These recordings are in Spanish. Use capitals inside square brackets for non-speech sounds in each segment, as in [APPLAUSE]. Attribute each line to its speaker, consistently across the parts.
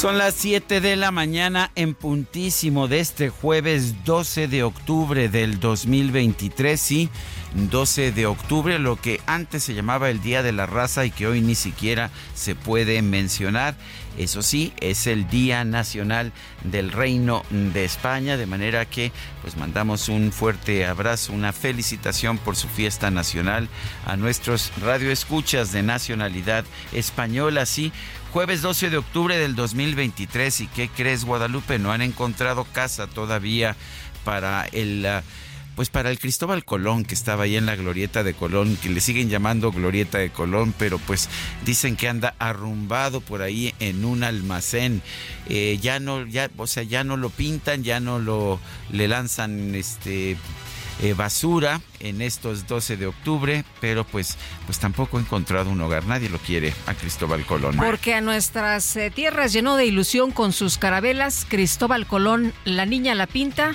Speaker 1: Son las 7 de la mañana en puntísimo de este jueves 12 de octubre del 2023, sí, 12 de octubre, lo que antes se llamaba el Día de la Raza y que hoy ni siquiera se puede mencionar. Eso sí, es el Día Nacional del Reino de España, de manera que pues mandamos un fuerte abrazo, una felicitación por su fiesta nacional a nuestros radioescuchas de nacionalidad española, sí. Jueves 12 de octubre del 2023 y ¿qué crees Guadalupe? No han encontrado casa todavía para el... Uh, pues para el Cristóbal Colón, que estaba ahí en la glorieta de Colón, que le siguen llamando glorieta de Colón, pero pues dicen que anda arrumbado por ahí en un almacén. Eh, ya no, ya, o sea, ya no lo pintan, ya no lo le lanzan este eh, basura en estos 12 de octubre, pero pues, pues tampoco ha encontrado un hogar. Nadie lo quiere a Cristóbal Colón.
Speaker 2: Porque a nuestras eh, tierras llenó de ilusión con sus carabelas. Cristóbal Colón, la niña la pinta,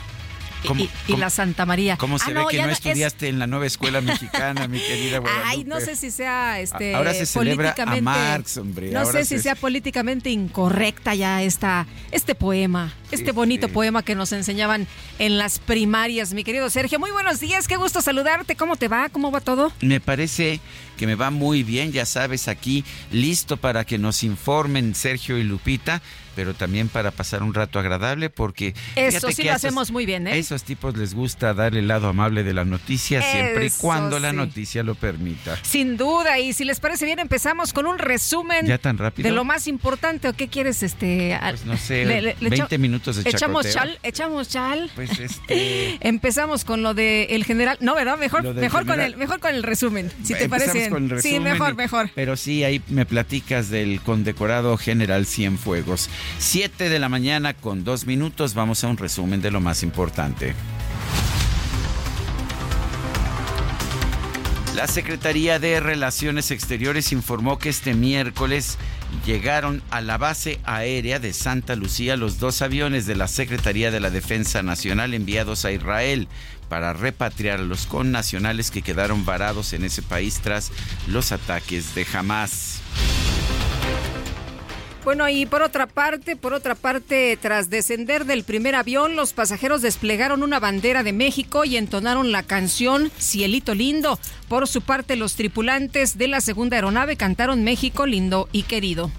Speaker 2: y, y, la Santa María.
Speaker 1: ¿Cómo se
Speaker 2: Ah,
Speaker 1: ve
Speaker 2: no,
Speaker 1: que no
Speaker 2: no,
Speaker 1: estudiaste en la nueva escuela [LAUGHS] mexicana, mi querida Guadalupe?
Speaker 2: Ay, no sé si sea este
Speaker 1: Ahora se celebra a
Speaker 2: políticamente
Speaker 1: Marx, hombre.
Speaker 2: No
Speaker 1: Ahora
Speaker 2: sé si
Speaker 1: se-
Speaker 2: sea políticamente incorrecta ya esta este poema, este bonito
Speaker 1: sí.
Speaker 2: poema que nos enseñaban en las primarias, mi querido Sergio. Muy buenos días, qué gusto saludarte. ¿Cómo te va? ¿Cómo va todo?
Speaker 1: Me parece que me va muy bien, ya sabes, aquí listo para que nos informen Sergio y Lupita, pero también para pasar un rato agradable, porque
Speaker 2: Eso sí
Speaker 1: que
Speaker 2: lo
Speaker 1: esos-
Speaker 2: hacemos muy bien, ¿eh?
Speaker 1: A esos tipos les gusta dar el lado amable de la noticia, siempre y cuando la noticia lo permita.
Speaker 2: Sin duda, y si les parece bien, empezamos con un resumen
Speaker 1: ¿Ya tan rápido?
Speaker 2: de lo más importante. ¿O qué quieres? este
Speaker 1: Pues no sé,
Speaker 2: le- le- le
Speaker 1: 20
Speaker 2: echa-
Speaker 1: minutos de
Speaker 2: Echamos chal, echamos chal.
Speaker 1: Pues [LAUGHS] este...
Speaker 2: Empezamos con lo de el general. No, ¿verdad? Mejor,
Speaker 1: del
Speaker 2: mejor con el, mejor con el resumen. Si te parece. bien.
Speaker 1: con el
Speaker 2: sí, mejor, mejor.
Speaker 1: Pero sí, ahí me platicas del condecorado general Cienfuegos. Siete de la mañana con dos minutos. Vamos a un resumen de lo más importante. La Secretaría de Relaciones Exteriores informó que este miércoles llegaron a la base aérea de Santa Lucía los dos aviones de la Secretaría de la Defensa Nacional enviados a Israel para repatriar a los connacionales que quedaron varados en ese país tras los ataques de Hamas.
Speaker 2: Bueno, y por otra parte, por otra parte, tras descender del primer avión, los pasajeros desplegaron una bandera de México y entonaron la canción Cielito Lindo. Por su parte, los tripulantes de la segunda aeronave cantaron México lindo y querido.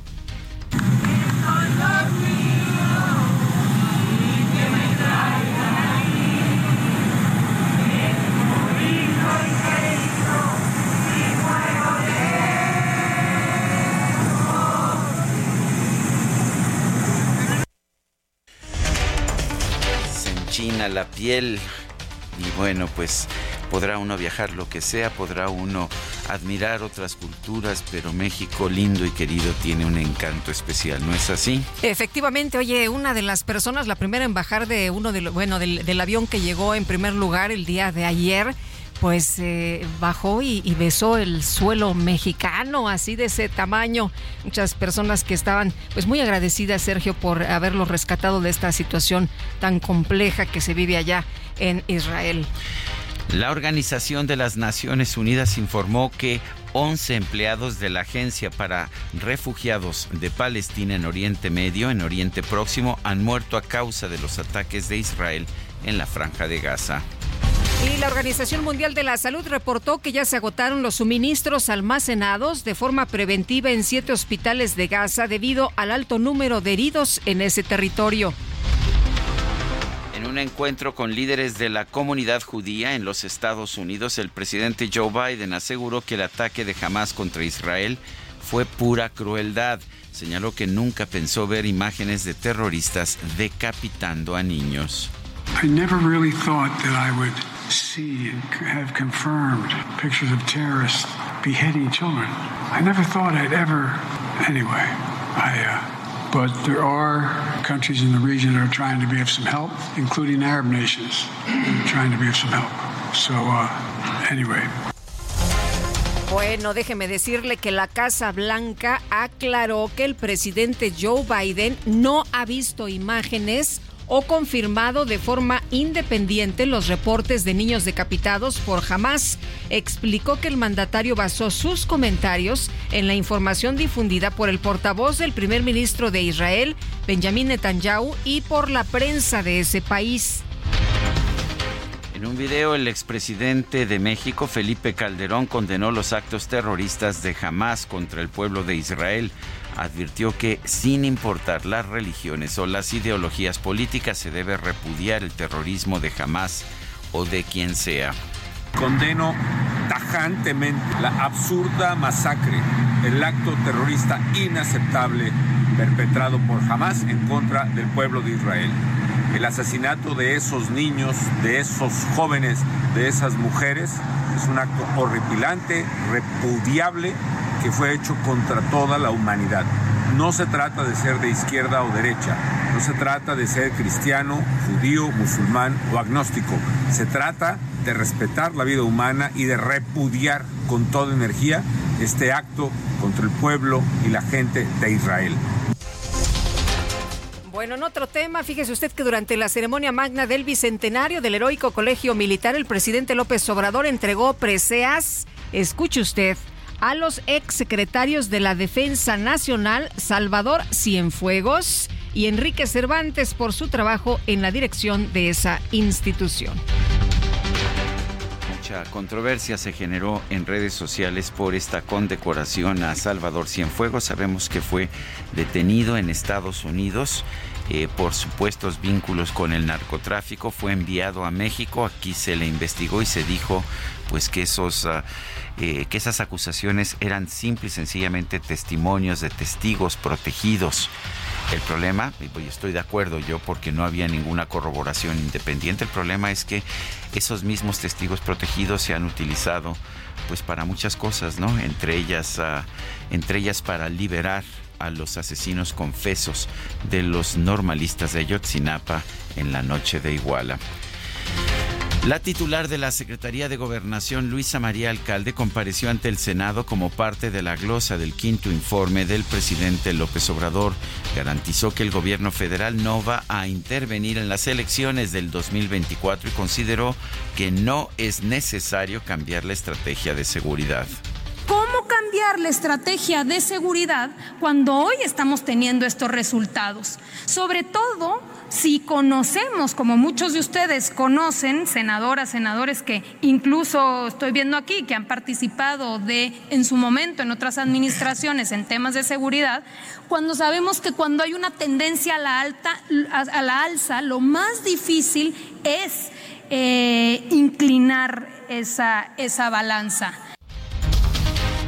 Speaker 1: Enchina la piel y bueno, pues podrá uno viajar lo que sea, podrá uno admirar otras culturas, pero México lindo y querido tiene un encanto especial, ¿no es así?
Speaker 2: Efectivamente, oye, una de las personas, la primera en bajar de uno de lo- bueno, del avión que llegó en primer lugar el día de ayer, pues eh, bajó y, besó el suelo mexicano, así de ese tamaño. Muchas personas que estaban pues muy agradecidas, Sergio, por haberlo rescatado de esta situación tan compleja que se vive allá en Israel.
Speaker 1: La Organización de las Naciones Unidas informó que 11 empleados de la Agencia para Refugiados de Palestina en Oriente Medio, en Oriente Próximo, han muerto a causa de los ataques de Israel en la franja de Gaza.
Speaker 2: Y la Organización Mundial de la Salud reportó que ya se agotaron los suministros almacenados de forma preventiva en siete hospitales de Gaza debido al alto número de heridos en ese territorio.
Speaker 1: En un encuentro con líderes de la comunidad judía en los Estados Unidos, el presidente Joe Biden aseguró que el ataque de Hamas contra Israel fue pura crueldad. Señaló que nunca pensó ver imágenes de terroristas decapitando a niños.
Speaker 3: I never really thought that I would see and have confirmed pictures of terrorists beheading children. I never thought I'd ever. Anyway, I. Uh, but there are countries in the region that are trying to be of some help, including Arab nations, trying to be of some help. So, uh, anyway.
Speaker 2: Bueno, déjeme decirle que la Casa Blanca aclaró que el presidente Joe Biden no ha visto imágenes o confirmado de forma independiente los reportes de niños decapitados por Hamas. Explicó que el mandatario basó sus comentarios en la información difundida por el portavoz del primer ministro de Israel, Benjamin Netanyahu, y por la prensa de ese país.
Speaker 1: En un video, el expresidente de México, Felipe Calderón, condenó los actos terroristas de Hamas contra el pueblo de Israel advirtió que sin importar las religiones o las ideologías políticas se debe repudiar el terrorismo de Hamas o de quien sea.
Speaker 4: Condeno tajantemente la absurda masacre, el acto terrorista inaceptable perpetrado por Hamas en contra del pueblo de Israel. El asesinato de esos niños, de esos jóvenes, de esas mujeres es un acto horripilante, repudiable que fue hecho contra toda la humanidad. No se trata de ser de izquierda o derecha, no se trata de ser cristiano, judío, musulmán o agnóstico. Se trata de respetar la vida humana y de repudiar con toda energía este acto contra el pueblo y la gente de Israel.
Speaker 2: Bueno, en otro tema, fíjese usted que durante la ceremonia magna del bicentenario del heroico colegio militar, el presidente López Obrador entregó preseas, escuche usted, a los exsecretarios de la Defensa Nacional, Salvador Cienfuegos y Enrique Cervantes, por su trabajo en la dirección de esa institución.
Speaker 1: Mucha controversia se generó en redes sociales por esta condecoración a Salvador Cienfuegos. Sabemos que fue detenido en Estados Unidos eh, por supuestos vínculos con el narcotráfico. Fue enviado a México. Aquí se le investigó y se dijo pues que ah, eh, que esas acusaciones eran simple y sencillamente testimonios de testigos protegidos. El problema, y estoy de acuerdo yo porque no había ninguna corroboración independiente, el problema es que esos mismos testigos protegidos se han utilizado pues para muchas cosas, ¿no? Entre ellas, ah, entre ellas para liberar a los asesinos confesos de los normalistas de Ayotzinapa en la noche de Iguala. La titular de la Secretaría de Gobernación, Luisa María Alcalde, compareció ante el Senado como parte de la glosa del quinto informe del presidente López Obrador. Garantizó que el gobierno federal no va a intervenir en las elecciones del 2024 y consideró que no es necesario cambiar la estrategia de seguridad.
Speaker 5: ¿Cómo cambiar la estrategia de seguridad cuando hoy estamos teniendo estos resultados? Sobre todo si conocemos, como muchos de ustedes conocen, senadoras, senadores que incluso estoy viendo aquí, que han participado de, en su momento en otras administraciones en temas de seguridad, cuando sabemos que cuando hay una tendencia a la, alta, a, la alza, lo más difícil es eh, inclinar esa, esa balanza.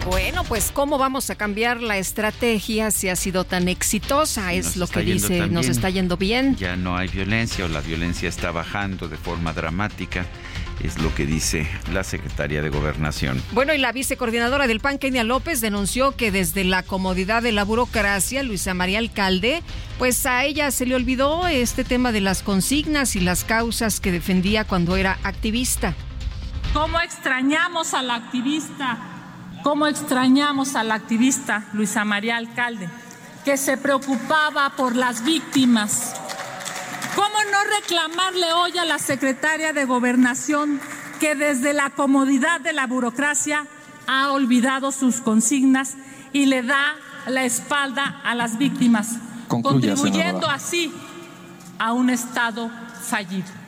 Speaker 2: Bueno, pues cómo vamos a cambiar la estrategia si ha sido tan exitosa, es lo que dice, nos está yendo bien.
Speaker 1: Ya no hay violencia o la violencia está bajando de forma dramática. Es lo que dice la secretaria de Gobernación.
Speaker 2: Bueno, y la vicecoordinadora del PAN, Kenia López, denunció que desde la comodidad de la burocracia, Luisa María Alcalde, pues a ella se le olvidó este tema de las consignas y las causas que defendía cuando era activista.
Speaker 6: ¿Cómo extrañamos a la activista? Cómo extrañamos a la activista Luisa María Alcalde, que se preocupaba por las víctimas. ¿Cómo no reclamarle hoy a la secretaria de Gobernación que desde la comodidad de la burocracia ha olvidado sus consignas y le da la espalda a las víctimas, contribuyendo así a un Estado fallido.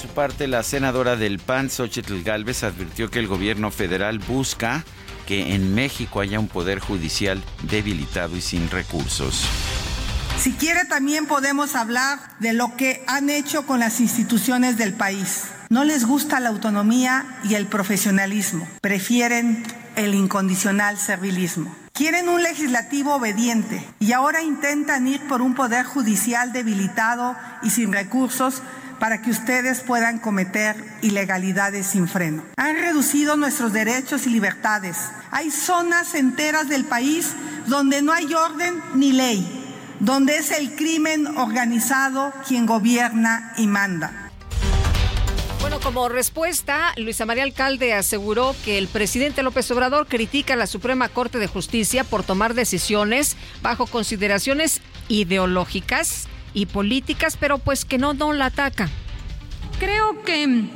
Speaker 1: Su parte, la senadora del PAN, Xochitl Galvez, advirtió que el gobierno federal busca que en México haya un poder judicial debilitado y sin recursos.
Speaker 7: Si quiere también podemos hablar de lo que han hecho con las instituciones del país. No les gusta la autonomía y el profesionalismo. Prefieren el incondicional servilismo. Quieren un legislativo obediente y ahora intentan ir por un poder judicial debilitado y sin recursos para que ustedes puedan cometer ilegalidades sin freno. Han reducido nuestros derechos y libertades. Hay zonas enteras del país donde no hay orden ni ley donde es el crimen organizado quien gobierna y manda.
Speaker 2: Bueno, como respuesta, Luisa María Alcalde aseguró que el presidente López Obrador critica a la Suprema Corte de Justicia por tomar decisiones bajo consideraciones ideológicas y políticas, pero pues que no, no la ataca.
Speaker 5: Creo que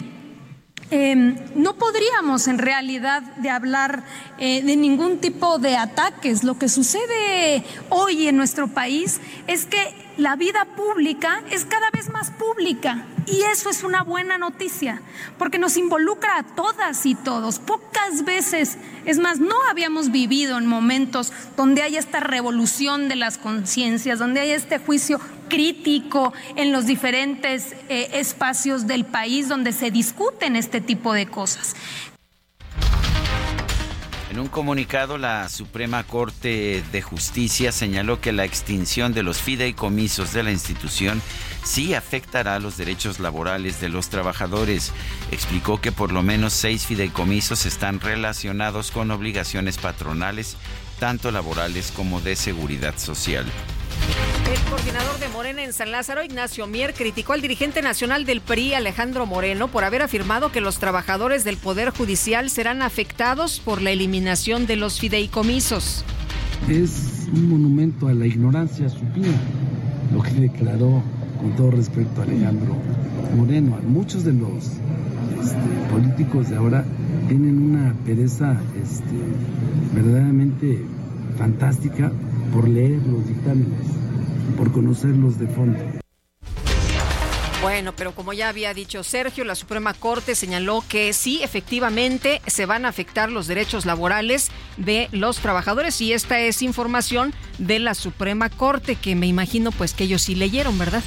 Speaker 5: Em, no podríamos en realidad de hablar eh, de ningún tipo de ataques. Lo que sucede hoy en nuestro país es que la vida pública es cada vez más pública y eso es una buena noticia porque nos involucra a todas y todos. Pocas veces, es más, no habíamos vivido en momentos donde hay esta revolución de las conciencias, donde hay este juicio crítico en los diferentes eh, espacios del país donde se discuten este tipo de cosas.
Speaker 1: En un comunicado, la Suprema Corte de Justicia señaló que la extinción de los fideicomisos de la institución sí afectará los derechos laborales de los trabajadores. Explicó que por lo menos seis fideicomisos están relacionados con obligaciones patronales, tanto laborales como de seguridad social.
Speaker 2: El coordinador de Morena en San Lázaro, Ignacio Mier, criticó al dirigente nacional del PRI, Alejandro Moreno, por haber afirmado que los trabajadores del Poder Judicial serán afectados por la eliminación de los fideicomisos.
Speaker 8: Es un monumento a la ignorancia supina, lo que declaró con todo respeto a Alejandro Moreno. Muchos de los este, políticos de ahora tienen una pereza este, verdaderamente fantástica por leer los dictámenes, por conocerlos de fondo.
Speaker 2: Bueno, pero como ya había dicho Sergio, la Suprema Corte señaló que sí, efectivamente, se van a afectar los derechos laborales de los trabajadores y esta es información de la Suprema Corte que me imagino pues que ellos sí leyeron, ¿verdad?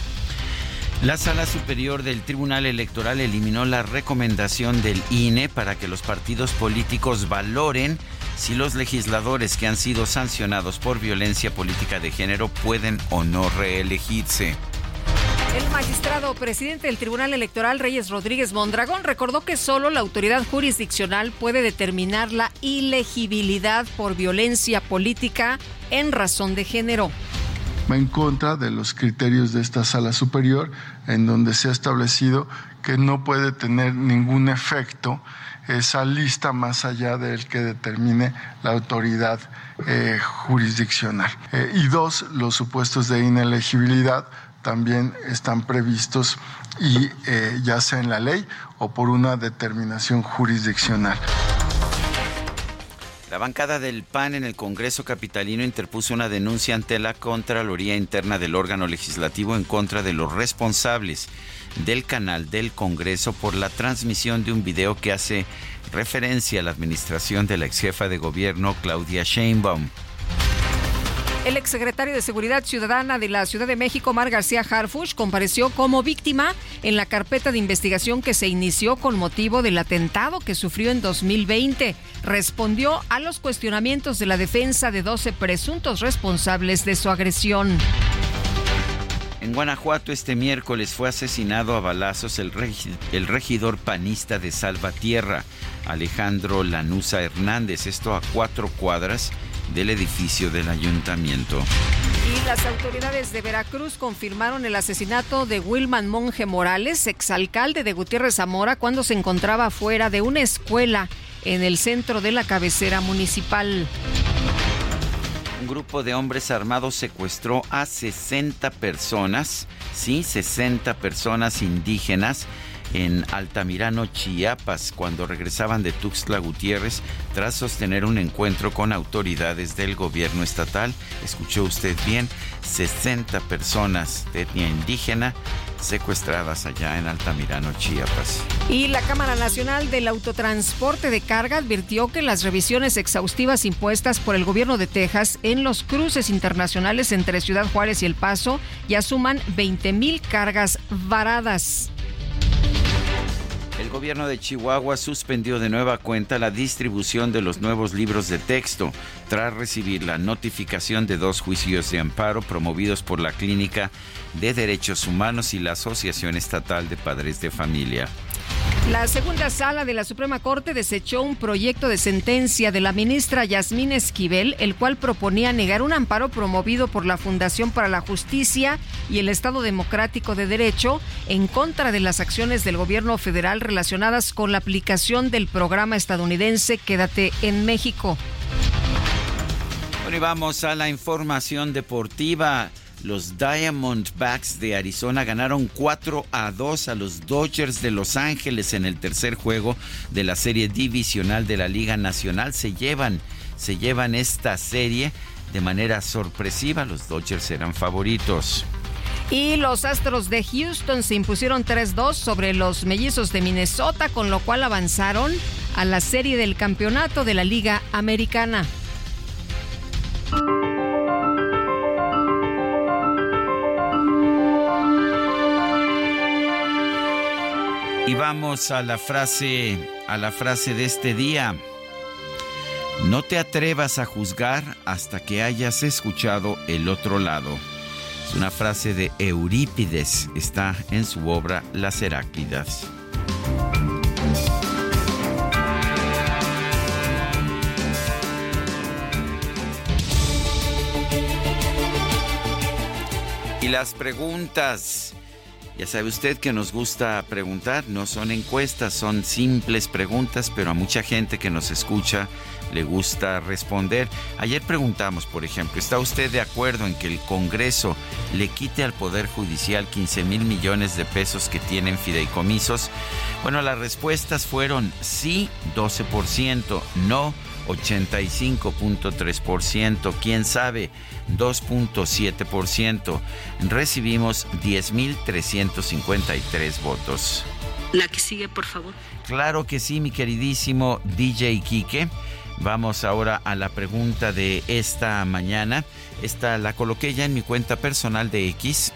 Speaker 1: La Sala Superior del Tribunal Electoral eliminó la recomendación del INE para que los partidos políticos valoren si los legisladores que han sido sancionados por violencia política de género pueden o no reelegirse.
Speaker 2: El magistrado presidente del Tribunal Electoral, Reyes Rodríguez Mondragón, recordó que solo la autoridad jurisdiccional puede determinar la ilegibilidad por violencia política en razón de género.
Speaker 9: Va en contra de los criterios de esta sala superior, en donde se ha establecido que no puede tener ningún efecto esa lista más allá del que determine la autoridad eh, jurisdiccional. Eh, y dos, los supuestos de inelegibilidad también están previstos y eh, ya sea en la ley o por una determinación jurisdiccional.
Speaker 1: La bancada del PAN en el Congreso Capitalino interpuso una denuncia ante la Contraloría Interna del órgano legislativo en contra de los responsables del canal del Congreso por la transmisión de un video que hace referencia a la administración de la ex jefa de gobierno Claudia Sheinbaum.
Speaker 2: El exsecretario de Seguridad Ciudadana de la Ciudad de México, Mar García Harfush, compareció como víctima en la carpeta de investigación que se inició con motivo del atentado que sufrió en 2020. Respondió a los cuestionamientos de la defensa de 12 presuntos responsables de su agresión.
Speaker 1: En Guanajuato este miércoles fue asesinado a balazos el, regidor panista de Salvatierra, Alejandro Lanusa Hernández, esto a cuatro cuadras del edificio del ayuntamiento.
Speaker 2: Y las autoridades de Veracruz confirmaron el asesinato de Wilman Monje Morales, exalcalde de Gutiérrez Zamora, cuando se encontraba fuera de una escuela en el centro de la cabecera municipal
Speaker 1: un grupo de hombres armados secuestró a 60 personas, sí, 60 personas indígenas en Altamirano, Chiapas, cuando regresaban de Tuxtla Gutiérrez tras sostener un encuentro con autoridades del gobierno estatal. Escuchó usted bien, 60 personas de etnia indígena secuestradas allá en Altamirano, Chiapas.
Speaker 2: Y la Cámara Nacional del Autotransporte de Carga advirtió que las revisiones exhaustivas impuestas por el gobierno de Texas en los cruces internacionales entre Ciudad Juárez y El Paso ya suman 20 mil cargas varadas.
Speaker 1: El gobierno de Chihuahua suspendió de nueva cuenta la distribución de los nuevos libros de texto tras recibir la notificación de dos juicios de amparo promovidos por la Clínica de Derechos Humanos y la Asociación Estatal de Padres de Familia.
Speaker 2: La segunda sala de la Suprema Corte desechó un proyecto de sentencia de la ministra Yasmín Esquivel, el cual proponía negar un amparo promovido por la Fundación para la Justicia y el Estado Democrático de Derecho en contra de las acciones del gobierno federal relacionadas con la aplicación del programa estadounidense Quédate en México.
Speaker 1: Bueno, y vamos a la información deportiva. Los Diamondbacks de Arizona ganaron 4 a 2 a los Dodgers de Los Ángeles en el tercer juego de la serie divisional de la Liga Nacional. Se llevan, se llevan esta serie de manera sorpresiva. Los Dodgers eran favoritos.
Speaker 2: Y los Astros de Houston se impusieron 3-2 sobre los Mellizos de Minnesota, con lo cual avanzaron a la serie del campeonato de la Liga Americana.
Speaker 1: Y vamos a la frase, a la frase de este día. No te atrevas a juzgar hasta que hayas escuchado el otro lado. Es una frase de Eurípides, está en su obra Las Heráclidas. Y las preguntas. Ya sabe usted que nos gusta preguntar, no son encuestas, son simples preguntas, pero a mucha gente que nos escucha le gusta responder. Ayer preguntamos, por ejemplo, ¿está usted de acuerdo en que el Congreso le quite al Poder Judicial 15 mil millones de pesos que tienen fideicomisos? Bueno, las respuestas fueron sí, 12%, no, 85.3%, quién sabe, 2.7%. Recibimos 10.353 votos.
Speaker 10: La que sigue, por favor.
Speaker 1: Claro que sí, mi queridísimo DJ Quique. Vamos ahora a la pregunta de esta mañana. Esta la coloqué ya en mi cuenta personal de X,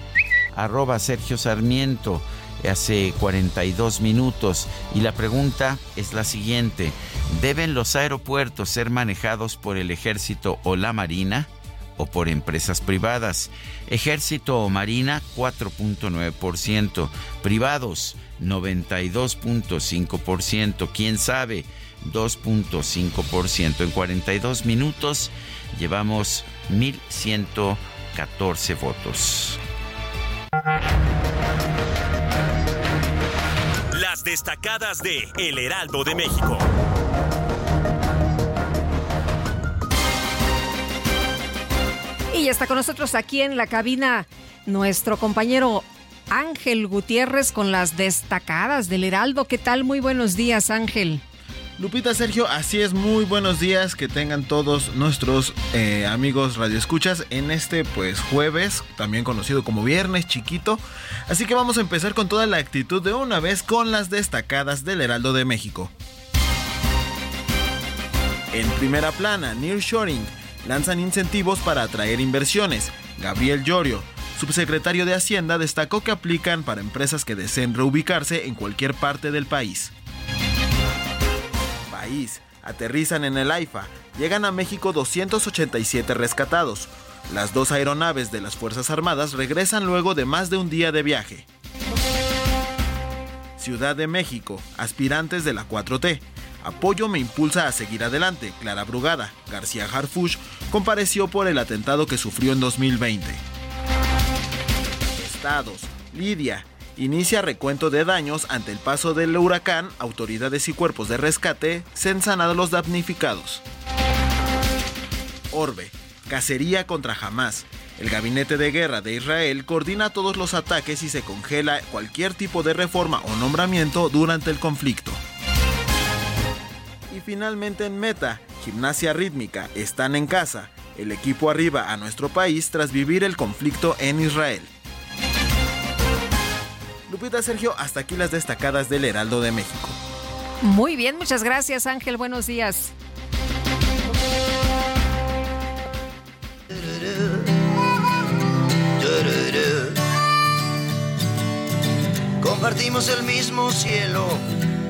Speaker 1: arroba Sergio Sarmiento hace 42 minutos y la pregunta es la siguiente. ¿Deben los aeropuertos ser manejados por el ejército o la marina o por empresas privadas? Ejército o marina 4.9%, privados 92.5%, quién sabe 2.5%. En 42 minutos llevamos 1.114 votos.
Speaker 11: Las destacadas de El Heraldo de México.
Speaker 2: Y está con nosotros aquí en la cabina nuestro compañero Ángel Gutiérrez con las destacadas del Heraldo. ¿Qué tal? Muy buenos días, Ángel.
Speaker 12: Lupita Sergio, así es, muy buenos días que tengan todos nuestros eh, amigos radioescuchas en este pues jueves, también conocido como viernes chiquito. Así que vamos a empezar con toda la actitud de una vez con las destacadas del Heraldo de México. En primera plana, Nearshoring lanzan incentivos para atraer inversiones. Gabriel Llorio, subsecretario de Hacienda, destacó que aplican para empresas que deseen reubicarse en cualquier parte del país. País. Aterrizan en el AIFA. Llegan a México 287 rescatados. Las dos aeronaves de las Fuerzas Armadas regresan luego de más de un día de viaje. Ciudad de México. Aspirantes de la 4T. Apoyo me impulsa a seguir adelante. Clara Brugada, García Harfush, compareció por el atentado que sufrió en 2020. Estados. Lidia. Inicia recuento de daños ante el paso del huracán. Autoridades y cuerpos de rescate censan a los damnificados. Orbe. Cacería contra Hamas. El gabinete de guerra de Israel coordina todos los ataques y se congela cualquier tipo de reforma o nombramiento durante el conflicto. Y finalmente en meta, gimnasia rítmica, están en casa. El equipo arriba a nuestro país tras vivir el conflicto en Israel. Lupita Sergio, hasta aquí las destacadas del Heraldo de México.
Speaker 2: Muy bien, muchas gracias Ángel, buenos días.
Speaker 13: Compartimos el mismo cielo,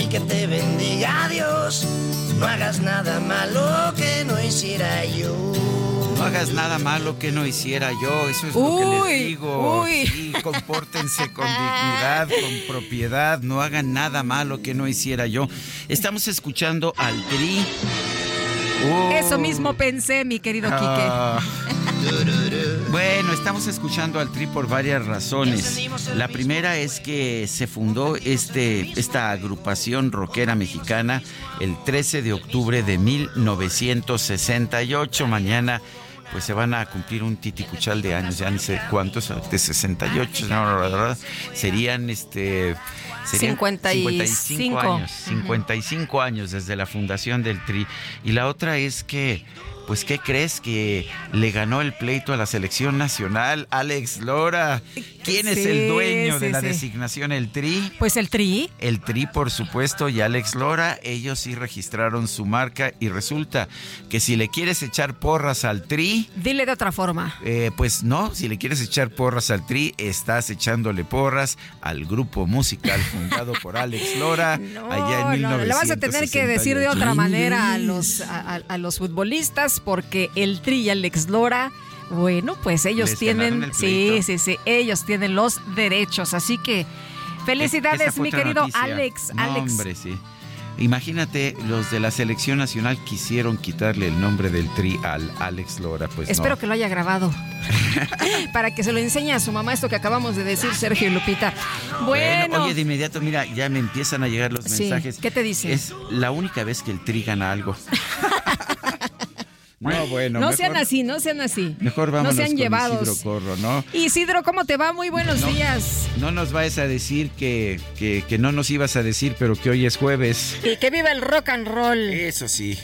Speaker 13: y que te bendiga Dios. No hagas nada malo que no hiciera yo.
Speaker 1: No hagas nada malo que no hiciera yo, eso es lo que les digo.
Speaker 2: uy.
Speaker 1: Sí, compórtense con dignidad, con propiedad, no hagan nada malo que no hiciera yo. Estamos escuchando al Tri. Oh.
Speaker 2: Eso mismo pensé, mi querido
Speaker 1: Ah. [LAUGHS] Bueno, estamos escuchando al Tri por varias razones. La primera es que se fundó este, esta agrupación rockera mexicana el 13 de octubre de 1968. Mañana pues se van a cumplir un titicuchal de años, ya ni sé cuántos, de 68, no, no, no, no, serían este... Serían
Speaker 2: 55.
Speaker 1: años, 55 años desde la fundación del TRI. Y la otra es que, pues, ¿qué crees? Que le ganó el pleito a la selección nacional Alex Lora. ¿Quién es el dueño
Speaker 2: sí,
Speaker 1: de la
Speaker 2: sí.
Speaker 1: designación? ¿El TRI?
Speaker 2: Pues el Tri.
Speaker 1: El TRI, por supuesto, y Alex Lora, ellos sí registraron su marca y resulta que si le quieres echar porras al TRI,
Speaker 2: Dile de otra forma.
Speaker 1: eh, pues no, si le quieres echar porras al Tri, estás echándole porras al grupo musical fundado por Alex Lora [LAUGHS] allá en
Speaker 2: No, no, le vas a tener que decir de
Speaker 1: 1968.
Speaker 2: otra manera a los, a, a- a los futbolistas porque el Tri y Alex Lora, bueno, pues ellos
Speaker 1: Les
Speaker 2: tienen,
Speaker 1: el
Speaker 2: sí, sí, sí, ellos tienen los derechos, así que felicidades mi querido
Speaker 1: noticia.
Speaker 2: Alex,
Speaker 1: No,
Speaker 2: Alex.
Speaker 1: hombre, sí. Imagínate, los de la selección nacional quisieron quitarle el nombre del Tri al Alex Lora, pues
Speaker 2: Espero
Speaker 1: no.
Speaker 2: que lo haya grabado. [LAUGHS] Para que se lo enseñe a su mamá esto que acabamos de decir, Sergio y Lupita. Bueno,
Speaker 1: oye, de inmediato, mira, ya me empiezan a llegar los
Speaker 2: Sí,
Speaker 1: mensajes.
Speaker 2: ¿qué te dicen?
Speaker 1: Es la única vez que el Tri gana algo. [LAUGHS] no, bueno.
Speaker 2: no
Speaker 1: mejor-
Speaker 2: sean así, no sean así.
Speaker 1: Mejor vámonos
Speaker 2: no sean llevados.
Speaker 1: Isidro Corro, ¿no?
Speaker 2: Isidro, ¿cómo te va? Muy buenos
Speaker 1: No.
Speaker 2: días.
Speaker 1: No nos vayas a decir que, que, que no nos ibas a decir, pero que hoy es jueves.
Speaker 2: Y que viva el rock and roll.
Speaker 1: Eso sí.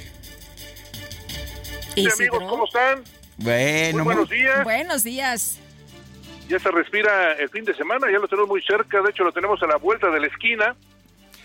Speaker 2: Isidro.
Speaker 14: amigos, ¿cómo están?
Speaker 1: Bueno,
Speaker 14: Muy buenos días.
Speaker 2: Buenos días.
Speaker 14: Ya se respira el fin de semana, ya lo tenemos muy cerca, de hecho lo tenemos a la vuelta de la esquina.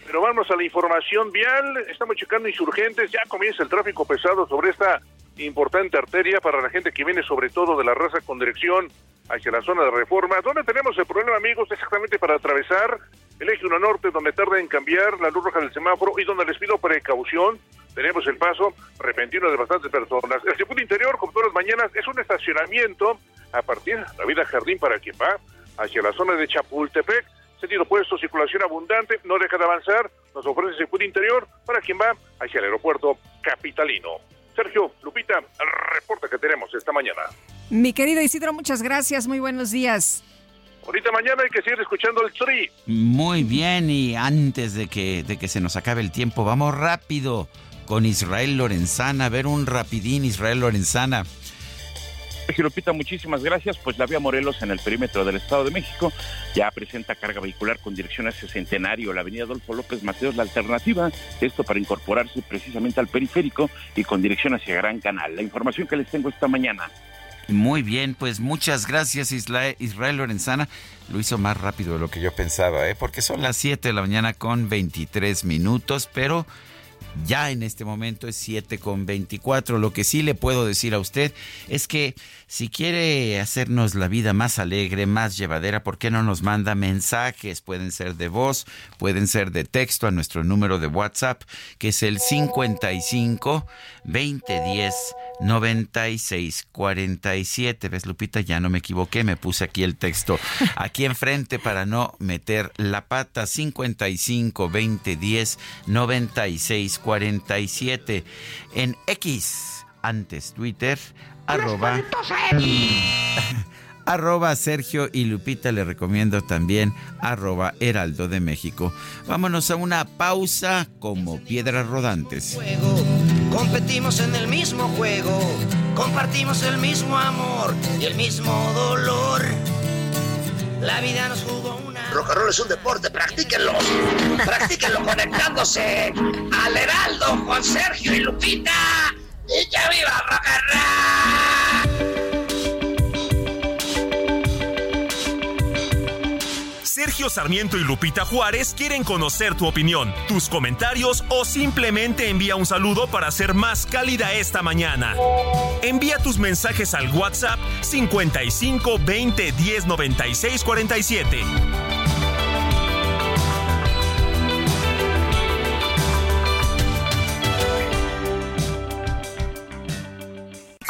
Speaker 14: Pero vamos a la información vial, estamos checando insurgentes, ya comienza el tráfico pesado sobre esta importante arteria para la gente que viene sobre todo de la raza con dirección hacia la zona de reforma. ¿Dónde tenemos el problema, amigos? Exactamente para atravesar el eje 1 norte, donde tarda en cambiar la luz roja del semáforo y donde les pido precaución. Tenemos el paso repentino de bastantes personas. El circuito interior, como todas las mañanas, es un estacionamiento a partir de la vida jardín para quien va hacia la zona de Chapultepec. Sentido opuesto, circulación abundante, no deja de avanzar. Nos ofrece el circuito interior para quien va hacia el aeropuerto capitalino. Sergio, Lupita, el reporte que tenemos esta mañana.
Speaker 2: Mi querido Isidro, muchas gracias. Muy buenos días.
Speaker 14: Ahorita mañana hay que seguir escuchando el tri.
Speaker 1: Muy bien, y antes de que, de que se nos acabe el tiempo, vamos rápido con Israel Lorenzana, a ver un rapidín Israel Lorenzana.
Speaker 15: Lupita, muchísimas gracias. Pues la vía Morelos en el perímetro del Estado de México ya presenta carga vehicular con dirección hacia Centenario, la avenida Adolfo López Mateos, la alternativa, esto para incorporarse precisamente al periférico y con dirección hacia Gran Canal. La información que les tengo esta mañana.
Speaker 1: Muy bien, pues muchas gracias Isla- Israel Lorenzana. Lo hizo más rápido de lo que yo pensaba, ¿eh? porque son las 7 de la mañana con 23 minutos, pero ya en este momento es 7 con 24. Lo que sí le puedo decir a usted es que si quiere hacernos la vida más alegre, más llevadera, ¿por qué no nos manda mensajes? Pueden ser de voz, pueden ser de texto a nuestro número de WhatsApp, que es el 55 2010 96 47. ¿Ves, Lupita? Ya no me equivoqué, me puse aquí el texto aquí enfrente para no meter la pata. 55 2010 96 47. En X, antes Twitter, arroba. [LAUGHS] arroba Sergio y Lupita le recomiendo también arroba Heraldo de México. Vámonos a una pausa como piedras rodantes.
Speaker 13: Competimos en el mismo juego, compartimos el mismo amor y el mismo dolor. La vida nos jugó una.
Speaker 16: Rock and roll es un deporte, practíquenlo. practíquenlo conectándose al Heraldo con Sergio y Lupita. ¡Y ya viva rock and roll!
Speaker 11: Sergio Sarmiento y Lupita Juárez quieren conocer tu opinión, tus comentarios o simplemente envía un saludo para ser más cálida esta mañana. Envía tus mensajes al WhatsApp 55 20 10 96 47.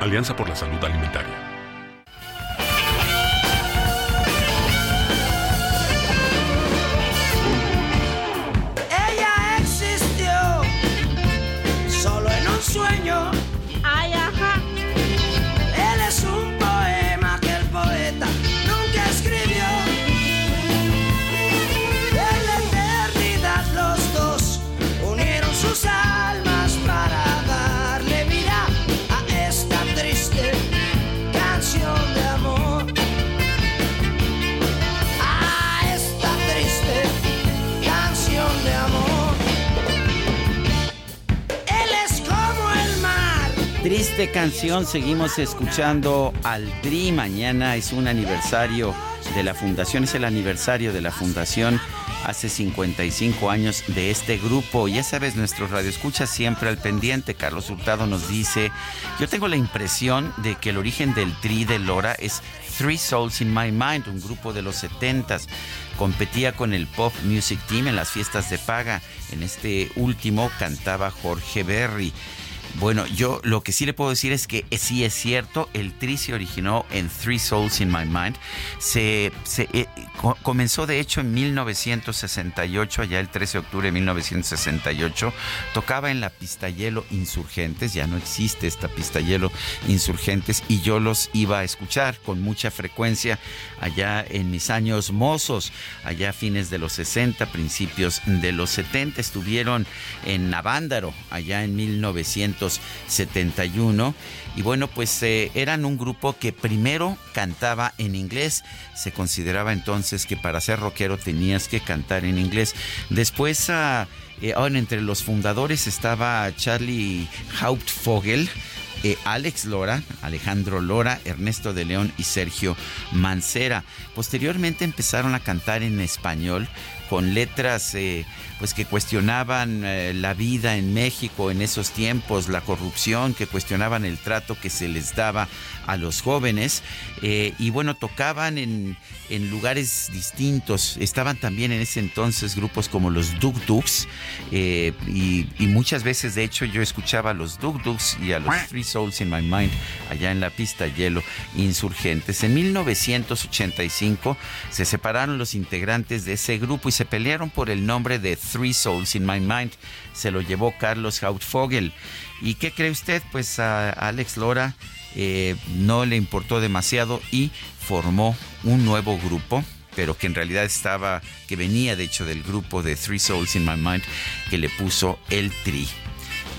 Speaker 17: Alianza por la Salud Alimentaria.
Speaker 13: Triste canción,
Speaker 1: seguimos escuchando al DRI. Mañana es un aniversario de la fundación, es el aniversario de la fundación hace 55 años de este grupo. Ya sabes, nuestro radio escucha siempre al pendiente. Carlos Hurtado nos dice, yo tengo la impresión de que el origen del tri de Lora es Three Souls in My Mind, un grupo de los 70s. Competía con el Pop Music Team en las fiestas de paga. En este último cantaba Jorge Berry. Bueno, yo lo que sí le puedo decir es que sí es cierto, el tri se originó en Three Souls in My Mind. Se, eh, co- comenzó de hecho en 1968, allá el 13 de octubre de 1968. Tocaba en la pista hielo Insurgentes, ya no existe esta pista hielo Insurgentes, y yo los iba a escuchar con mucha frecuencia allá en mis años mozos, allá a fines de los 60, principios de los 70. Estuvieron en Navándaro, allá en 1971. Y bueno, pues eh, eran un grupo que primero cantaba en inglés. Se consideraba entonces que para ser rockero tenías que cantar en inglés. Después, ah, eh, entre los fundadores estaba Charlie Hauptfogel. eh, Alex Lora, Alejandro Lora, Ernesto de León y Sergio Mancera. Posteriormente empezaron a cantar en español con letras eh, pues que cuestionaban eh, la vida en México en esos tiempos, la corrupción, que cuestionaban el trato que se les daba a los jóvenes eh, y bueno, tocaban en, en, lugares distintos. Estaban también en ese entonces grupos como los Duk Duks y, muchas veces de hecho yo escuchaba a los Duk Duks y a los Three Souls in My Mind allá en la pista hielo insurgentes. En 1985 se separaron los integrantes de ese grupo y se pelearon por el nombre de Three Souls in My Mind. Se lo llevó Carlos Hautfogel. ¿Y qué cree usted? Pues a Alex Lora eh, no le importó demasiado y formó un nuevo grupo pero que en realidad estaba, que venía de hecho del grupo de Three Souls in My Mind, que le puso el Tri.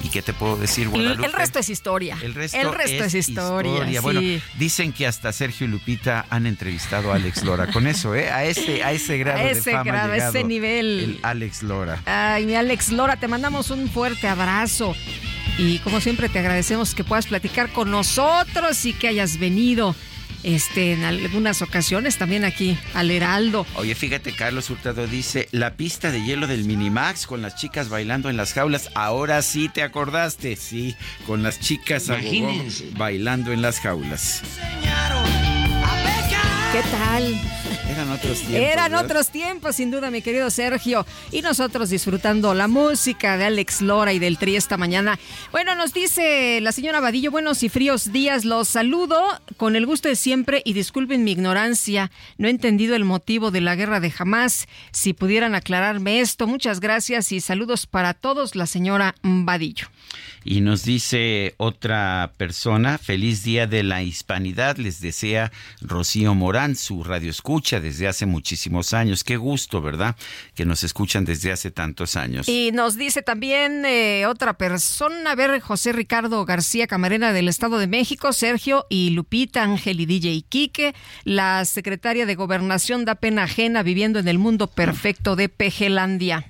Speaker 1: ¿Y qué te puedo decir, Guadalupe?
Speaker 2: El, resto es historia.
Speaker 1: El resto, es, historia. Bueno, dicen que hasta Sergio y Lupita han entrevistado a Alex Lora con eso, ¿eh? A ese, a ese grado
Speaker 2: a ese
Speaker 1: de fama
Speaker 2: grado, ese nivel.
Speaker 1: El Alex Lora.
Speaker 2: Ay, mi Alex Lora, te mandamos un fuerte abrazo. Y como siempre te agradecemos que puedas platicar con nosotros y que hayas venido este, en algunas ocasiones también aquí al Heraldo.
Speaker 1: Oye, fíjate, Carlos Hurtado dice, la pista de hielo del Minimax con las chicas bailando en las jaulas. Ahora sí te acordaste, sí, con las chicas bailando en las jaulas.
Speaker 2: ¿Qué tal?
Speaker 1: Eran otros tiempos.
Speaker 2: Eran otros tiempos, sin duda, mi querido Sergio. Y nosotros disfrutando la música de Alex Lora y del Tri esta mañana. Bueno, nos dice la señora Vadillo, buenos y fríos días. Los saludo con el gusto de siempre y disculpen mi ignorancia. No he entendido el motivo de la guerra de jamás. Si pudieran aclararme esto, muchas gracias y saludos para todos, la señora Vadillo.
Speaker 1: Y nos dice otra persona, feliz día de la hispanidad, les desea Rocío Morán, su radio escucha desde hace muchísimos años. Qué gusto, ¿verdad? Que nos escuchan desde hace tantos años.
Speaker 2: Y nos dice también eh, otra persona, a ver, José Ricardo García Camarena del Estado de México, Sergio y Lupita Ángel y DJ Quique, la secretaria de Gobernación da pena ajena viviendo en el mundo perfecto de Pejelandia.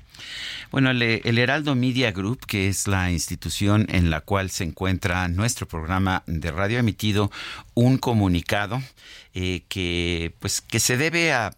Speaker 1: Bueno, el, Heraldo Media Group, que es la institución en la cual se encuentra nuestro programa de radio, ha emitido un comunicado eh, que, pues, que se debe a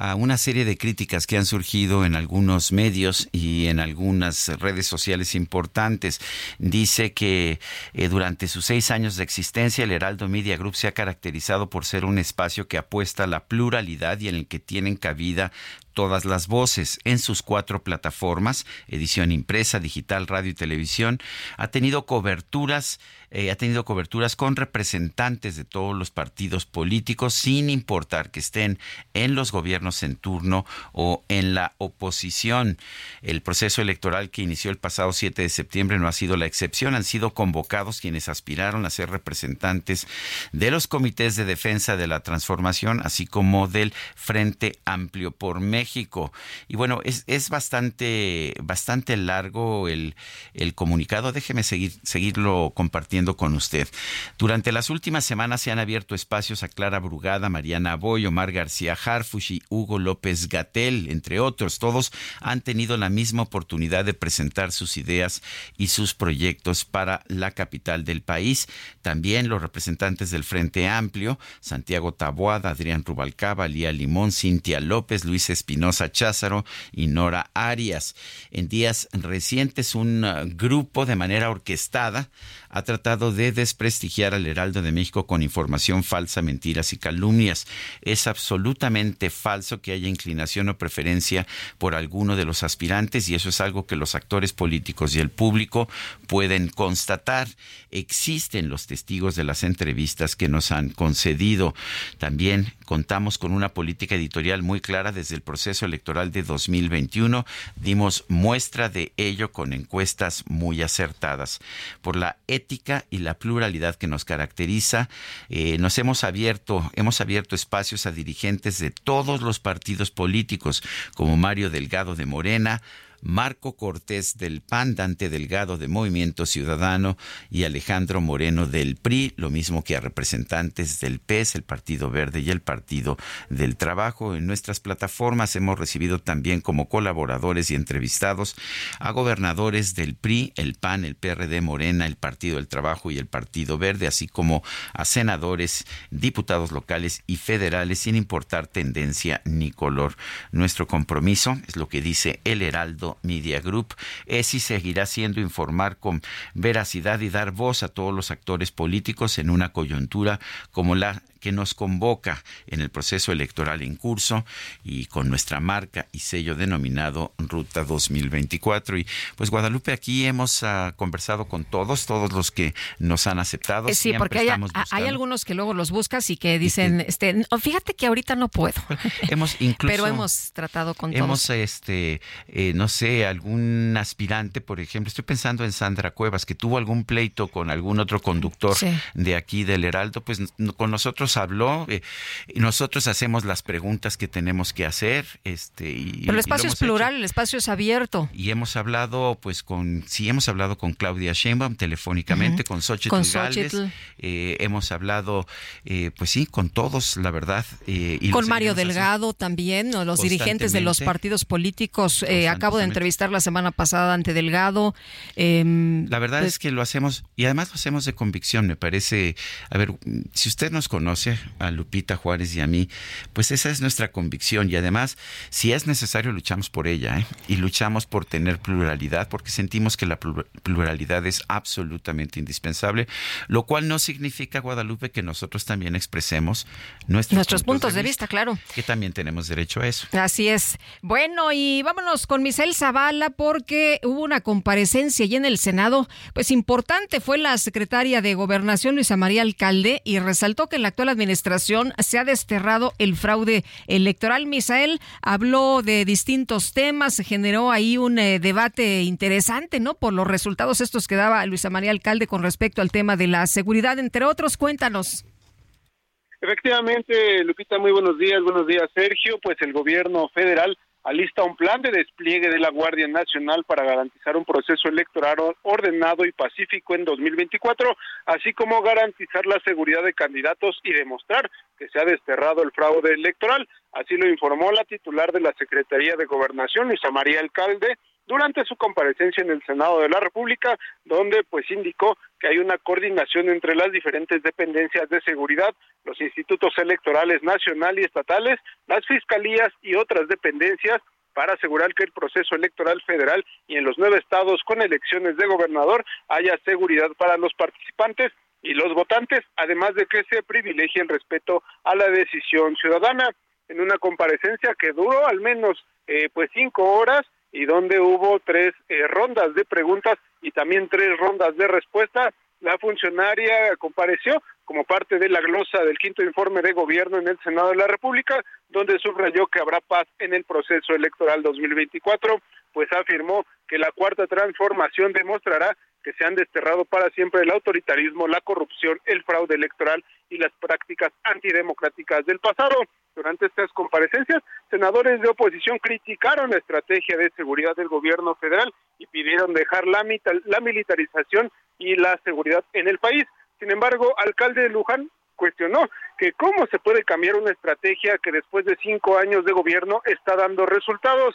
Speaker 1: a una serie de críticas que han surgido en algunos medios y en algunas redes sociales importantes. Dice que eh, durante sus seis años de existencia el Heraldo Media Group se ha caracterizado por ser un espacio que apuesta a la pluralidad y en el que tienen cabida todas las voces en sus cuatro plataformas, edición impresa, digital, radio y televisión. Ha tenido coberturas eh, ha tenido coberturas con representantes de todos los partidos políticos, sin importar que estén en los gobiernos en turno o en la oposición. El proceso electoral que inició el pasado 7 de septiembre no ha sido la excepción. Han sido convocados quienes aspiraron a ser representantes de los comités de defensa de la transformación, así como del Frente Amplio por México. Y bueno, es, es bastante, bastante largo el, el comunicado. Déjeme seguir, seguirlo compartiendo con usted. Durante las últimas semanas se han abierto espacios a Clara Brugada, Mariana Boy, Omar García Harfush y Hugo López Gatel, entre otros. Todos han tenido la misma oportunidad de presentar sus ideas y sus proyectos para la capital del país. También los representantes del Frente Amplio, Santiago Taboada, Adrián Rubalcaba, Lía Limón, Cintia López, Luis Espinosa Cházaro y Nora Arias. En días recientes, un uh, grupo de manera orquestada ha tratado de desprestigiar al Heraldo de México con información falsa, mentiras y calumnias. Es absolutamente falso que haya inclinación o preferencia por alguno de los aspirantes y eso es algo que los actores políticos y el público pueden constatar. Existen los testigos de las entrevistas que nos han concedido. También contamos con una política editorial muy clara desde el proceso electoral de 2021. Dimos muestra de ello con encuestas muy acertadas. Por la ética y la pluralidad que nos caracteriza, eh, nos hemos abierto, hemos abierto espacios a dirigentes de todos los partidos políticos, como Mario Delgado de Morena, Marco Cortés del PAN, Dante Delgado de Movimiento Ciudadano y Alejandro Moreno del PRI, lo mismo que a representantes del PES, el Partido Verde y el Partido del Trabajo. En nuestras plataformas hemos recibido también como colaboradores y entrevistados a gobernadores del PRI, el PAN, el PRD Morena, el Partido del Trabajo y el Partido Verde, así como a senadores, diputados locales y federales, sin importar tendencia ni color. Nuestro compromiso es lo que dice el Heraldo Media Group, es y seguirá siendo informar con veracidad y dar voz a todos los actores políticos en una coyuntura como la que nos convoca en el proceso electoral en curso y con nuestra marca y sello denominado Ruta 2024. Y pues Guadalupe, aquí hemos uh, conversado con todos, todos los que nos han aceptado.
Speaker 2: Eh, sí, porque hay, hay, algunos que luego los buscas y que dicen, este, fíjate que ahorita no puedo.
Speaker 1: hemos [LAUGHS] incluso,
Speaker 2: Pero hemos tratado con
Speaker 1: hemos,
Speaker 2: todos.
Speaker 1: este, eh, no sé, algún aspirante, por ejemplo, estoy pensando en Sandra Cuevas, que tuvo algún pleito con algún otro conductor sí. de aquí del Heraldo, pues con nosotros habló, eh, nosotros hacemos las preguntas que tenemos que hacer. Este, y,
Speaker 2: Pero el espacio es plural, hecho. el espacio es abierto.
Speaker 1: Y hemos hablado, pues, con, sí, hemos hablado con Claudia Sheinbaum telefónicamente, uh -huh. con Xochitl
Speaker 2: con
Speaker 1: Gálvez, eh, hemos hablado, eh, pues sí, con todos, la verdad.
Speaker 2: Y con Mario Delgado también, ¿no? los dirigentes de los partidos políticos. Acabo de entrevistar la semana pasada ante Delgado. Em,
Speaker 1: la verdad pues, es que lo hacemos, y además lo hacemos de convicción, me parece. A ver, si usted nos conoce, a Lupita Juárez y a mí, pues esa es nuestra convicción. Y además, si es necesario, luchamos por ella, ¿eh? y luchamos por tener pluralidad, porque sentimos que la pluralidad es absolutamente indispensable, lo cual no significa, Guadalupe, que nosotros también expresemos nuestros,
Speaker 2: nuestros puntos, puntos de, vista, vista, claro.
Speaker 1: Que también tenemos derecho a eso.
Speaker 2: Así es. Bueno, y vámonos con Misael Zavala, porque hubo una comparecencia y en el Senado, pues importante, fue la secretaria de Gobernación, Luisa María Alcalde, y resaltó que en la actual administración se ha desterrado el fraude electoral. Misael habló de distintos temas, se generó ahí un eh, debate interesante, ¿no? Por los resultados estos que daba Luisa María Alcalde con respecto al tema de la seguridad, entre otros. Cuéntanos.
Speaker 18: Efectivamente, Lupita, muy buenos días. Buenos días, Sergio. Pues el gobierno federal alista un plan de despliegue de la Guardia Nacional para garantizar un proceso electoral ordenado y pacífico en 2024, así como garantizar la seguridad de candidatos y demostrar que se ha desterrado el fraude electoral. Así lo informó la titular de la Secretaría de Gobernación, Luisa María Alcalde, durante su comparecencia en el Senado de la República, donde pues indicó que hay una coordinación entre las diferentes dependencias de seguridad, los institutos electorales nacional y estatales, las fiscalías y otras dependencias para asegurar que el proceso electoral federal y en los nueve estados con elecciones de gobernador haya seguridad para los participantes y los votantes, además de que se privilegie el respeto a la decisión ciudadana. En una comparecencia que duró al menos eh, pues cinco horas, y donde hubo tres eh, rondas de preguntas y también tres rondas de respuesta. La funcionaria compareció como parte de la glosa del quinto informe de gobierno en el Senado de la República, donde subrayó que habrá paz en el proceso electoral 2024, pues afirmó que la cuarta transformación demostrará que se han desterrado para siempre el autoritarismo, la corrupción, el fraude electoral y las prácticas antidemocráticas del pasado. Durante estas comparecencias, senadores de oposición criticaron la estrategia de seguridad del gobierno federal y pidieron dejar la, la militarización y la seguridad en el país. Sin embargo, alcalde de Luján cuestionó que cómo se puede cambiar una estrategia que después de cinco años de gobierno está dando resultados.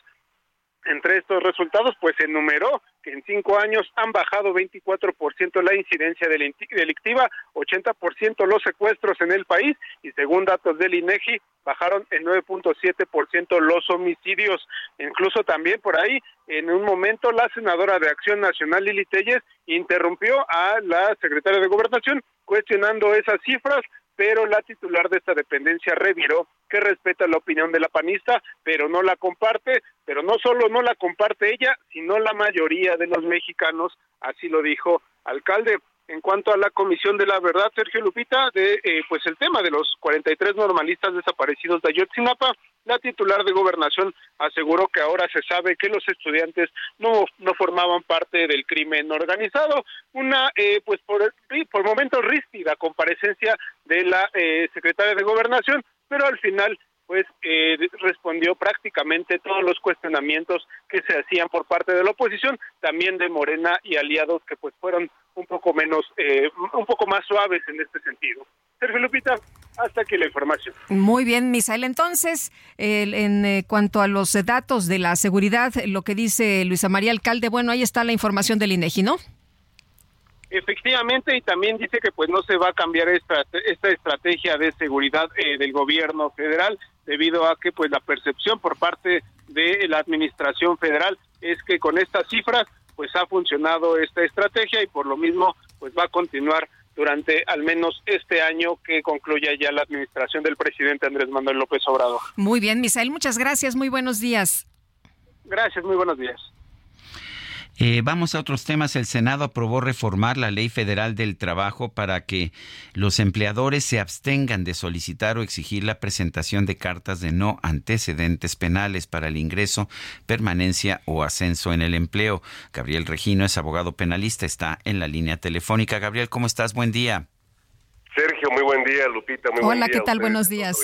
Speaker 18: Entre estos resultados, pues se enumeró que en cinco años han bajado 24% la incidencia delictiva, 80% los secuestros en el país y según datos del INEGI bajaron en 9.7% los homicidios. Incluso también por ahí, en un momento, la senadora de Acción Nacional, Lili Telles, interrumpió a la secretaria de Gobernación cuestionando esas cifras, pero la titular de esta dependencia reviró que respeta la opinión de la panista, pero no la comparte, pero no solo no la comparte ella, sino la mayoría de los mexicanos, así lo dijo alcalde. En cuanto a la Comisión de la Verdad, Sergio Lupita, de eh, pues el tema de los 43 normalistas desaparecidos de Ayotzinapa, la titular de Gobernación aseguró que ahora se sabe que los estudiantes no no formaban parte del crimen organizado. Una eh, pues por por momentos ríspida comparecencia de la eh, secretaria de Gobernación, pero al final pues eh, respondió prácticamente todos los cuestionamientos que se hacían por parte de la oposición, también de Morena y aliados que pues fueron un poco menos, eh, un poco más suaves en este sentido. Sergio Lupita, hasta aquí la información.
Speaker 2: Muy bien, Misael. Entonces, en eh, cuanto a los datos de la seguridad, lo que dice Luisa María Alcalde, bueno, ahí está la información del INEGI, ¿no?
Speaker 18: Efectivamente, y también dice que pues no se va a cambiar esta, esta estrategia de seguridad eh, del gobierno federal, debido a que pues la percepción por parte de la administración federal es que con estas cifras pues ha funcionado esta estrategia y por lo mismo pues va a continuar durante al menos este año que concluya ya la administración del presidente Andrés Manuel López Obrador.
Speaker 2: Muy bien, Misael, muchas gracias, muy buenos días.
Speaker 18: Gracias, muy buenos días.
Speaker 1: Eh, vamos a otros temas. El Senado aprobó reformar la Ley Federal del Trabajo para que los empleadores se abstengan de solicitar o exigir la presentación de cartas de no antecedentes penales para el ingreso, permanencia o ascenso en el empleo. Gabriel Regino es abogado penalista, está en la línea telefónica. Gabriel, ¿cómo estás? Buen día.
Speaker 19: Sergio, muy buen día. Lupita, muy
Speaker 2: buen
Speaker 19: día.
Speaker 2: Hola, ¿qué tal? Buenos días.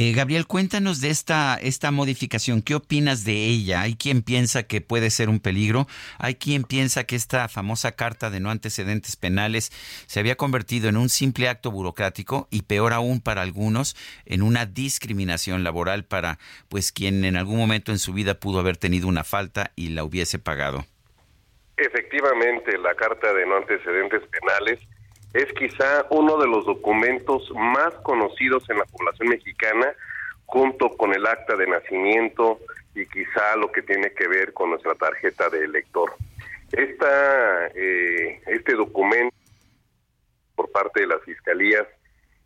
Speaker 1: Eh, Gabriel, cuéntanos de esta, esta modificación. ¿Qué opinas de ella? Hay quien piensa que puede ser un peligro. Hay quien piensa que esta famosa carta de no antecedentes penales se había convertido en un simple acto burocrático y peor aún para algunos, en una discriminación laboral para pues quien en algún momento en su vida pudo haber tenido una falta y la hubiese pagado.
Speaker 19: Efectivamente, la carta de no antecedentes penales es quizá uno de los documentos más conocidos en la población mexicana, junto con el acta de nacimiento y quizá lo que tiene que ver con nuestra tarjeta de elector. Esta, eh, este documento por parte de las fiscalías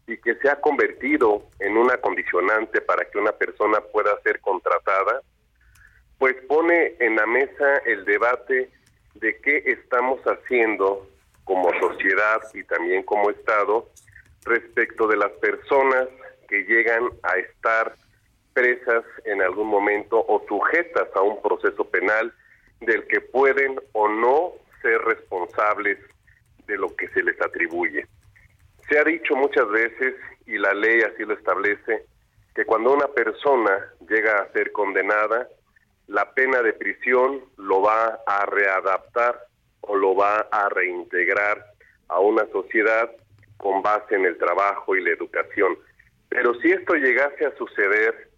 Speaker 19: y que se ha convertido en una condicionante para que una persona pueda ser contratada, pues pone en la mesa el debate de qué estamos haciendo como sociedad y también como Estado respecto de las personas que llegan a estar presas en algún momento o sujetas a un proceso penal del que pueden o no ser responsables de lo que se les atribuye. Se ha dicho muchas veces, y la ley así lo establece, que cuando una persona llega a ser condenada, la pena de prisión lo va a readaptar o lo va a reintegrar a una sociedad con base en el trabajo y la educación. Pero si esto llegase a suceder,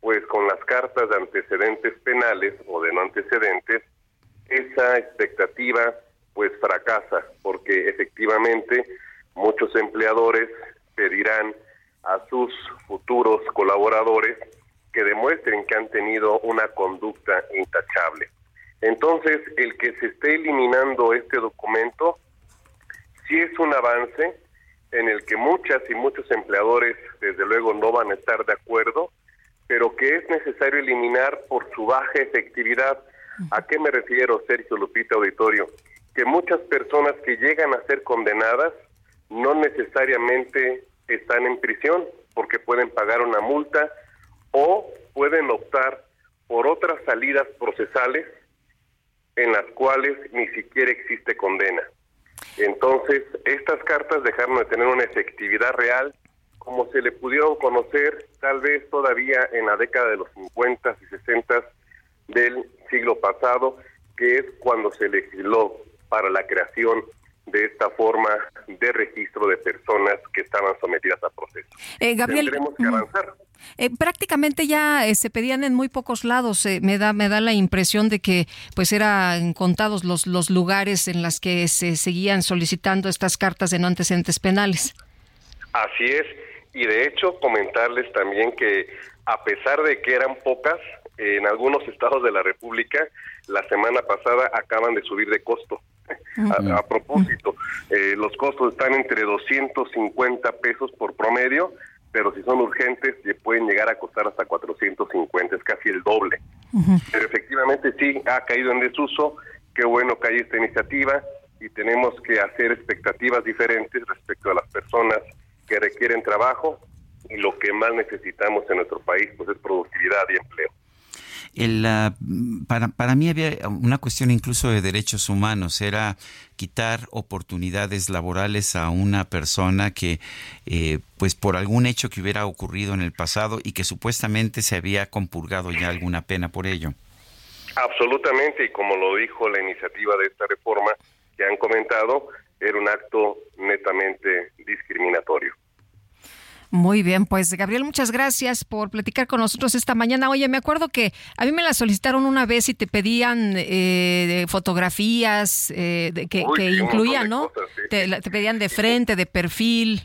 Speaker 19: pues con las cartas de antecedentes penales o de no antecedentes, esa expectativa pues fracasa, porque efectivamente muchos empleadores pedirán a sus futuros colaboradores que demuestren que han tenido una conducta intachable. Entonces, el que se esté eliminando este documento sí es un avance en el que muchas y muchos empleadores, desde luego, no van a estar de acuerdo, pero que es necesario eliminar por su baja efectividad. ¿A qué me refiero, Sergio Lupita Auditorio? Que muchas personas que llegan a ser condenadas no necesariamente están en prisión porque pueden pagar una multa o pueden optar por otras salidas procesales en las cuales ni siquiera existe condena. Entonces, estas cartas dejaron de tener una efectividad real como se le pudieron conocer tal vez todavía en la década de los 50 y 60 del siglo pasado, que es cuando se legisló para la creación de esta forma de registro de personas que estaban sometidas a proceso.
Speaker 2: Eh, Gabriel,
Speaker 19: Tendremos que avanzar.
Speaker 2: Eh, prácticamente ya eh, se pedían en muy pocos lados. Eh, me da me da la impresión de que pues eran contados los los lugares en los que se seguían solicitando estas cartas de no antecedentes penales.
Speaker 19: Así es. Y de hecho comentarles también que a pesar de que eran pocas, en algunos estados de la República la semana pasada acaban de subir de costo. A, a, propósito, los costos están entre 250 pesos por promedio pero si son urgentes pueden llegar a costar hasta 450, es casi el doble. Pero efectivamente sí, ha caído en desuso, qué bueno que hay esta iniciativa y tenemos que hacer expectativas diferentes respecto a las personas que requieren trabajo y lo que más necesitamos en nuestro país pues es productividad y empleo.
Speaker 1: El, para, para mí había una cuestión incluso de derechos humanos, era quitar oportunidades laborales a una persona que, eh, pues por algún hecho que hubiera ocurrido en el pasado y que supuestamente se había compurgado ya alguna pena por ello.
Speaker 19: Absolutamente, y como lo dijo la iniciativa de esta reforma que han comentado, era un acto netamente discriminatorio.
Speaker 2: Muy bien, pues Gabriel, muchas gracias por platicar con nosotros esta mañana. Oye, me acuerdo que a mí me la solicitaron una vez y te pedían eh, fotografías eh, que, incluían, ¿no? te, pedían de frente, de perfil.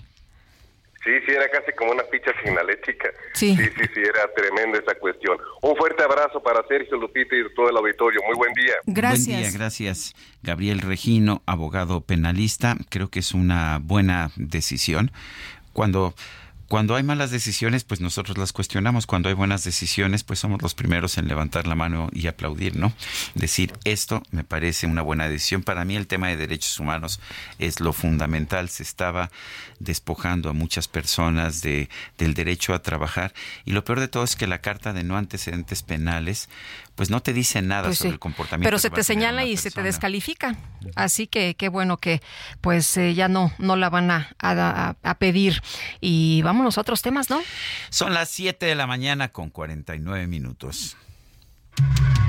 Speaker 19: Sí, sí, era casi como una ficha signalética. Sí. sí, sí, sí, era tremenda esa cuestión. Un fuerte abrazo para Sergio Lupita y todo el auditorio. Muy buen día.
Speaker 1: Gracias. Buen día, gracias. Gabriel Regino, abogado penalista. Creo que es una buena decisión. Cuando cuando hay malas decisiones, pues nosotros las cuestionamos. Cuando hay buenas decisiones, pues somos los primeros en levantar la mano y aplaudir, ¿no? Decir, esto me parece una buena decisión. Para mí el tema de derechos humanos es lo fundamental. Se estaba despojando a muchas personas de, del derecho a trabajar. Y lo peor de todo es que la Carta de No Antecedentes Penales, pues no te dice nada pues sobre el comportamiento.
Speaker 2: Pero se te señala y se te descalifica. Así que qué bueno que pues eh, ya no, no la van a, a, pedir. Y vámonos a otros temas, ¿no?
Speaker 1: Son las 7 de la mañana con 49 minutos.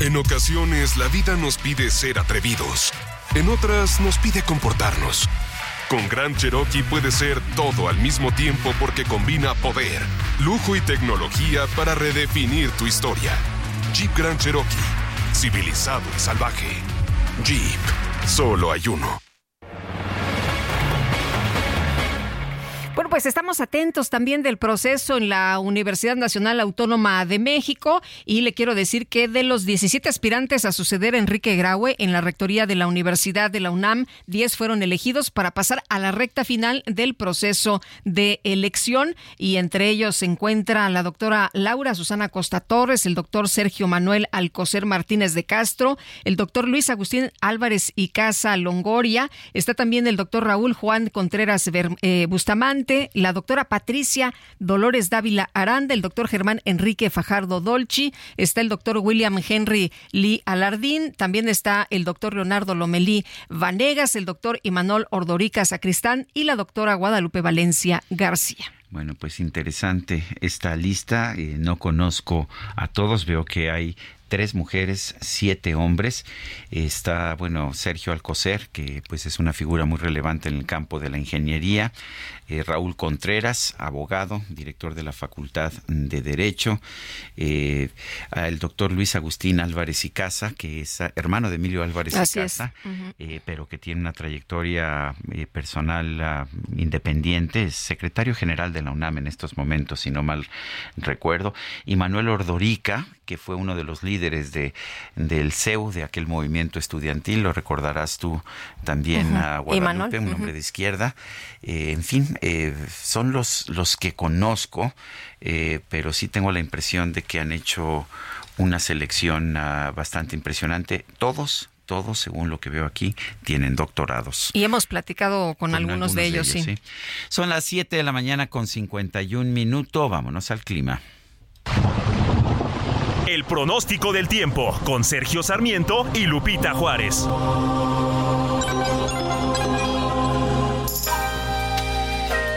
Speaker 20: En ocasiones la vida nos pide ser atrevidos. En otras nos pide comportarnos. Con Gran Cherokee puede ser todo al mismo tiempo porque combina poder, lujo y tecnología para redefinir tu historia. Jeep Grand Cherokee, civilizado y salvaje. Jeep, solo hay uno.
Speaker 2: Bueno, pues estamos atentos también del proceso en la Universidad Nacional Autónoma de México y le quiero decir que de los 17 aspirantes a suceder a Enrique Graue en la rectoría de la Universidad de la UNAM, 10 fueron elegidos para pasar a la recta final del proceso de elección y entre ellos se encuentra la doctora Laura Susana Costa Torres, el doctor Sergio Manuel Alcocer Martínez de Castro, el doctor Luis Agustín Álvarez y Casa Longoria, está también el doctor Raúl Juan Contreras eh, La doctora Patricia Dolores Dávila Aranda, el doctor Germán Enrique Fajardo Dolci, está el doctor William Henry Lee Alardín, también está el doctor Leonardo Lomelí Vanegas, el doctor Imanol Ordorica Sacristán y la doctora Guadalupe Valencia García.
Speaker 1: Bueno, pues interesante esta lista. Eh, no conozco a todos, veo que hay tres mujeres, siete hombres. Está, bueno, Sergio Alcocer, que pues es una figura muy relevante en el campo de la ingeniería. Eh, Raúl Contreras, abogado, director de la Facultad de Derecho, eh, el doctor Luis Agustín Álvarez y Casa, que es hermano de Emilio Álvarez y Casa, eh, pero que tiene una trayectoria personal ah, independiente, es secretario general de la UNAM en estos momentos, si no mal recuerdo, y Manuel Ordorica, que fue uno de los líderes de, del CEU, de aquel movimiento estudiantil, lo recordarás tú también a Guadalupe, un hombre de izquierda. en fin, eh, son los, los que conozco, eh, pero sí tengo la impresión de que han hecho una selección ah, bastante impresionante. Todos, todos, según lo que veo aquí, tienen doctorados.
Speaker 2: Y hemos platicado con, algunos, de ellos, sí.
Speaker 1: Son las 7 de la mañana con 51 minutos. Vámonos al clima.
Speaker 11: El pronóstico del tiempo con Sergio Sarmiento y Lupita Juárez.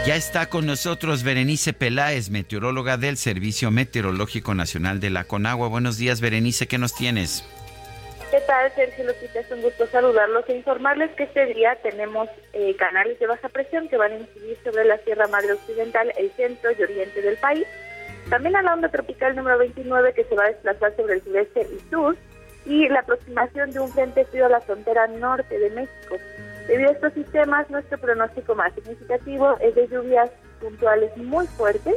Speaker 1: Ya está con nosotros Berenice Peláez, meteoróloga del Servicio Meteorológico Nacional de la Conagua. Buenos días, Berenice, ¿qué nos tienes?
Speaker 21: ¿Qué tal, Sergio Lupita? Es un gusto saludarlos e informarles que este día tenemos eh, canales de baja presión que van a incidir sobre la Sierra Madre Occidental, el centro y oriente del país. También a la onda tropical número 29 que se va a desplazar sobre el sureste y sur y la aproximación de un frente frío a la frontera norte de México. Debido a estos sistemas, nuestro pronóstico más significativo es de lluvias puntuales muy fuertes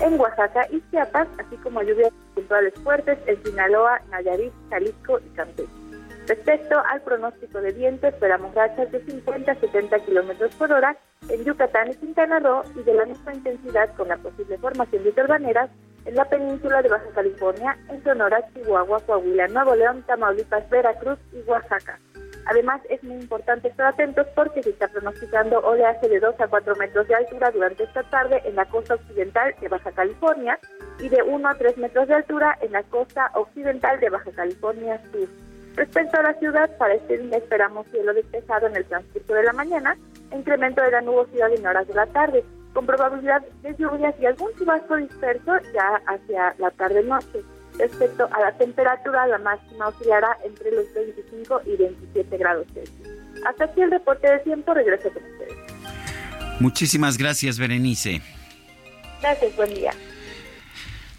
Speaker 21: en Oaxaca y Chiapas, así como lluvias puntuales fuertes en Sinaloa, Nayarit, Jalisco y Campeche. Respecto al pronóstico de viento, esperamos rachas de 50 a 70 kilómetros por hora en Yucatán y Quintana Roo y de la misma intensidad con la posible formación de torbaneras en la península de Baja California, en Sonora, Chihuahua, Coahuila, Nuevo León, Tamaulipas, Veracruz y Oaxaca. Además, es muy importante estar atentos porque se está pronosticando oleaje de 2 a 4 metros de altura durante esta tarde en la costa occidental de Baja California y de 1 a 3 metros de altura en la costa occidental de Baja California Sur. Respecto a la ciudad, para este día esperamos cielo despejado en el transcurso de la mañana, incremento de la nubosidad en horas de la tarde, con probabilidad de lluvias y algún chubasco disperso ya hacia la tarde-noche. Respecto a la temperatura, la máxima oscilará entre los 25 y 27 grados Celsius. Hasta aquí el reporte de tiempo, regreso con ustedes.
Speaker 1: Muchísimas gracias, Berenice.
Speaker 21: Gracias, buen día.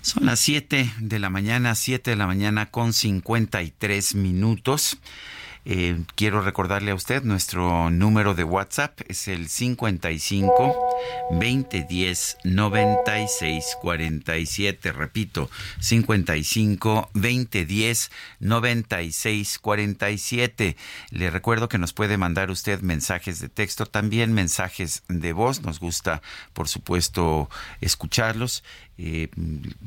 Speaker 1: Son las 7 de la mañana, 7 de la mañana con 53 minutos. Eh, quiero recordarle a usted nuestro número de WhatsApp es el 55 2010 96 47. Repito, 55 2010 96 47. Le recuerdo que nos puede mandar usted mensajes de texto, también mensajes de voz. Nos gusta, por supuesto, escucharlos. Eh,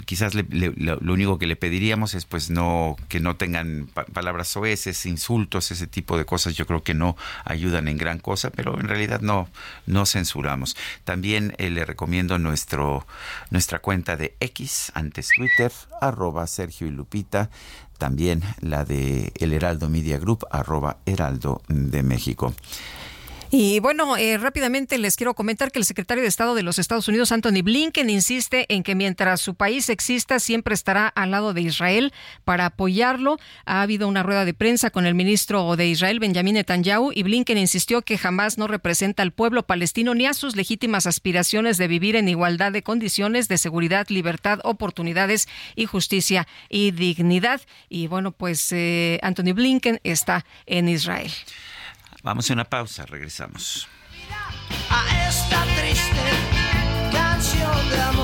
Speaker 1: quizás lo único que le pediríamos es pues no que no tengan palabras soeces, insultos, ese tipo de cosas. Yo creo que no ayudan en gran cosa, pero en realidad no no censuramos. También eh, le recomiendo nuestro nuestra cuenta de X antes Twitter arroba Sergio y Lupita también la de El Heraldo Media Group, arroba Heraldo de México.
Speaker 2: Y bueno, eh, rápidamente les quiero comentar que el secretario de Estado de los Estados Unidos, Anthony Blinken, insiste en que mientras su país exista, siempre estará al lado de Israel para apoyarlo. Ha habido una rueda de prensa con el ministro de Israel, Benjamin Netanyahu, y Blinken insistió que jamás no representa al pueblo palestino ni a sus legítimas aspiraciones de vivir en igualdad de condiciones de seguridad, libertad, oportunidades y justicia y dignidad. Y bueno, pues eh, Anthony Blinken está en Israel.
Speaker 1: Vamos a una pausa, regresamos.
Speaker 13: A esta triste canción de amor.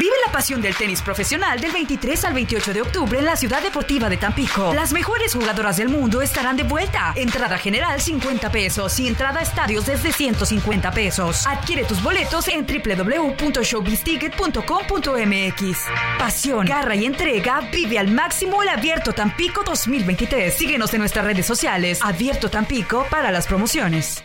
Speaker 22: Vive la pasión del tenis profesional del 23 al 28 de octubre en la Ciudad Deportiva de Tampico. Las mejores jugadoras del mundo estarán de vuelta. Entrada general 50 pesos y entrada a estadios desde 150 pesos. Adquiere tus boletos en www.showbizticket.com.mx. Pasión, garra y entrega vive al máximo el Abierto Tampico 2023. Síguenos en nuestras redes sociales. Abierto Tampico para las promociones.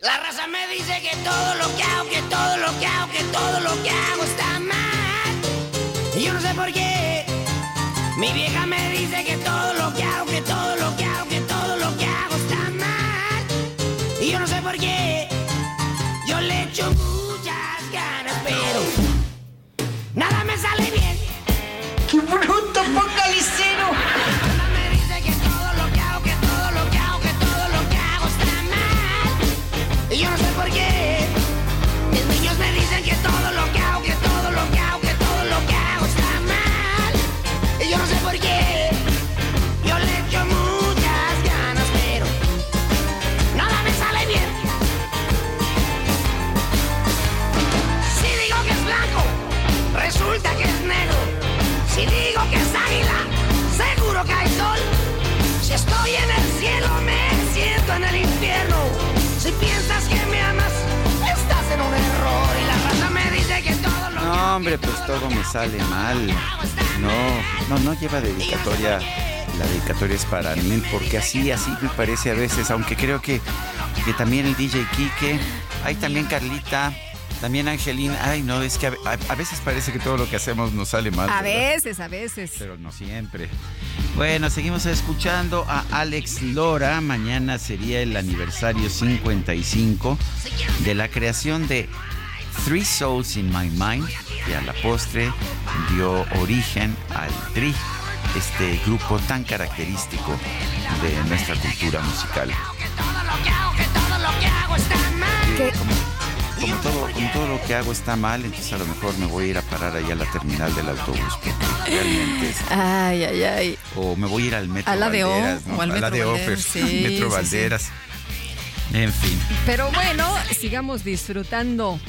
Speaker 13: La raza me dice que todo lo que hago, que todo lo que hago, que todo lo que hago está mal. Y yo no sé por qué. Mi vieja me dice que todo lo que hago, que todo lo que hago, que todo lo que hago está mal. Y yo no sé por qué.
Speaker 1: Nombre, pues todo me sale mal. No, no, no lleva dedicatoria. La dedicatoria es para mí, porque así, así me parece a veces, aunque creo que, que también el DJ Kike, hay también Carlita, también Angelina, ay no, es que a, veces parece que todo lo que hacemos nos sale mal.
Speaker 2: A veces, a veces.
Speaker 1: Pero no siempre. Bueno, seguimos escuchando a Alex Lora. Mañana sería el aniversario 55 de la creación de Three Souls in My Mind, que a la postre dio origen al Tri, este grupo tan característico de nuestra cultura musical como todo, como todo lo que hago está mal, entonces a lo mejor me voy a ir a parar allá a la terminal del autobús, realmente
Speaker 2: Ay, ay, ay.
Speaker 1: O me voy a ir al metro
Speaker 2: a la
Speaker 1: Valderas,
Speaker 2: de o, al metro,
Speaker 1: de
Speaker 2: Valderas,
Speaker 1: metro Valderas. En fin.
Speaker 2: Pero bueno, sigamos disfrutando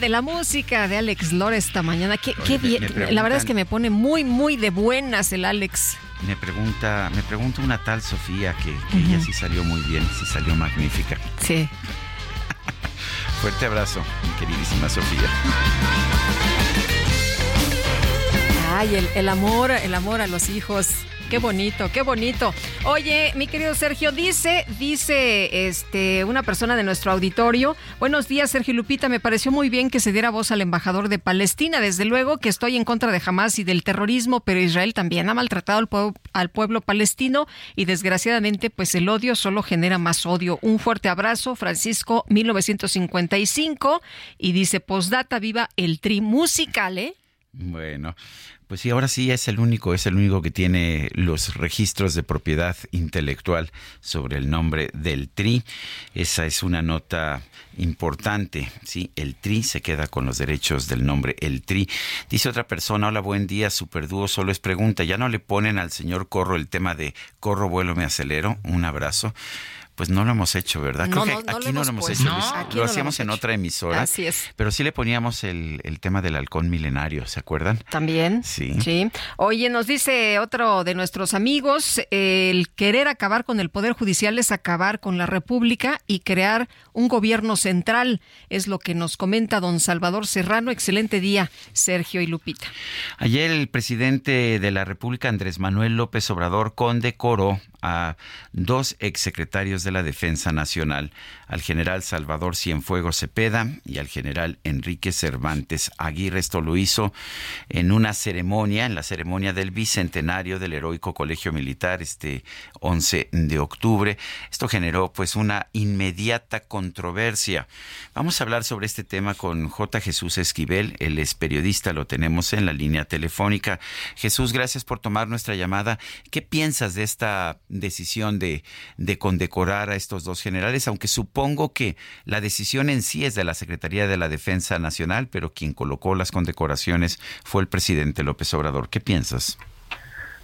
Speaker 2: de la música de Alex Lora esta mañana. Qué, qué bien. la verdad es que me pone muy, muy de buenas el Alex.
Speaker 1: Me pregunta, me pregunta una tal Sofía que, ella sí salió muy bien, sí salió magnífica.
Speaker 2: Sí. [LAUGHS]
Speaker 1: Fuerte abrazo, mi queridísima Sofía.
Speaker 2: Ay, el, el amor, el amor a los hijos. Qué bonito, qué bonito. Oye, mi querido Sergio, dice, dice este, una persona de nuestro auditorio. Buenos días, Sergio Lupita. Me pareció muy bien que se diera voz al embajador de Palestina. Desde luego que estoy en contra de Hamas y del terrorismo, pero Israel también ha maltratado al, al pueblo palestino y desgraciadamente, pues el odio solo genera más odio. Un fuerte abrazo, Francisco, 1955. Y dice, postdata, viva el tri musical, ¿eh?
Speaker 1: Bueno, pues sí, ahora sí es el único, es el único que tiene los registros de propiedad intelectual sobre el nombre del TRI. Esa es una nota importante, ¿sí? El TRI se queda con los derechos del nombre El TRI. Dice otra persona, hola, buen día, Superdúo, solo es pregunta, ¿ya no le ponen al señor Corro el tema de Corro, vuelo, me acelero? Un abrazo. Pues no lo hemos hecho, ¿verdad?
Speaker 2: Creo
Speaker 1: que
Speaker 2: aquí
Speaker 1: no lo hemos hecho. lo hacíamos en otra emisora.
Speaker 2: Así es.
Speaker 1: Pero sí le poníamos el, el, tema del halcón milenario, ¿se acuerdan?
Speaker 2: También.
Speaker 1: Sí.
Speaker 2: Sí. Oye, nos dice otro de nuestros amigos, el querer acabar con el Poder Judicial es acabar con la República y crear un gobierno central. Es lo que nos comenta don Salvador Serrano. Excelente día, Sergio y Lupita.
Speaker 1: Ayer el presidente de la República, Andrés Manuel López Obrador, condecoró a dos exsecretarios de la Defensa Nacional, al general Salvador Cienfuegos Cepeda y al general Enrique Cervantes Aguirre. Esto lo hizo en una ceremonia, en la ceremonia del bicentenario del heroico Colegio Militar, este 11 de octubre. Esto generó pues una inmediata controversia. Vamos a hablar sobre este tema con J. Jesús Esquivel, él es periodista, lo tenemos en la línea telefónica. Jesús, gracias por tomar nuestra llamada. ¿Qué piensas de esta decisión de, de condecorar a estos dos generales, aunque supongo que la decisión en sí es de la Secretaría de la Defensa Nacional, pero quien colocó las condecoraciones fue el presidente López Obrador. ¿Qué piensas?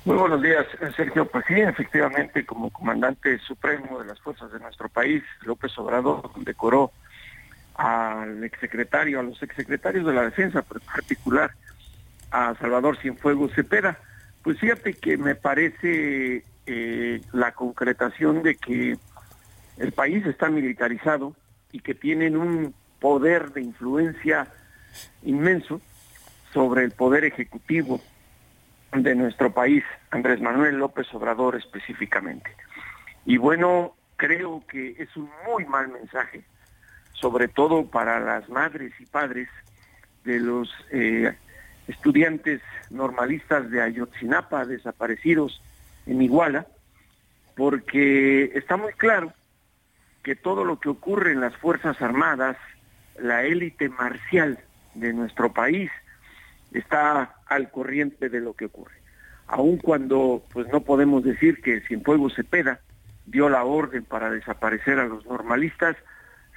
Speaker 23: Muy buenos días, Sergio. Pues sí, efectivamente, como comandante supremo de las fuerzas de nuestro país, López Obrador condecoró al exsecretario, a los exsecretarios de la defensa, pero en particular a Salvador Cienfuegos Cepeda. Pues fíjate que me parece eh, la concretación de que el país está militarizado y que tienen un poder de influencia inmenso sobre el poder ejecutivo de nuestro país, Andrés Manuel López Obrador específicamente. Y bueno, creo que es un muy mal mensaje, sobre todo para las madres y padres de los eh, estudiantes normalistas de Ayotzinapa desaparecidos en Iguala, porque está muy claro que todo lo que ocurre en las Fuerzas Armadas, la élite marcial de nuestro país, está al corriente de lo que ocurre. Aun cuando pues no podemos decir que Cienfuegos Cepeda dio la orden para desaparecer a los normalistas,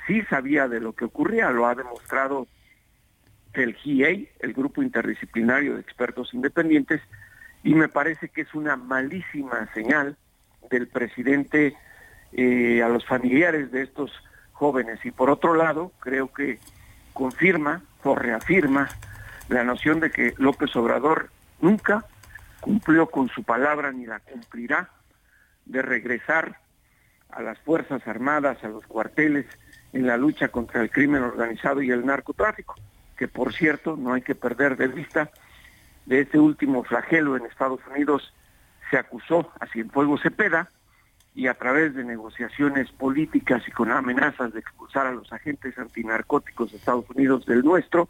Speaker 23: sí sabía de lo que ocurría, lo ha demostrado el GIA, el Grupo Interdisciplinario de Expertos Independientes, y me parece que es una malísima señal del presidente eh, a los familiares de estos jóvenes. Y por otro lado, creo que confirma o reafirma la noción de que López Obrador nunca cumplió con su palabra ni la cumplirá de regresar a las Fuerzas Armadas, a los cuarteles, en la lucha contra el crimen organizado y el narcotráfico. que por cierto no hay que perder de vista, de este último flagelo en Estados Unidos se acusó a Cienfuegos Cepeda y a través de negociaciones políticas y con amenazas de expulsar a los agentes antinarcóticos de Estados Unidos del nuestro,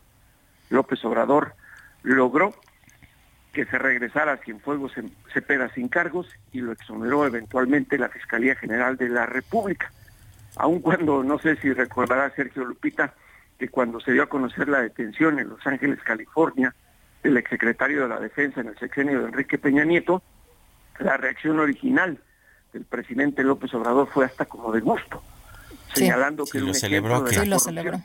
Speaker 23: López Obrador logró que se regresara a Cienfuegos Cepeda sin cargos y lo exoneró eventualmente la Fiscalía General de la República. Aun cuando, no sé si recordará Sergio Lupita, que cuando se dio a conocer la detención en Los Ángeles, California, del exsecretario de la Defensa en el sexenio de Enrique Peña Nieto, la reacción original del presidente López Obrador fue hasta como de gusto señalando que
Speaker 1: lo celebró.
Speaker 2: sí, lo celebró.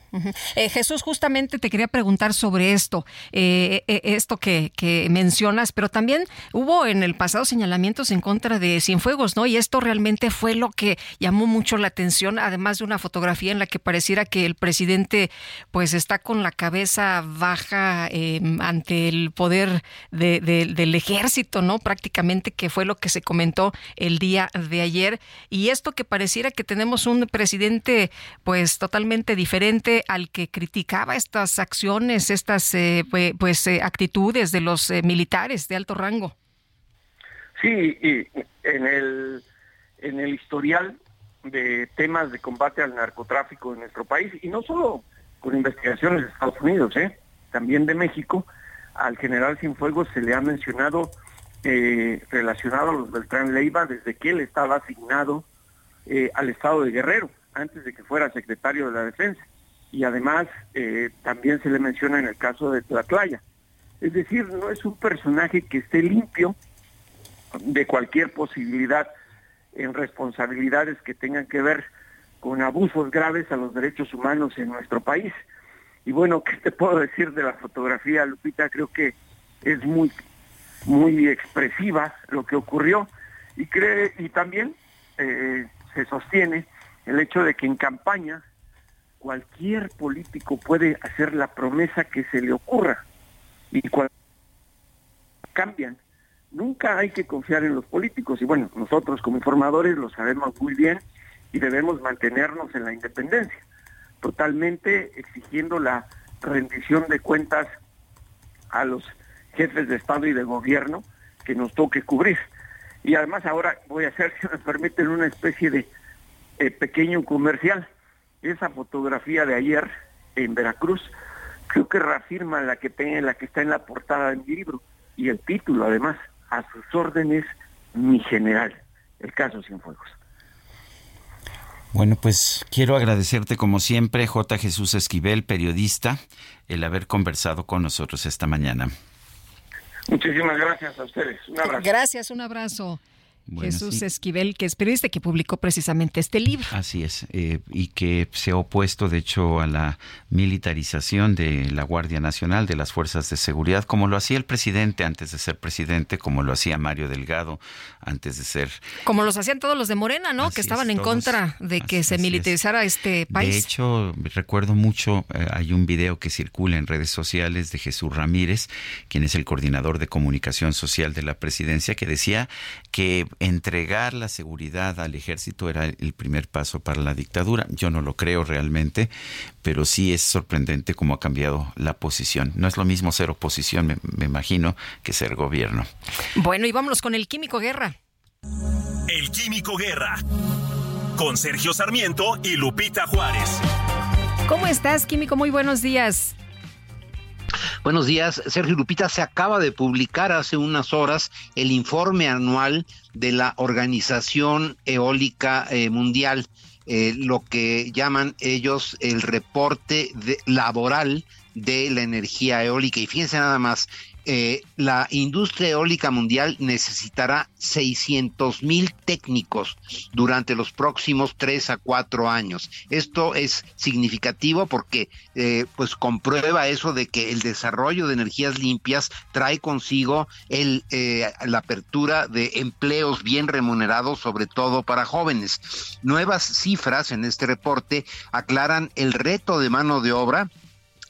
Speaker 2: Eh, Jesús, justamente te quería preguntar sobre esto, eh, eh, esto que, que, mencionas, pero también hubo en el pasado señalamientos en contra de Cienfuegos, ¿no? Y esto realmente fue lo que llamó mucho la atención, además de una fotografía en la que pareciera que el presidente pues está con la cabeza baja em, ante el poder de, del ejército, ¿no? Prácticamente que fue lo que se comentó el día de ayer. Y esto que pareciera que tenemos un presidente pues totalmente diferente al que criticaba estas acciones, estas eh, pues eh, actitudes de los eh, militares de alto rango.
Speaker 23: Sí, y en el en el historial de temas de combate al narcotráfico en nuestro país y no solo con investigaciones de Estados Unidos, también de México, al general Cienfuegos se le ha mencionado relacionado a los Beltrán Leiva desde que él estaba asignado al estado de Guerrero antes de que fuera secretario de la Defensa. Y además eh, también se le menciona en el caso de Tlatlaya. Es decir, no es un personaje que esté limpio de cualquier posibilidad en responsabilidades que tengan que ver con abusos graves a los derechos humanos en nuestro país. Y bueno, ¿qué te puedo decir de la fotografía, Lupita? Creo que es muy, muy expresiva lo que ocurrió y cree y también eh, se sostiene el hecho de que en campaña cualquier político puede hacer la promesa que se le ocurra y cuando cambian. Nunca hay que confiar en los políticos y bueno, nosotros como informadores lo sabemos muy bien y debemos mantenernos en la independencia, totalmente exigiendo la rendición de cuentas a los jefes de Estado y de gobierno que nos toque cubrir. Y además ahora voy a hacer, [LAUGHS] si me permiten, una especie de eh, pequeño comercial. Esa fotografía de ayer en Veracruz creo que reafirma la que, la que está en la portada de mi libro y el título además, a sus órdenes, mi general, el caso Cienfuegos.
Speaker 1: Bueno, pues quiero agradecerte como siempre, J. Jesús Esquivel, periodista, el haber conversado con nosotros esta mañana.
Speaker 23: Muchísimas gracias a ustedes. Un abrazo.
Speaker 2: Gracias, un abrazo. Jesús Esquivel, que es periodista que publicó precisamente este libro.
Speaker 1: Así es, eh, y que se ha opuesto, de hecho, a la militarización de la Guardia Nacional, de las fuerzas de seguridad, como lo hacía el presidente antes de ser presidente, como lo hacía Mario Delgado antes de ser...
Speaker 2: Como los hacían todos los de Morena, ¿no? que estaban en contra de que se militarizara este país.
Speaker 1: De hecho, recuerdo mucho, eh, hay un video que circula en redes sociales de Jesús Ramírez, quien es el coordinador de comunicación social de la presidencia, que decía que entregar la seguridad al ejército era el primer paso para la dictadura. Yo no lo creo realmente, pero sí es sorprendente cómo ha cambiado la posición. No es lo mismo ser oposición, me, imagino, que ser gobierno.
Speaker 2: Bueno, y vámonos con el Químico Guerra.
Speaker 11: El Químico Guerra, con Sergio Sarmiento y Lupita Juárez.
Speaker 2: ¿Cómo estás, Químico? Muy buenos días.
Speaker 24: Buenos días, Sergio Lupita. Se acaba de publicar hace unas horas el informe anual de la Organización Eólica eh, Mundial, eh, lo que llaman ellos el reporte laboral de la energía eólica. Y fíjense nada más, eh, la industria eólica mundial necesitará 600 mil técnicos durante los próximos tres a cuatro años. Esto es significativo porque eh, pues comprueba eso de que el desarrollo de energías limpias trae consigo el, eh, la apertura de empleos bien remunerados, sobre todo para jóvenes. Nuevas cifras en este reporte aclaran el reto de mano de obra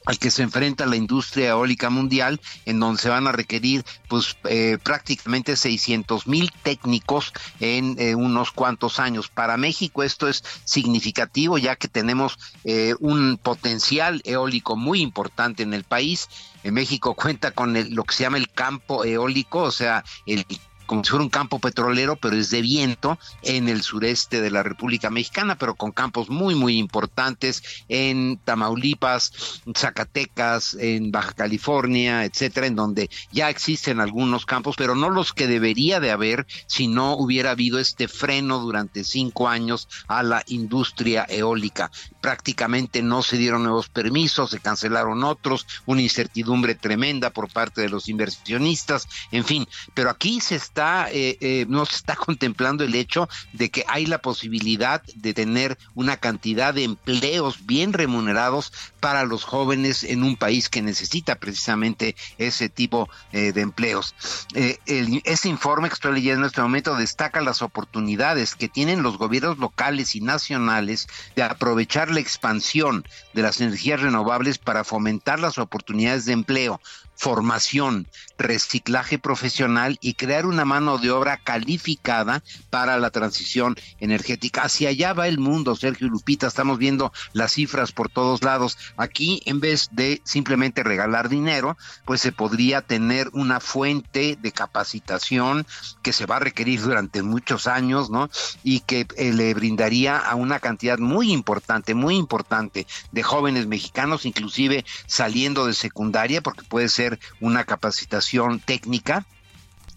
Speaker 24: al que se enfrenta la industria eólica mundial, en donde se van a requerir pues eh, prácticamente 600 mil técnicos en eh, unos cuantos años. Para México esto es significativo ya que tenemos eh, un potencial eólico muy importante en el país. En México cuenta con lo que se llama el campo eólico, o sea, el como si fuera un campo petrolero, pero es de viento en el sureste de la República Mexicana, pero con campos muy, muy importantes en Tamaulipas, Zacatecas, en Baja California, etcétera, en donde ya existen algunos campos, pero no los que debería de haber si no hubiera habido este freno durante cinco años a la industria eólica. Prácticamente no se dieron nuevos permisos, se cancelaron otros, una incertidumbre tremenda por parte de los inversionistas, en fin, pero aquí se está eh, eh, no se está [LAUGHS] contemplando el hecho de que hay la posibilidad de tener una cantidad de empleos bien remunerados para los jóvenes en un país que necesita precisamente ese tipo eh, de empleos. ese informe que estoy leyendo en este momento destaca las oportunidades que tienen los gobiernos locales y nacionales de aprovechar la expansión de las energías renovables para fomentar las oportunidades de empleo formación, reciclaje profesional y crear una mano de obra calificada para la transición energética. Hacia allá va el mundo, Sergio Lupita, estamos viendo las cifras por todos lados. Aquí, en vez de simplemente regalar dinero, pues se podría tener una fuente de capacitación que se va a requerir durante muchos años, ¿no? Y que eh, le brindaría a una cantidad muy importante, muy importante de jóvenes mexicanos, inclusive saliendo de secundaria, porque puede ser una capacitación técnica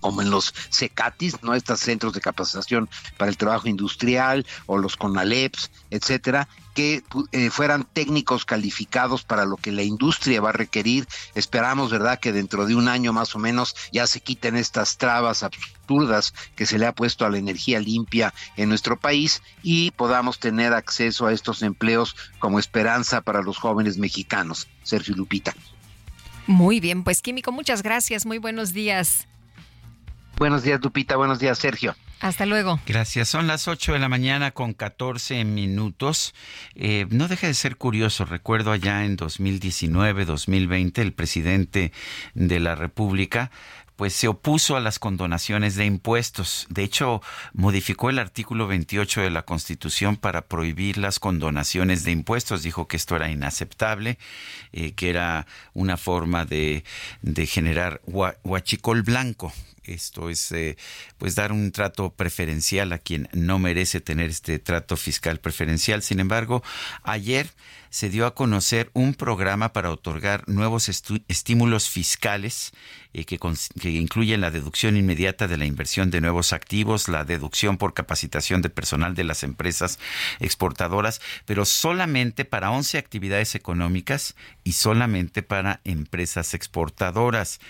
Speaker 24: como en los CECATIS, ¿no? Estos centros de capacitación para el trabajo industrial o los CONALEPS, etcétera, que eh, fueran técnicos calificados para lo que la industria va a requerir. Esperamos, ¿verdad?, que dentro de un año más o menos ya se quiten estas trabas absurdas que se le ha puesto a la energía limpia en nuestro país y podamos tener acceso a estos empleos como esperanza para los jóvenes mexicanos. Sergio Lupita.
Speaker 2: Muy bien, pues Químico, muchas gracias. Muy buenos días.
Speaker 24: Buenos días, Dupita. Buenos días, Sergio.
Speaker 2: Hasta luego.
Speaker 1: Gracias. Son las 8 de la mañana con 14 minutos. Eh, no deja de ser curioso. Recuerdo allá en 2019, 2020, el presidente de la República pues se opuso a las condonaciones de impuestos. De hecho, modificó el artículo 28 de la Constitución para prohibir las condonaciones de impuestos. Dijo que esto era inaceptable, eh, que era una forma de, de generar huachicol blanco, esto es eh, pues dar un trato preferencial a quien no merece tener este trato fiscal preferencial. Sin embargo, ayer se dio a conocer un programa para otorgar nuevos estímulos fiscales eh, que, incluyen la deducción inmediata de la inversión de nuevos activos, la deducción por capacitación de personal de las empresas exportadoras, pero solamente para 11 actividades económicas y solamente para empresas exportadoras.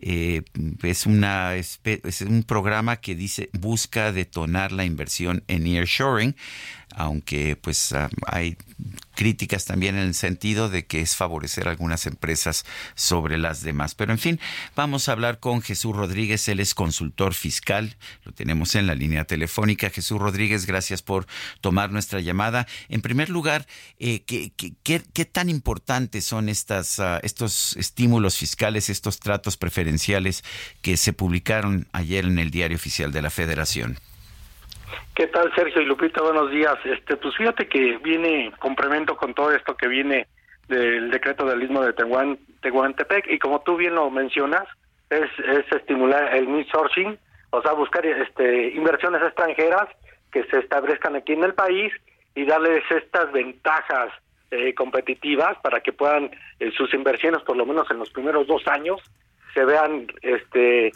Speaker 1: Eh, es, una, es un programa que dice busca detonar la inversión en nearshoring, aunque pues ah, hay críticas también en el sentido de que es favorecer algunas empresas sobre las demás. Pero en fin, vamos a hablar con Jesús Rodríguez, él es consultor fiscal, lo tenemos en la línea telefónica. Jesús Rodríguez, gracias por tomar nuestra llamada. En primer lugar, eh, ¿qué, qué, tan importantes son estas, ah, estos estímulos fiscales, estos tratos preferenciales que se publicaron ayer en el Diario Oficial de la Federación?
Speaker 25: ¿Qué tal, Sergio y Lupita? Buenos días. Este, pues fíjate que viene complemento con todo esto que viene del decreto del istmo de Tehuan, Tehuantepec y como tú bien lo mencionas, es, es estimular el sourcing, o sea, buscar este inversiones extranjeras que se establezcan aquí en el país y darles estas ventajas eh, competitivas para que puedan eh, sus inversiones, por lo menos en los primeros dos años, se vean este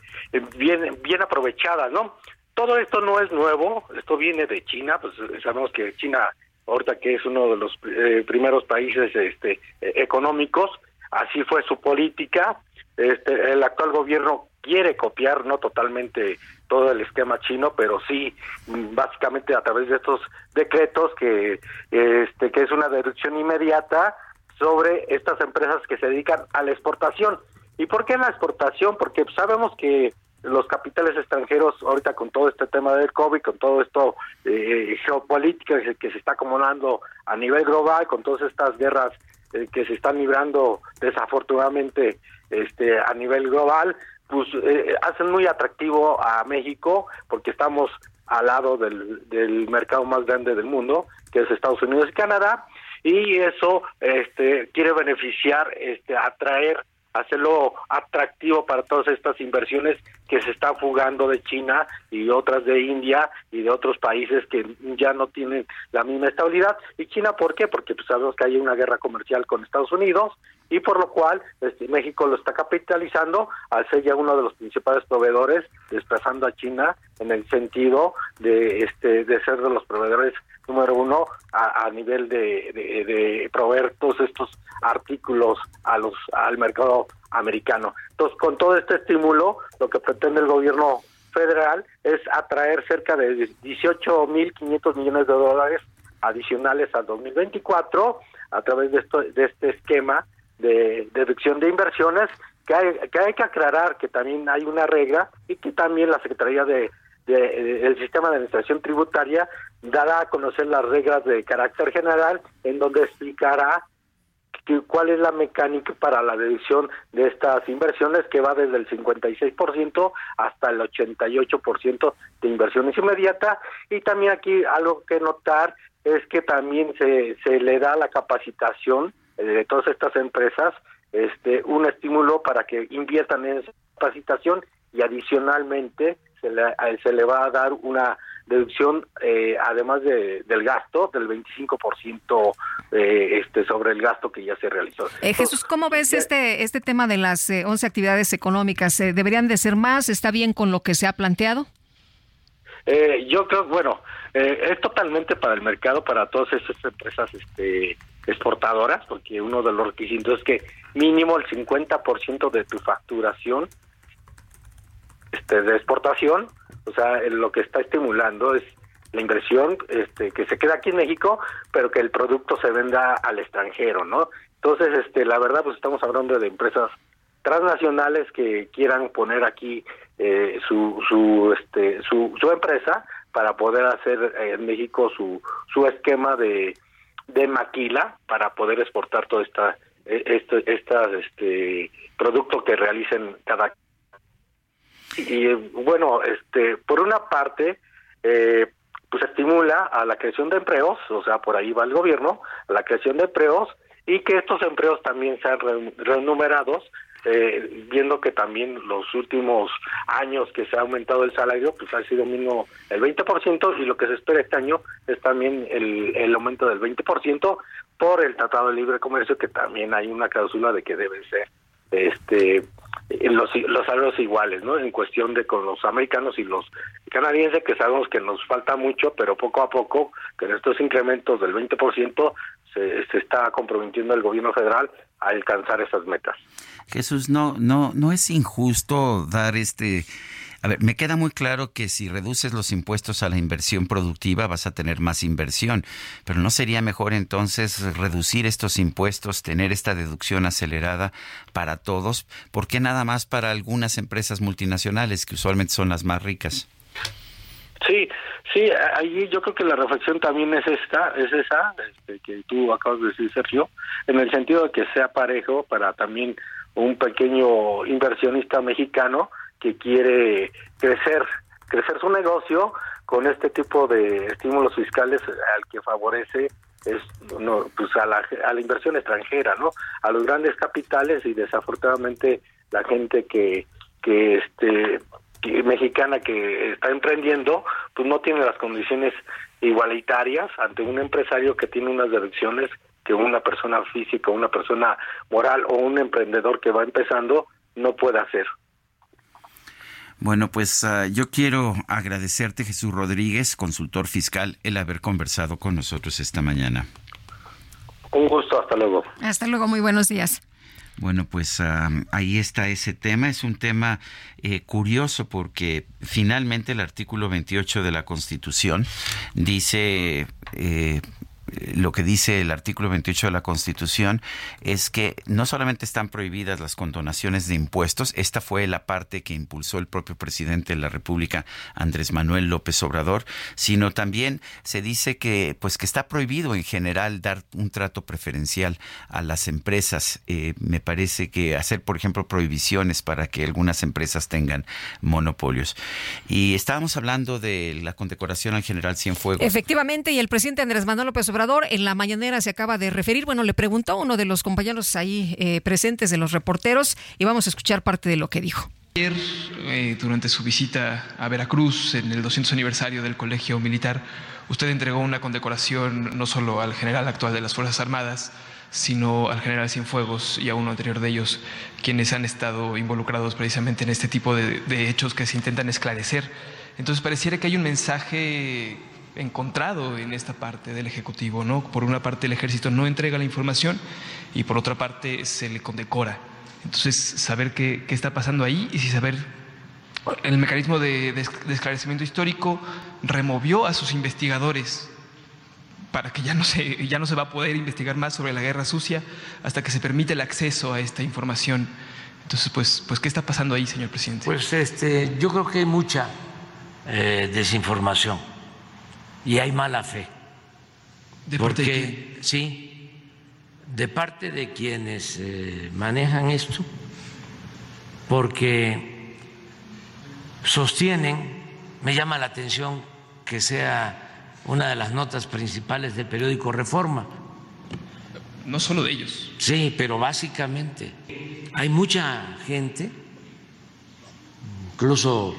Speaker 25: bien bien aprovechadas, ¿no? Todo esto no es nuevo, esto viene de China, pues sabemos que China ahorita que es uno de los eh, primeros países este económicos, así fue su política. Este el actual gobierno quiere copiar no totalmente todo el esquema chino, pero sí mm, básicamente a través de estos decretos que este que es una deducción inmediata sobre estas empresas que se dedican a la exportación. ¿Y por qué la exportación? Porque sabemos que los capitales extranjeros, ahorita con todo este tema del COVID, con todo esto eh, geopolítica que se está acumulando a nivel global, con todas estas guerras eh, que se están librando desafortunadamente este a nivel global, pues eh, hacen muy atractivo a México porque estamos al lado del, del mercado más grande del mundo, que es Estados Unidos y Canadá, y eso este quiere beneficiar, este atraer hacerlo atractivo para todas estas inversiones que se están fugando de China y otras de India y de otros países que ya no tienen la misma estabilidad. ¿Y China por qué? Porque pues, sabemos que hay una guerra comercial con Estados Unidos y por lo cual este, México lo está capitalizando al ser ya uno de los principales proveedores, desplazando a China en el sentido de, este, de ser de los proveedores número uno a, nivel de, de, proveer todos estos artículos a los al mercado americano. Entonces, con todo este estímulo, lo que pretende el gobierno federal es atraer cerca de 18.500 millones de dólares adicionales al 2024 a través de, esto, de este esquema de deducción de inversiones que hay, que aclarar que también hay una regla y que también la Secretaría de de, el sistema de administración tributaria dará a conocer las reglas de carácter general en donde explicará cuál es la mecánica para la deducción de estas inversiones que va desde el 56% hasta el 88% de inversiones inmediatas y también aquí algo que notar es que también se, se le da la capacitación de todas estas empresas este un estímulo para que inviertan en esa capacitación y adicionalmente se le, se le va a dar una deducción eh, además de, del gasto del 25% eh, este sobre el gasto que ya se realizó.
Speaker 2: Eh, Jesús, ¿cómo ves este este tema de las 11 actividades económicas? ¿Deberían de ser más? ¿Está bien con lo que se ha planteado?
Speaker 25: yo creo, bueno, es totalmente para el mercado, para todas esas empresas este, exportadoras, porque uno de los requisitos es que mínimo el 50% de tu facturación este, de exportación, o sea, lo que está estimulando es la inversión este, que se queda aquí en México, pero que el producto se venda al extranjero, ¿no? Entonces, este, la verdad, pues estamos hablando de empresas transnacionales que quieran poner aquí eh, su, su, este, su, su empresa para poder hacer en México su, su esquema de, de maquila para poder exportar todo esta este, este producto que realicen cada y bueno, este, por una parte, eh, pues estimula a la creación de empleos, o sea, por ahí va el gobierno, la creación de empleos y que estos empleos también sean renumerados, eh, viendo que también los últimos años que se ha aumentado el salario, pues ha sido mínimo el 20% y lo que se espera este año es también el, el aumento del 20% por el Tratado de Libre Comercio, que también hay una cláusula de que debe ser este los, los salarios iguales, ¿no? En cuestión de con los americanos y los canadienses, que sabemos que nos falta mucho, pero poco a poco, con estos incrementos del 20%, se, se está comprometiendo el gobierno federal a alcanzar esas metas.
Speaker 1: Jesús, no, no, no es injusto dar este a ver, me queda muy claro que si reduces los impuestos a la inversión productiva vas a tener más inversión, pero ¿no sería mejor entonces reducir estos impuestos, tener esta deducción acelerada para todos? ¿Por qué nada más para algunas empresas multinacionales que usualmente son las más ricas?
Speaker 25: Sí, sí, ahí yo creo que la reflexión también es esta, es esa, este, que tú acabas de decir, Sergio, en el sentido de que sea parejo para también un pequeño inversionista mexicano que quiere crecer, crecer su negocio con este tipo de estímulos fiscales al que favorece es no, pues a la, a la inversión extranjera, ¿no? A los grandes capitales y desafortunadamente la gente que que este mexicana que está emprendiendo, pues no tiene las condiciones igualitarias ante un empresario que tiene unas deducciones que una persona física, una persona moral o un emprendedor que va empezando no puede hacer.
Speaker 1: Bueno, pues ah, yo quiero agradecerte, Jesús Rodríguez, consultor fiscal, el haber conversado con nosotros esta mañana.
Speaker 25: Un gusto, hasta luego.
Speaker 2: Hasta luego, muy buenos días.
Speaker 1: Bueno, pues ah, ahí está ese tema. Es un tema eh, curioso porque finalmente el artículo 28 de la Constitución dice, eh, lo que dice el artículo 28 de la Constitución es que no solamente están prohibidas las condonaciones de impuestos, esta fue la parte que impulsó el propio presidente de la República, Andrés Manuel López Obrador, sino también se dice que pues que está prohibido en general dar un trato preferencial a las empresas. Eh, me parece que hacer, por ejemplo, prohibiciones para que algunas empresas tengan monopolios. Y estábamos hablando de la condecoración al general Cienfuegos.
Speaker 2: Efectivamente, y el presidente Andrés Manuel López Obrador en la mañanera se acaba de referir, bueno, le preguntó uno de los compañeros ahí eh, presentes de los reporteros y vamos a escuchar parte de lo que dijo.
Speaker 26: Ayer, eh, durante su visita a Veracruz, en el 200 aniversario del Colegio Militar, usted entregó una condecoración no solo al general actual de las Fuerzas Armadas, sino al general Cienfuegos y a uno anterior de ellos, quienes han estado involucrados precisamente en este tipo de, de hechos que se intentan esclarecer. Entonces pareciera que hay un mensaje encontrado en esta parte del Ejecutivo, ¿no? Por una parte el ejército no entrega la información y por otra parte se le condecora. Entonces, saber qué, qué está pasando ahí y si saber el mecanismo de, de, esclarecimiento histórico removió a sus investigadores para que ya no, se, ya no se va a poder investigar más sobre la guerra sucia hasta que se permite el acceso a esta información. Entonces, pues, pues ¿qué está pasando ahí, señor presidente?
Speaker 27: Pues este, yo creo que hay mucha eh, desinformación y hay mala fe.
Speaker 26: ¿De
Speaker 27: porque,
Speaker 26: parte de
Speaker 27: Sí, de parte de quienes eh, manejan esto, porque sostienen, me llama la atención que sea una de las notas principales del periódico Reforma.
Speaker 26: No solo de ellos.
Speaker 27: Sí, pero básicamente hay mucha gente, incluso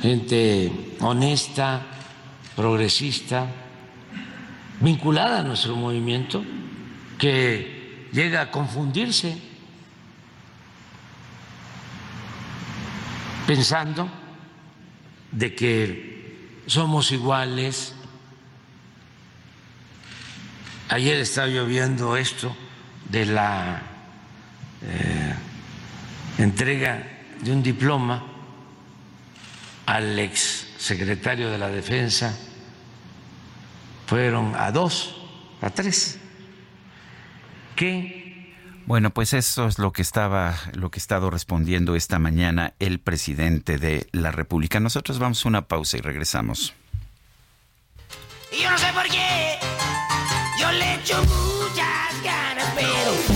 Speaker 27: gente honesta, progresista, vinculada a nuestro movimiento, que llega a confundirse pensando de que somos iguales. Ayer estaba yo viendo esto de la eh, entrega de un diploma al ex secretario de la Defensa. Fueron a dos, a tres. ¿Qué?
Speaker 1: Bueno, pues eso es lo que estaba, lo que ha estado respondiendo esta mañana el presidente de la República. Nosotros vamos a una pausa y regresamos.
Speaker 16: Y yo no sé por qué, yo le echo muchas ganas, pero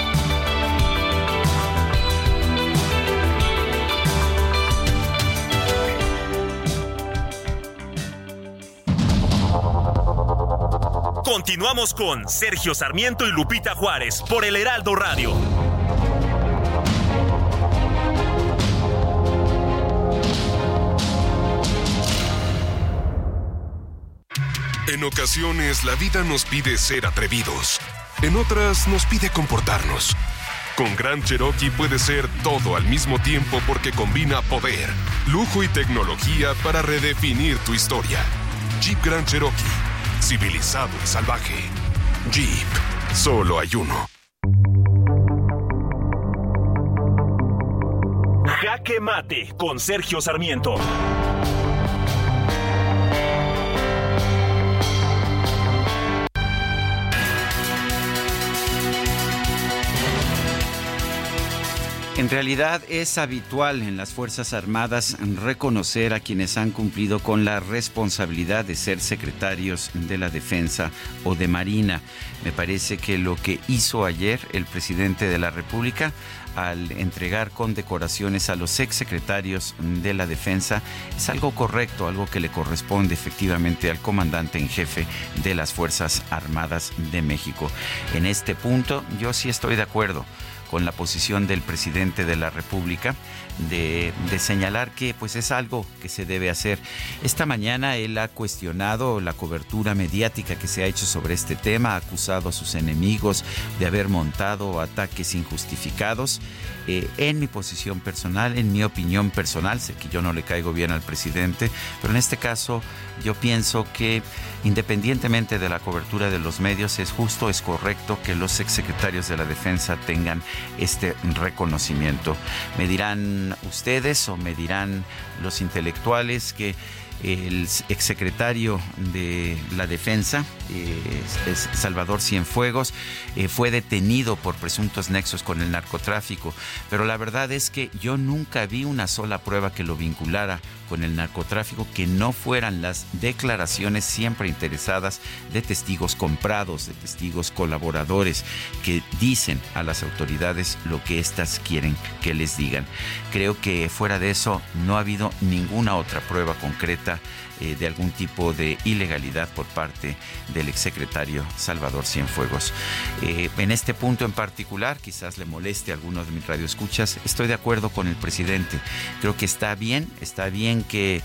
Speaker 11: Continuamos con Sergio Sarmiento y Lupita Juárez por el Heraldo Radio.
Speaker 20: En ocasiones la vida nos pide ser atrevidos. En otras nos pide comportarnos. Con Gran Cherokee puede ser todo al mismo tiempo porque combina poder, lujo y tecnología para redefinir tu historia. Jeep Grand Cherokee civilizado y salvaje. Jeep, solo hay uno.
Speaker 11: Jaque Mate con Sergio Sarmiento.
Speaker 1: En realidad es habitual en las Fuerzas Armadas reconocer a quienes han cumplido con la responsabilidad de ser secretarios de la Defensa o de Marina. Me parece que lo que hizo ayer el presidente de la República al entregar condecoraciones a los exsecretarios de la Defensa es algo correcto, algo que le corresponde efectivamente al comandante en jefe de las Fuerzas Armadas de México. En este punto yo sí estoy de acuerdo con la posición del presidente de la República de, señalar que pues es algo que se debe hacer. Esta mañana él ha cuestionado la cobertura mediática que se ha hecho sobre este tema, ha acusado a sus enemigos de haber montado ataques injustificados. Eh, en mi posición personal, en mi opinión personal, sé que yo no le caigo bien al presidente, pero en este caso yo pienso que independientemente de la cobertura de los medios, es justo, es correcto que los exsecretarios de la defensa tengan este reconocimiento. Me dirán ustedes o me dirán los intelectuales que el exsecretario de la Defensa, eh, Salvador Cienfuegos, eh, fue detenido por presuntos nexos con el narcotráfico, pero la verdad es que yo nunca vi una sola prueba que lo vinculara con el narcotráfico que no fueran las declaraciones siempre interesadas de testigos comprados, de testigos colaboradores que dicen a las autoridades lo que éstas quieren que les digan. Creo que fuera de eso no ha habido ninguna otra prueba concreta eh, de algún tipo de ilegalidad por parte del exsecretario Salvador Cienfuegos. Eh, en este punto en particular, quizás le moleste a algunos de mis radioescuchas, estoy de acuerdo con el presidente. Creo que está bien, está bien que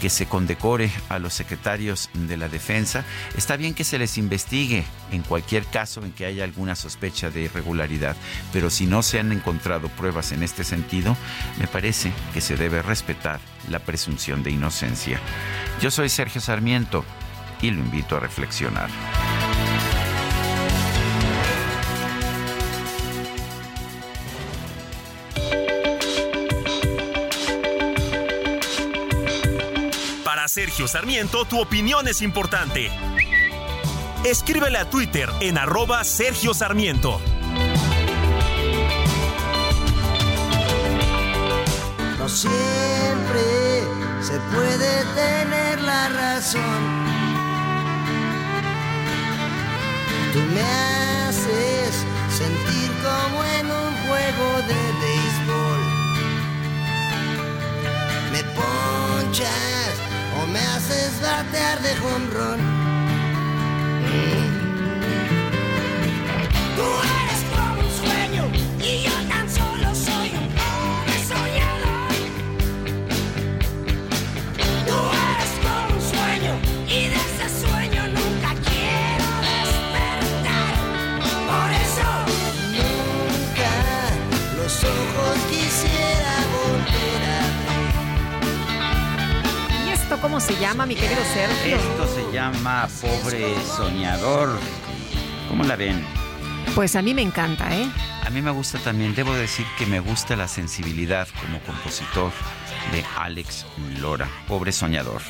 Speaker 1: que se condecore a los secretarios de la defensa. Está bien que se les investigue en cualquier caso en que haya alguna sospecha de irregularidad, pero si no se han encontrado pruebas en este sentido, me parece que se debe respetar la presunción de inocencia. Yo soy Sergio Sarmiento y lo invito a reflexionar.
Speaker 11: Sergio Sarmiento, tu opinión es importante. Escríbele a Twitter en arroba Sergio Sarmiento.
Speaker 13: No siempre se puede tener la razón. Tú me haces sentir como en un juego de béisbol. Me ponchas me haces batear de jonrón. Tú
Speaker 2: cómo se llama, mi querido Sergio?
Speaker 1: Esto se llama Pobre Soñador. ¿Cómo la ven?
Speaker 2: Pues a mí me encanta, ¿eh?
Speaker 1: A mí me gusta también, debo decir que me gusta la sensibilidad como compositor de Alex Lora, Pobre Soñador.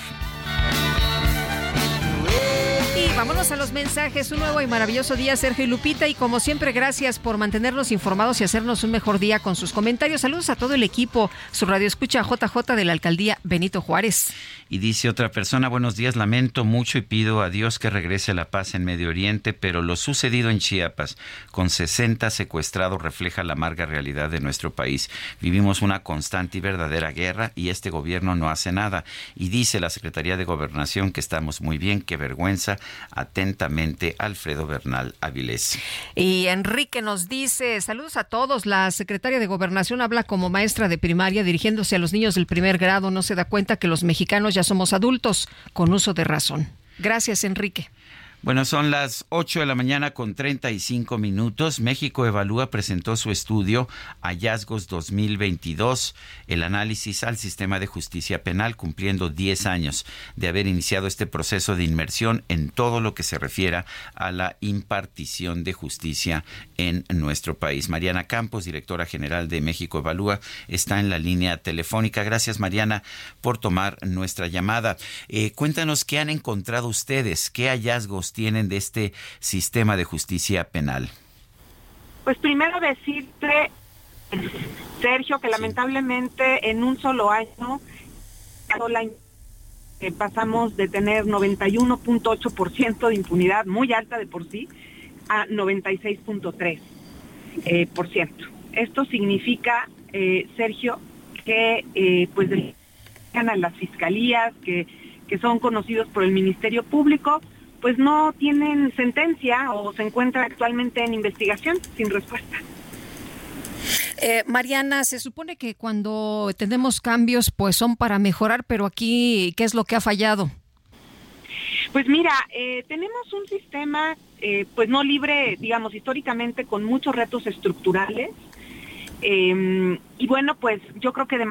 Speaker 2: Vámonos a los mensajes. Un nuevo y maravilloso día, Sergio y Lupita. Y como siempre, gracias por mantenernos informados y hacernos un mejor día con sus comentarios. Saludos a todo el equipo. Su radio escucha JJ de la alcaldía Benito Juárez.
Speaker 1: Y dice otra persona, buenos días, lamento mucho y pido a Dios que regrese la paz en Medio Oriente, pero lo sucedido en Chiapas, con 60 secuestrados, refleja la amarga realidad de nuestro país. Vivimos una constante y verdadera guerra y este gobierno no hace nada. Y dice la Secretaría de Gobernación que estamos muy bien, qué vergüenza. Atentamente, Alfredo Bernal Avilés.
Speaker 2: Y Enrique nos dice, saludos a todos. La secretaria de Gobernación habla como maestra de primaria dirigiéndose a los niños del primer grado. No se da cuenta que los mexicanos ya somos adultos con uso de razón. Gracias, Enrique.
Speaker 1: Bueno, son las 8 de la mañana con 35 minutos. México Evalúa presentó su estudio Hallazgos 2022, el análisis al sistema de justicia penal, cumpliendo 10 años de haber iniciado este proceso de inmersión en todo lo que se refiera a la impartición de justicia en nuestro país. Mariana Campos, directora general de México Evalúa, está en la línea telefónica. Gracias, Mariana, por tomar nuestra llamada. Eh, cuéntanos qué han encontrado ustedes, qué hallazgos tienen de este sistema de justicia penal?
Speaker 28: Pues primero decirte, Sergio, que lamentablemente en un solo año eh, pasamos de tener 91.8% de impunidad, muy alta de por sí, a 96.3%. Eh, por ciento. Esto significa, eh, Sergio, que eh, pues a las fiscalías, que, que son conocidos por el Ministerio Público, pues no tienen sentencia o se encuentra actualmente en investigación sin respuesta.
Speaker 2: Eh, Mariana, se supone que cuando tenemos cambios, pues son para mejorar, pero aquí, ¿qué es lo que ha fallado?
Speaker 28: Pues mira, eh, tenemos un sistema, eh, pues no libre, digamos, históricamente con muchos retos estructurales. Eh, y bueno, pues yo creo que de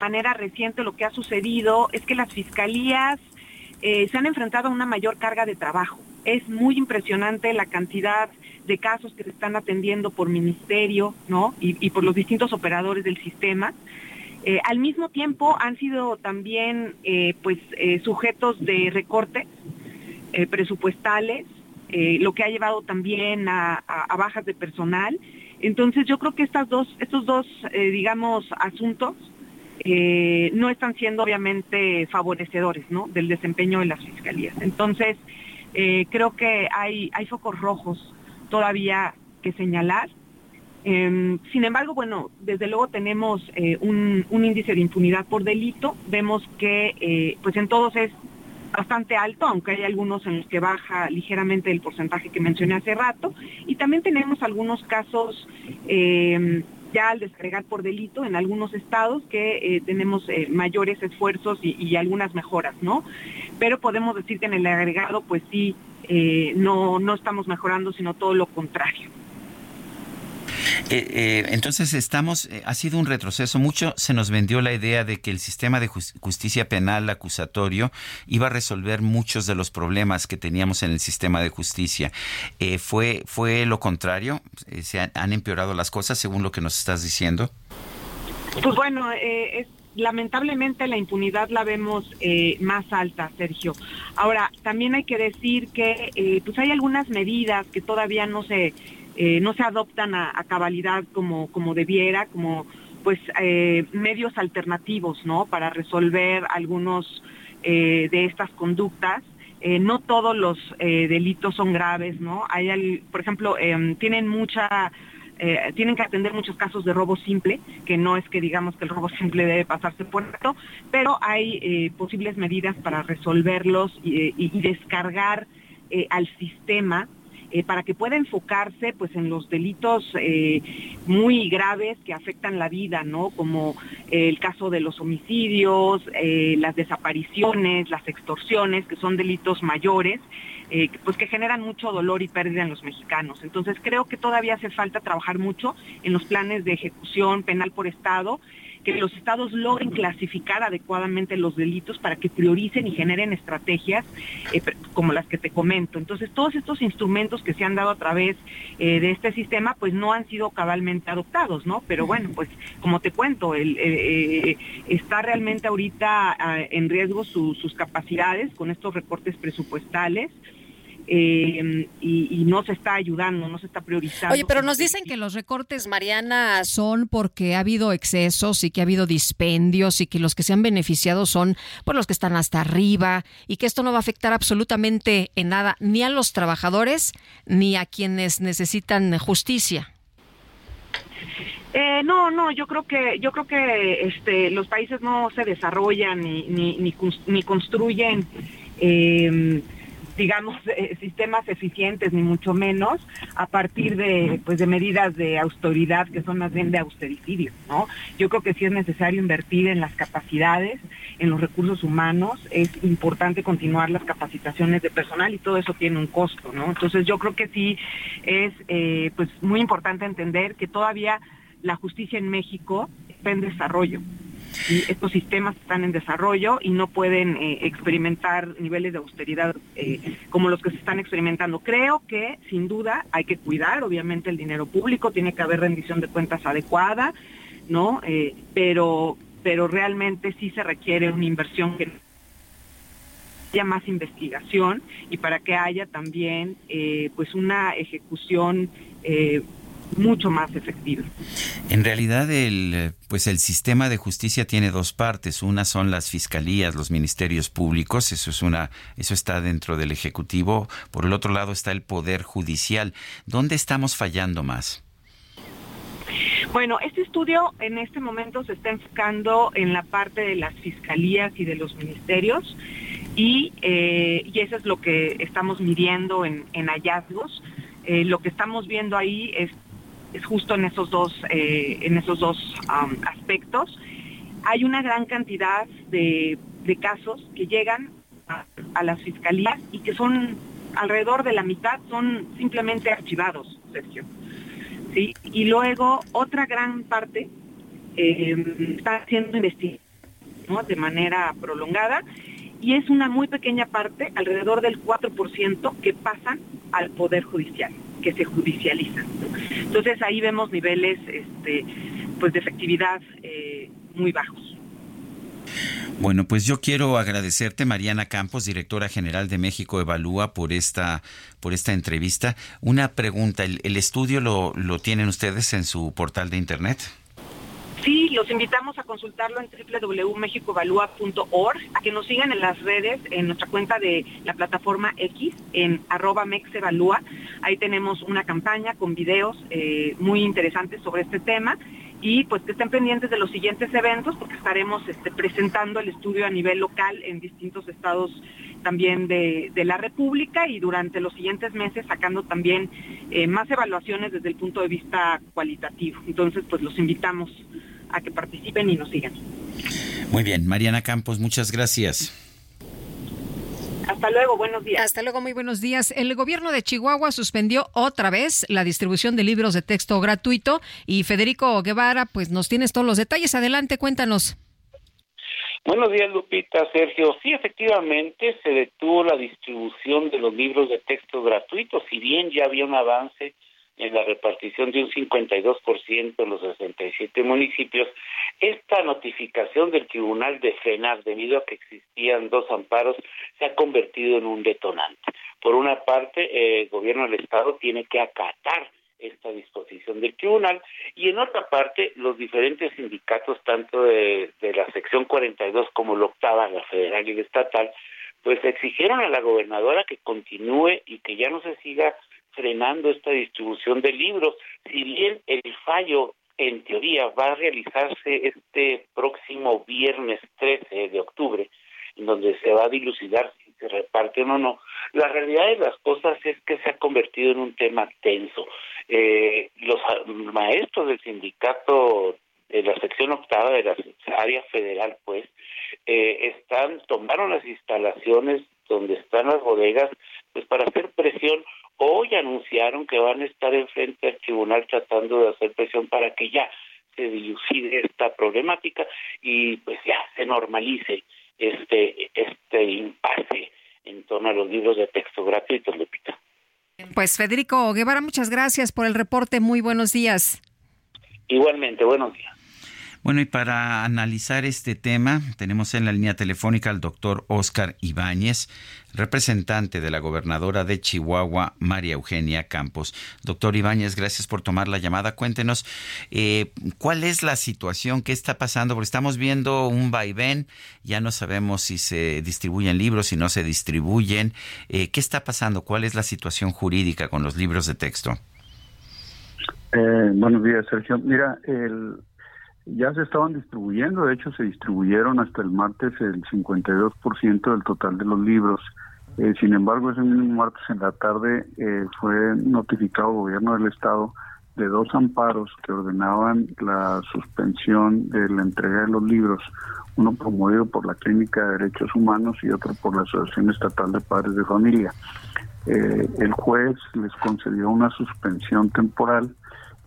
Speaker 28: Manera reciente lo que ha sucedido es que las fiscalías eh, se han enfrentado a una mayor carga de trabajo. Es muy impresionante la cantidad de casos que se están atendiendo por ministerio, ¿no? Y, por los distintos operadores del sistema. Eh, al mismo tiempo han sido también, eh, pues, sujetos de recortes presupuestales, lo que ha llevado también a, a- bajas de personal. Entonces, yo creo que estas dos, estos dos, digamos, asuntos eh, no están siendo obviamente favorecedores del desempeño de las fiscalías. Entonces, eh, creo que hay, hay focos rojos todavía que señalar. Eh, sin embargo, bueno, desde luego tenemos eh, un, un índice de impunidad por delito. Vemos que pues en todos es bastante alto, aunque hay algunos en los que baja ligeramente el porcentaje que mencioné hace rato. Y también tenemos algunos casos eh, ya al descargar por delito en algunos estados que eh, tenemos eh, mayores esfuerzos y, y algunas mejoras, ¿no? Pero podemos decir que en el agregado, pues sí, eh, no, no estamos mejorando, sino todo lo contrario.
Speaker 1: Eh, eh, entonces estamos, eh, ha sido un retroceso. Mucho se nos vendió la idea de que el sistema de jus- justicia penal acusatorio iba a resolver muchos de los problemas que teníamos en el sistema de justicia. Eh, fue, fue lo contrario. Eh, se han, empeorado las cosas según lo que nos estás diciendo.
Speaker 28: Pues bueno, es, lamentablemente la impunidad la vemos eh, más alta, Sergio. Ahora, también hay que decir que eh, pues hay algunas medidas que todavía no se eh, no se adoptan a, cabalidad como como debiera, como pues eh, medios alternativos, ¿no? Para resolver algunos eh, de estas conductas. No todos los delitos son graves, ¿no? Hay, por ejemplo, em, tienen mucha tienen que atender muchos casos de robo simple, que no es que digamos que el robo [LAUGHS] simple debe pasarse por alto, pero hay posibles medidas para resolverlos y, descargar al sistema eh, para que pueda enfocarse pues en los delitos eh, muy graves que afectan la vida, ¿no? Como eh, el caso de los homicidios, las desapariciones, las extorsiones, que son delitos mayores, pues que generan mucho dolor y pérdida en los mexicanos. Entonces creo que todavía hace falta trabajar mucho en los planes de ejecución penal por estado que los estados logren clasificar adecuadamente los delitos para que prioricen y generen estrategias eh, como las que te comento. Entonces, todos estos instrumentos que se han dado a través eh, de este sistema, pues no han sido cabalmente adoptados, ¿no? Pero bueno, pues como te cuento, el, eh, está realmente ahorita ah, en riesgo su- sus capacidades con estos recortes presupuestales. Eh, y, y no se está ayudando, no se está priorizando.
Speaker 2: Oye, pero nos dicen que los recortes, Mariana, son porque ha habido excesos y que ha habido dispendios y que los que se han beneficiado son por los que están hasta arriba y que esto no va a afectar absolutamente en nada ni a los trabajadores ni a quienes necesitan justicia.
Speaker 28: Eh, no, no, yo creo que yo creo que este, los países no se desarrollan ni ni, ni, ni construyen, eh, digamos, eh, sistemas eficientes ni mucho menos a partir de pues de medidas de austeridad que son más bien de austericidio, ¿no? Yo creo que sí es necesario invertir en las capacidades, en los recursos humanos, es importante continuar las capacitaciones de personal y todo eso tiene un costo, ¿no? Entonces yo creo que sí es eh, pues muy importante entender que todavía la justicia en México está en desarrollo. Estos sistemas están en desarrollo y no pueden eh, experimentar niveles de austeridad eh, como los que se están experimentando. Creo que sin duda hay que cuidar, obviamente, el dinero público, tiene que haber rendición de cuentas adecuada, ¿no? Eh, pero, pero realmente sí se requiere una inversión que haya más investigación y para que haya también pues una ejecución mucho más efectiva.
Speaker 1: En realidad el pues el sistema de justicia tiene dos partes, una son las fiscalías, los ministerios públicos, eso es una eso está dentro del ejecutivo, por el otro lado está el poder judicial. ¿Dónde estamos fallando más?
Speaker 28: Bueno, este estudio en este momento se está enfocando en la parte de las fiscalías y de los ministerios y, eh, y eso es lo que estamos midiendo en, hallazgos. Eh, lo que estamos viendo ahí es, es justo en esos dos, eh, en esos dos aspectos. Hay una gran cantidad de, casos que llegan a, las fiscalías y que son alrededor de la mitad son simplemente archivados, Sergio. Y luego otra gran parte eh, está siendo investigada de manera prolongada y es una muy pequeña parte, alrededor del 4%, que pasan al Poder Judicial, que se judicializan. Entonces ahí vemos niveles este, pues de efectividad eh, muy bajos.
Speaker 1: Bueno, pues yo quiero agradecerte, Mariana Campos, directora general de México Evalúa, por esta, por esta entrevista. Una pregunta, ¿el, estudio lo, lo tienen ustedes en su portal de internet?
Speaker 28: Sí, los invitamos a consultarlo en www.mexicoevalúa.org, a que nos sigan en las redes, en nuestra cuenta de la plataforma X, en arroba mexevalúa. Ahí tenemos una campaña con videos eh, muy interesantes sobre este tema y pues que estén pendientes de los siguientes eventos porque estaremos este, presentando el estudio a nivel local en distintos estados también de, la República y durante los siguientes meses sacando también eh, más evaluaciones desde el punto de vista cualitativo. Entonces pues los invitamos a que participen y nos sigan.
Speaker 1: Muy bien, Mariana Campos, muchas gracias.
Speaker 28: Hasta luego, buenos días.
Speaker 2: Hasta luego, muy buenos días. El gobierno de Chihuahua suspendió otra vez la distribución de libros de texto gratuito y Federico Guevara, pues nos tienes todos los detalles. Adelante, cuéntanos.
Speaker 29: Buenos días, Lupita, Sergio. Sí, efectivamente, se detuvo la distribución de los libros de texto gratuitos, si bien ya había un avance en la repartición de un 52% en los 67 municipios, esta notificación del Tribunal de FENAR, debido a que existían dos amparos, se ha convertido en un detonante. Por una parte, el gobierno del Estado tiene que acatar esta disposición del tribunal y en otra parte los diferentes sindicatos tanto de, de la sección 42 como la octava, la federal y la estatal, pues exigieron a la gobernadora que continúe y que ya no se siga frenando esta distribución de libros. Si bien el fallo en teoría va a realizarse este próximo viernes 13 de octubre, en donde se va a dilucidar si se reparten o no, la realidad de las cosas es que se ha convertido en un tema tenso. Eh, los maestros del sindicato de la sección octava de la área federal, pues, eh, están tomaron las instalaciones donde están las bodegas, pues para hacer presión Hoy anunciaron que van a estar enfrente al tribunal tratando de hacer presión para que ya se dilucide esta problemática y pues ya se normalice este este impasse en torno a los libros de texto gratuitos, Lupita.
Speaker 2: Pues Federico Guevara, muchas gracias por el reporte. Muy buenos días.
Speaker 29: Igualmente, buenos días.
Speaker 1: Bueno, y para analizar este tema, tenemos en la línea telefónica al doctor Oscar Ibáñez, representante de la gobernadora de Chihuahua, María Eugenia Campos. Doctor Ibáñez, gracias por tomar la llamada. Cuéntenos eh, cuál es la situación, qué está pasando, porque estamos viendo un vaivén, ya no sabemos si se distribuyen libros, si no se distribuyen. Eh, ¿Qué está pasando? ¿Cuál es la situación jurídica con los libros de texto?
Speaker 30: Eh, buenos días, Sergio. Mira, el, ya se estaban distribuyendo, de hecho se distribuyeron hasta el martes el 52% del total de los libros. Eh, sin embargo, ese mismo martes en la tarde eh, fue notificado el gobierno del estado de dos amparos que ordenaban la suspensión de la entrega de los libros, uno promovido por la Clínica de Derechos Humanos y otro por la Asociación Estatal de Padres de Familia. Eh, el juez les concedió una suspensión temporal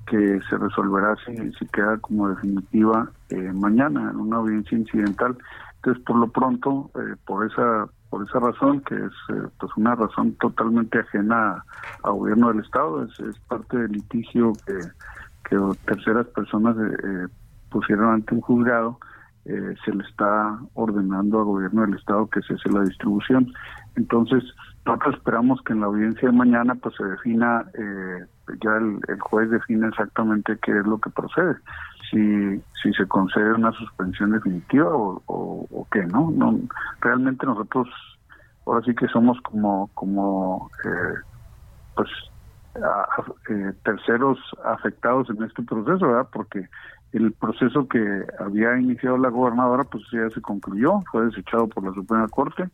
Speaker 30: que se resolverá si, si queda como definitiva eh, mañana en una audiencia incidental. Entonces, por lo pronto, eh, por esa por esa razón, que es eh, pues una razón totalmente ajena al gobierno del Estado, es, es parte del litigio que, que terceras personas pusieron ante un juzgado eh, se le está ordenando al gobierno del estado que cese la distribución. Entonces, nosotros esperamos que en la audiencia de mañana pues se defina, eh, ya el, juez define exactamente qué es lo que procede, si, si se concede una suspensión definitiva o, o, qué, ¿no? no Realmente nosotros ahora sí que somos como, como eh, pues eh, terceros afectados en este proceso, ¿verdad? Porque el proceso que había iniciado la gobernadora pues ya se concluyó, fue desechado por la Suprema Corte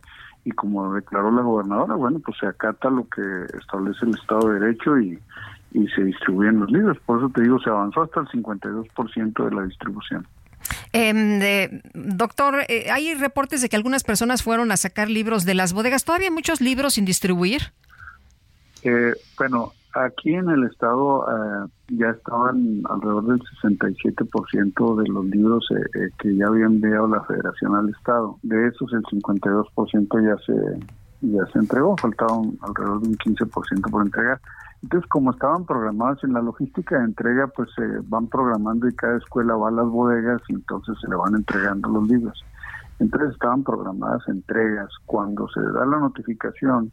Speaker 30: y como declaró la gobernadora, bueno, pues se acata lo que establece el Estado de Derecho y, y se distribuyen los libros. Por eso te digo, se avanzó hasta el 52% de la distribución.
Speaker 2: Eh, doctor, eh, hay reportes de que algunas personas fueron a sacar libros de las bodegas. ¿Todavía hay muchos libros sin distribuir?
Speaker 30: Eh, bueno, aquí en el estado eh, ya estaban alrededor del 67% de los libros que ya había enviado la federación al estado. De esos el 52% ya se ya se entregó, faltaba alrededor de un 15% por entregar. Entonces, como estaban programadas en la logística de entrega, pues se van programando y cada escuela va a las bodegas y entonces se le van entregando los libros. Entonces estaban programadas entregas. Cuando se da la notificación,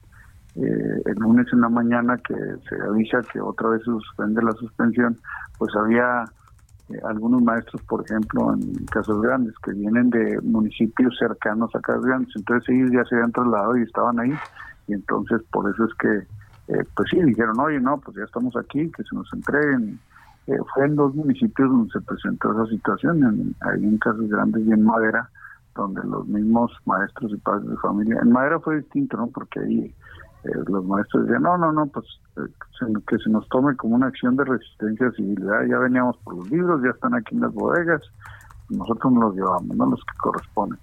Speaker 30: eh, el lunes en la mañana que se avisa que otra vez se suspende la suspensión, pues había eh, algunos maestros, por ejemplo, en Casas Grandes, que vienen de municipios cercanos a Casas Grandes, entonces ellos ya se habían trasladado y estaban ahí, y entonces por eso es que, eh, pues sí, dijeron, oye, no, pues ya estamos aquí, que se nos entreguen. Eh, fue en dos municipios donde se presentó esa situación, en, ahí en Casas Grandes y en Madera, donde los mismos maestros y padres de familia, en Madera fue distinto, ¿no? Porque ahí los maestros decían, no, no, no, pues que se nos tome como una acción de resistencia civil. Ya veníamos por los libros, ya están aquí en las bodegas, nosotros nos los llevamos, no los que corresponden.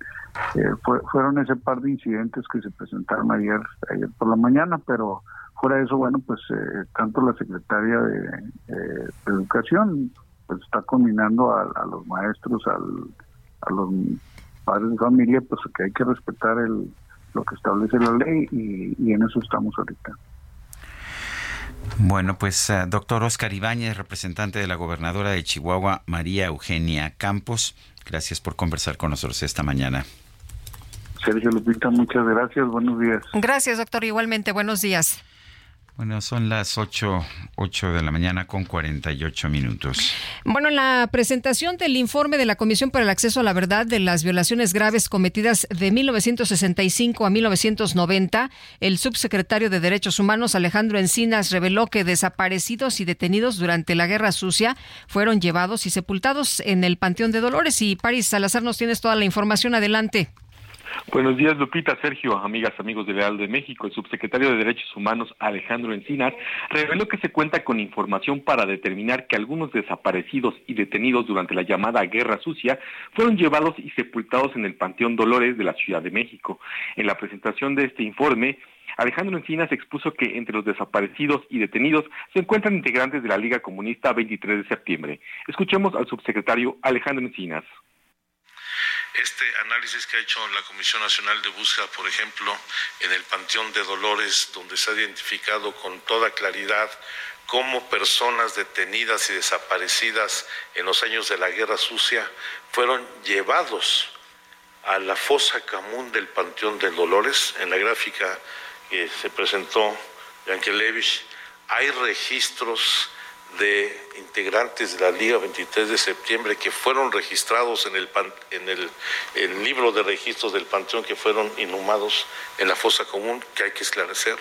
Speaker 30: Eh, fueron ese par de incidentes que se presentaron ayer, ayer por la mañana, pero fuera de eso, bueno, pues eh, tanto la secretaria de, Educación pues está combinando a, los maestros, al, a los padres de familia, pues que hay que respetar el, lo que establece la ley y en eso estamos ahorita.
Speaker 1: Bueno, pues eh, doctor Oscar Ibáñez, representante de la gobernadora de Chihuahua, María Eugenia Campos, gracias por conversar con nosotros esta mañana.
Speaker 30: Sergio Lupita, muchas gracias, buenos días.
Speaker 2: Gracias, doctor, igualmente, buenos días.
Speaker 1: Bueno, son las 8, 8 de la mañana con 48 minutos.
Speaker 2: Bueno, en la presentación del informe de la Comisión para el Acceso a la Verdad de las violaciones graves cometidas de 1965 a 1990, el subsecretario de Derechos Humanos Alejandro Encinas reveló que desaparecidos y detenidos durante la Guerra Sucia fueron llevados y sepultados en el Panteón de Dolores. Y París Salazar nos tienes toda la información. Adelante.
Speaker 31: Buenos días, Lupita, Sergio, amigas, amigos de Leal de México. El subsecretario de Derechos Humanos, Alejandro Encinas, reveló que se cuenta con información para determinar que algunos desaparecidos y detenidos durante la llamada Guerra Sucia fueron llevados y sepultados en el Panteón Dolores de la Ciudad de México. En la presentación de este informe, Alejandro Encinas expuso que entre los desaparecidos y detenidos se encuentran integrantes de la Liga Comunista 23 de septiembre. Escuchemos al subsecretario Alejandro Encinas.
Speaker 32: Este análisis que ha hecho la Comisión Nacional de Búsqueda, por ejemplo, en el Panteón de Dolores, donde se ha identificado con toda claridad cómo personas detenidas y desaparecidas en los años de la Guerra Sucia fueron llevados a la fosa común del Panteón de Dolores. En la gráfica que se presentó Yankelevich, hay registros de integrantes de la Liga 23 de septiembre que fueron registrados en el, en el, libro de registros del Panteón que fueron inhumados en la fosa común que hay que esclarecer.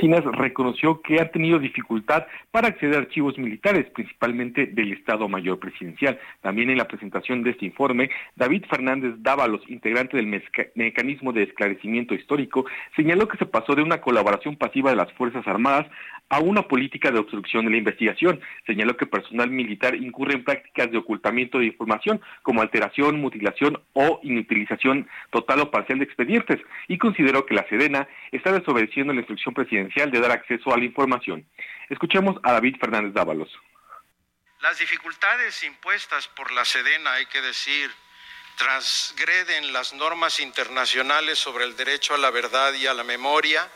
Speaker 31: Cinas reconoció que ha tenido dificultad para acceder a archivos militares, principalmente del Estado Mayor Presidencial. También en la presentación de este informe, David Fernández Dávalos, integrante del Mecanismo de Esclarecimiento Histórico, señaló que se pasó de una colaboración pasiva de las Fuerzas Armadas a una política de obstrucción de la investigación. Señaló que personal militar incurre en prácticas de ocultamiento de información, como alteración, mutilación o inutilización total o parcial de expedientes, y consideró que la Sedena está desobedeciendo la instrucción presidencial de dar acceso a la información. Escuchemos a David Fernández Dávalos.
Speaker 33: Las dificultades impuestas por la Sedena, hay que decir, transgreden las normas internacionales sobre el derecho a la verdad y a la memoria,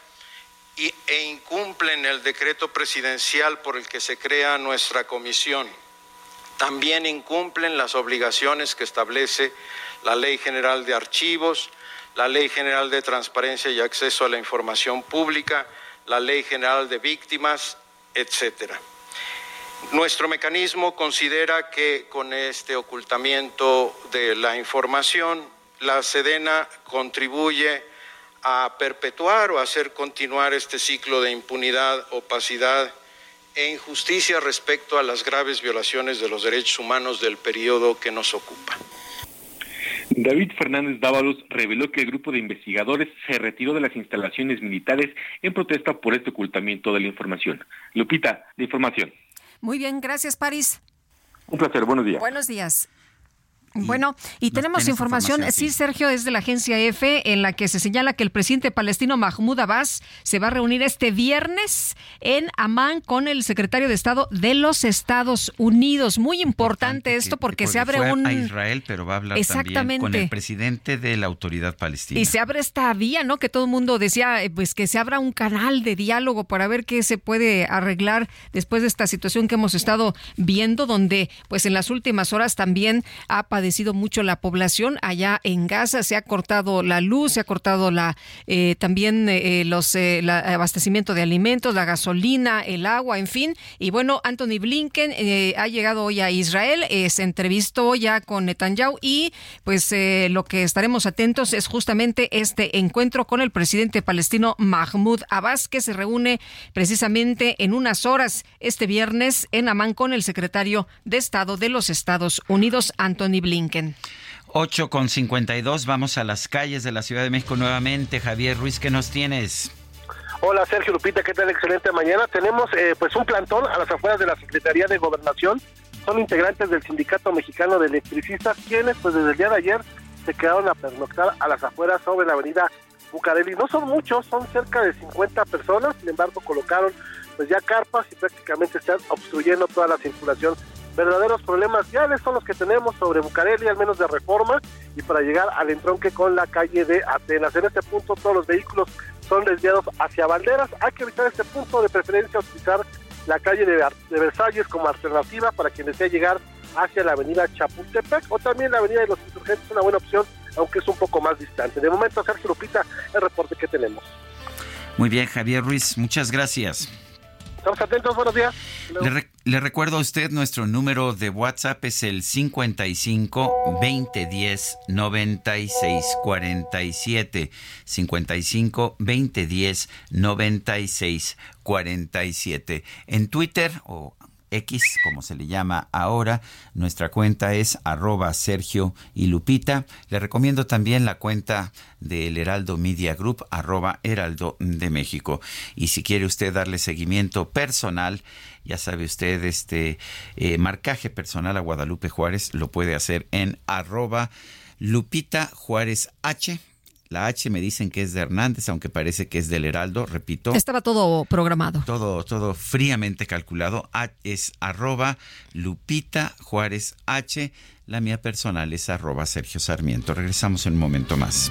Speaker 33: e incumplen el decreto presidencial por el que se crea nuestra comisión. también incumplen las obligaciones que establece la Ley General de Archivos, la Ley General de Transparencia y Acceso a la Información Pública, la Ley General de Víctimas, etcétera. Nuestro mecanismo considera que con este ocultamiento de la información, la Sedena contribuye a perpetuar o hacer continuar este ciclo de impunidad, opacidad e injusticia respecto a las graves violaciones de los derechos humanos del periodo que nos ocupa.
Speaker 31: David Fernández Dávalos reveló que el grupo de investigadores se retiró de las instalaciones militares en protesta por este ocultamiento de la información. Lupita, de información.
Speaker 2: Muy bien, gracias, París.
Speaker 31: Un placer, buenos días.
Speaker 2: Buenos días. Bueno, y tenemos información, sí, Sergio, es de la agencia EFE, en la que se señala que el presidente palestino Mahmoud Abbas se va a reunir este viernes en Amán con el secretario de Estado de los Estados Unidos. Muy importante, esto porque, se abre un...
Speaker 1: A Israel, pero va a hablar también con el presidente de la autoridad palestina.
Speaker 2: Y se abre esta vía, ¿no? Que todo el mundo decía, eh, pues que se abra un canal de diálogo para ver qué se puede arreglar después de esta situación que hemos estado viendo, donde pues en las últimas horas también ha padecido mucho la población allá en Gaza. Se ha cortado la luz, se ha cortado la eh, también eh, los eh, el abastecimiento de alimentos, la gasolina, el agua, en fin. Y bueno, Anthony Blinken ha llegado hoy a Israel, se entrevistó ya con Netanyahu y pues lo que estaremos atentos es justamente este encuentro con el presidente palestino Mahmoud Abbas, que se reúne precisamente en unas horas este viernes en Amán con el secretario de Estado de los Estados Unidos, Anthony Blinken. Blinken.
Speaker 1: 8 con 52, vamos a las calles de la Ciudad de México nuevamente. Javier Ruiz, ¿qué nos tienes?
Speaker 34: Hola Sergio Lupita, ¿qué tal? Excelente mañana. Tenemos eh, pues un plantón a las afueras de la Secretaría de Gobernación. Son integrantes del Sindicato Mexicano de Electricistas, quienes pues desde el día de ayer se quedaron a pernoctar a las afueras sobre la avenida Bucareli. No son muchos, son cerca de 50 personas, sin embargo colocaron pues ya carpas y prácticamente están obstruyendo toda la circulación verdaderos problemas viales son los que tenemos sobre Bucareli, al menos de reforma, y para llegar al entronque con la calle de Atenas. En este punto todos los vehículos son desviados hacia Valderas. Hay que evitar este punto, de preferencia utilizar la calle de, Versalles como alternativa para quien desea llegar hacia la avenida Chapultepec o también la avenida de los Insurgentes, una buena opción, aunque es un poco más distante. De momento, Sergio Lupita, el reporte que tenemos.
Speaker 1: Muy bien, Javier Ruiz, muchas gracias.
Speaker 34: Estamos atentos, buenos días.
Speaker 1: Le, recuerdo a usted, nuestro número de WhatsApp es el 55 2010 96 47. 55 2010 96 47. En Twitter o X, como se le llama ahora. Nuestra cuenta es arroba Sergio y Lupita. Le recomiendo también la cuenta del Heraldo Media Group, arroba Heraldo de México. Y si quiere usted darle seguimiento personal, ya sabe usted, este eh, marcaje personal a Guadalupe Juárez, lo puede hacer en arroba Lupita Juárez H la H me dicen que es de Hernández, aunque parece que es del Heraldo, repito.
Speaker 2: Estaba todo programado.
Speaker 1: Todo, todo fríamente calculado. es arroba Lupita Juárez H. La mía personal es arroba Sergio Sarmiento. Regresamos en un momento más.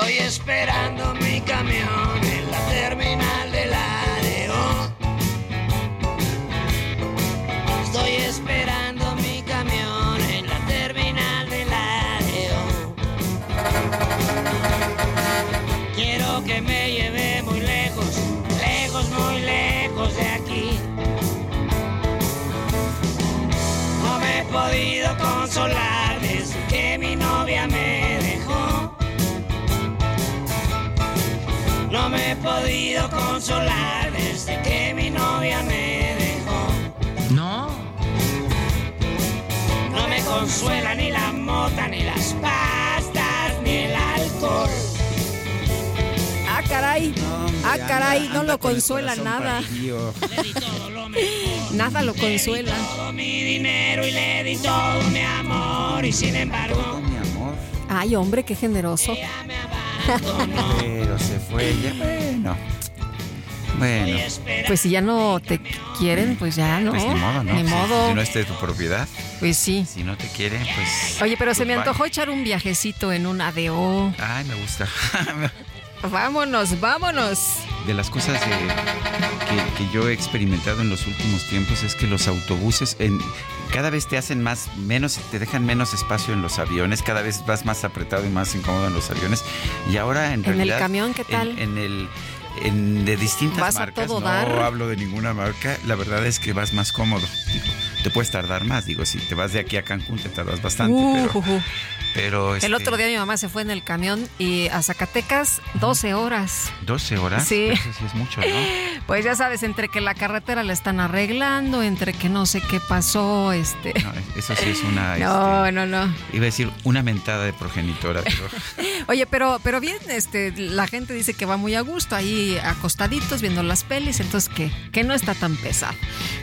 Speaker 13: Estoy esperando mi camión en la terminal de Laredo. Estoy esperando mi camión en la terminal de Laredo. Quiero que me lleve muy lejos, lejos, muy lejos de aquí. No me he podido consolar No me he podido consolar desde que mi novia me dejó.
Speaker 35: No.
Speaker 13: No me consuela ni la mota, ni las pastas, ni el alcohol.
Speaker 2: Ah, caray. Ah, caray, no lo consuela nada. Nada lo consuela.
Speaker 13: Todo mi dinero y le di todo mi amor y sin embargo
Speaker 2: Ay, hombre, qué generoso.
Speaker 1: Pero se fue ya. Bueno. Bueno.
Speaker 2: Pues si ya no te quieren, pues ya no.
Speaker 1: Pues ni modo, ¿no?
Speaker 2: Ni
Speaker 1: Si-
Speaker 2: modo.
Speaker 1: Si, no es de tu propiedad.
Speaker 2: Pues sí.
Speaker 1: Si no te quieren, pues.
Speaker 2: Oye, pero se me
Speaker 1: goodbye.
Speaker 2: antojó echar un viajecito en un ADO.
Speaker 1: Ay, me gusta. [LAUGHS]
Speaker 2: Vámonos, vámonos.
Speaker 1: De las cosas eh, que, que yo he experimentado en los últimos tiempos es que los autobuses en, cada vez te hacen más, menos, te dejan menos espacio en los aviones, cada vez vas más apretado y más incómodo en los aviones. Y ahora en
Speaker 2: ¿En el camión qué tal?
Speaker 1: En, el. en- de distintas
Speaker 2: ¿Vas a
Speaker 1: marcas,
Speaker 2: todo
Speaker 1: no
Speaker 2: dar?
Speaker 1: hablo de ninguna marca, la verdad es que vas más cómodo. Digo, te puedes tardar más, digo, si te vas de aquí a Cancún te tardas bastante,
Speaker 2: Uh,
Speaker 1: pero,
Speaker 2: uh, uh.
Speaker 1: Pero
Speaker 2: El
Speaker 1: este,
Speaker 2: otro día mi mamá se fue en el camión y a Zacatecas 12 horas.
Speaker 1: 12 horas,
Speaker 2: Sí.
Speaker 1: Eso sí es mucho, ¿no? [LAUGHS]
Speaker 2: Pues ya sabes, entre que la carretera la están arreglando, entre que no sé qué pasó, este.
Speaker 1: No, eso sí es una. [LAUGHS]
Speaker 2: No, no, no.
Speaker 1: este, iba a decir una mentada de progenitora, pero. [LAUGHS]
Speaker 2: Oye, pero, pero bien, este, la gente dice que va muy a gusto ahí acostaditos viendo las pelis, entonces que, que no está tan pesado.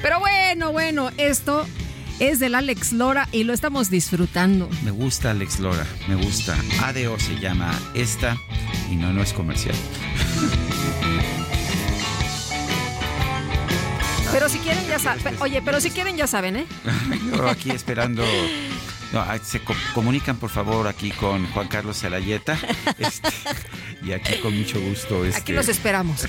Speaker 2: Pero bueno, bueno, esto es del Alex Lora y lo estamos disfrutando.
Speaker 1: Me gusta Alex Lora, me gusta. ADO se llama esta y no, no es comercial.
Speaker 2: Pero si quieren ya saben, oye, pero si quieren ya saben, ¿eh?
Speaker 1: Yo aquí esperando. No, se co- comunican por favor aquí con Juan Carlos Celayeta. este, y aquí con mucho gusto.
Speaker 2: Aquí
Speaker 1: este,
Speaker 2: los esperamos.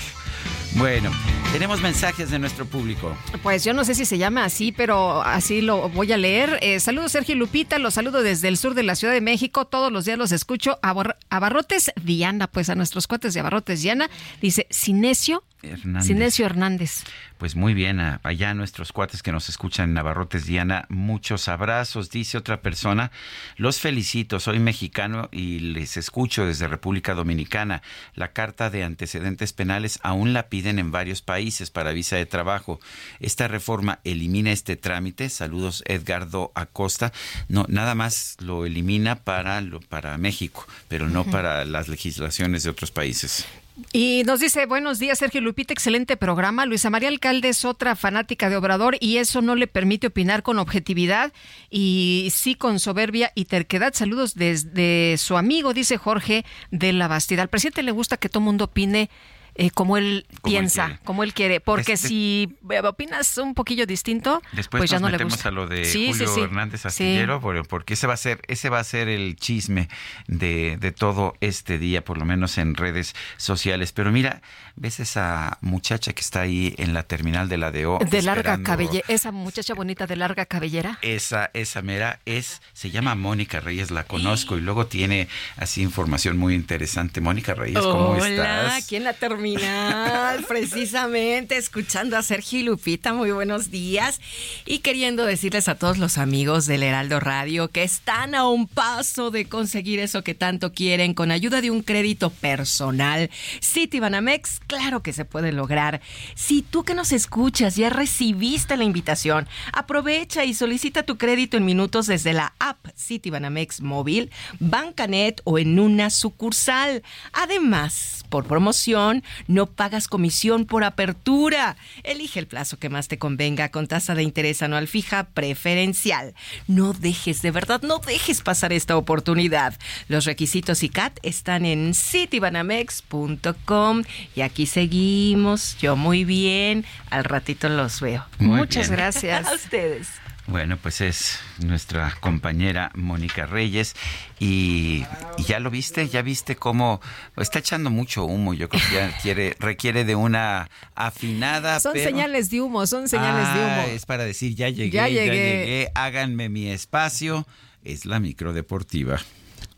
Speaker 1: Bueno, tenemos mensajes de nuestro público.
Speaker 2: Pues yo no sé si se llama así, pero así lo voy a leer. Eh, saludos Sergio Lupita, los saludo desde el sur de la Ciudad de México. Todos los días los escucho. Abar- Abarrotes Diana, pues a nuestros cuates de Abarrotes Diana. Dice Sinesio,
Speaker 1: Hernández.
Speaker 2: Sinesio Hernández.
Speaker 1: Pues muy bien, allá nuestros cuates que nos escuchan en Navarrotes Diana, muchos abrazos, dice otra persona. Los felicito, soy mexicano y les escucho desde República Dominicana. La carta de antecedentes penales aún la piden en varios países para visa de trabajo. Esta reforma elimina este trámite. Saludos Edgardo Acosta. No, nada más lo elimina para lo, para México, pero no para las legislaciones de otros países.
Speaker 2: Y nos dice, buenos días, Sergio Lupita, excelente programa. Luisa María Alcalde es otra fanática de Obrador y eso no le permite opinar con objetividad y sí con soberbia y terquedad. Saludos desde su amigo, dice Jorge de la Bastida. Al presidente le gusta que todo mundo opine eh, como él
Speaker 1: Como él
Speaker 2: piensa,
Speaker 1: quiere.
Speaker 2: como él quiere, porque
Speaker 1: Este-
Speaker 2: si eh, opinas un poquillo distinto,
Speaker 1: Después
Speaker 2: pues ya
Speaker 1: nos
Speaker 2: no le gusta.
Speaker 1: a lo de
Speaker 2: Sí,
Speaker 1: Julio
Speaker 2: sí.
Speaker 1: Hernández
Speaker 2: Sí.
Speaker 1: Astillero, por- porque ese va a ser, ese va a ser el chisme de, de todo este día, por lo menos en redes sociales. Pero mira, ves esa muchacha que está ahí en la terminal de la DO.
Speaker 2: De larga cabellera, esa muchacha bonita de larga cabellera.
Speaker 1: Esa, esa mera es, se llama Mónica Reyes, la conozco y luego tiene así información muy interesante. Mónica Reyes, ¿cómo
Speaker 2: Hola,
Speaker 1: estás?
Speaker 2: aquí en la terminal [LAUGHS]
Speaker 36: precisamente escuchando a Sergio y Lupita. Muy buenos días. Y queriendo decirles a todos los amigos del Heraldo Radio que están a un paso de conseguir eso que tanto quieren con ayuda de un crédito personal. Citibanamex, claro que se puede lograr. Si tú que nos escuchas ya recibiste la invitación, aprovecha y solicita tu crédito en minutos desde la app Citibanamex móvil, Bancanet o en una sucursal. Además, por promoción, no pagas comisión por apertura. Elige el plazo que más te convenga con tasa de interés anual fija preferencial. No dejes, de verdad, no dejes pasar esta oportunidad. Los requisitos y CAT están en citibanamex.com y aquí seguimos. Yo muy bien. Al ratito los veo. Muchas gracias. [LAUGHS]
Speaker 1: a ustedes. Bueno, pues es nuestra compañera Mónica Reyes y, ya lo viste, ya viste cómo está echando mucho humo. Yo creo que ya [LAUGHS] quiere, requiere de una afinada.
Speaker 36: Son señales de humo, son señales de humo.
Speaker 1: Ah, es para decir ya llegué, ya llegué, ya llegué, háganme mi espacio. Es la microdeportiva.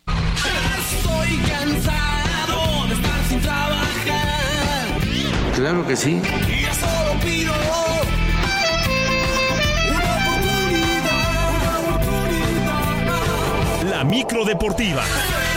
Speaker 1: Estoy cansado de estar sin
Speaker 27: trabajar. Claro que sí.
Speaker 11: Micro deportiva.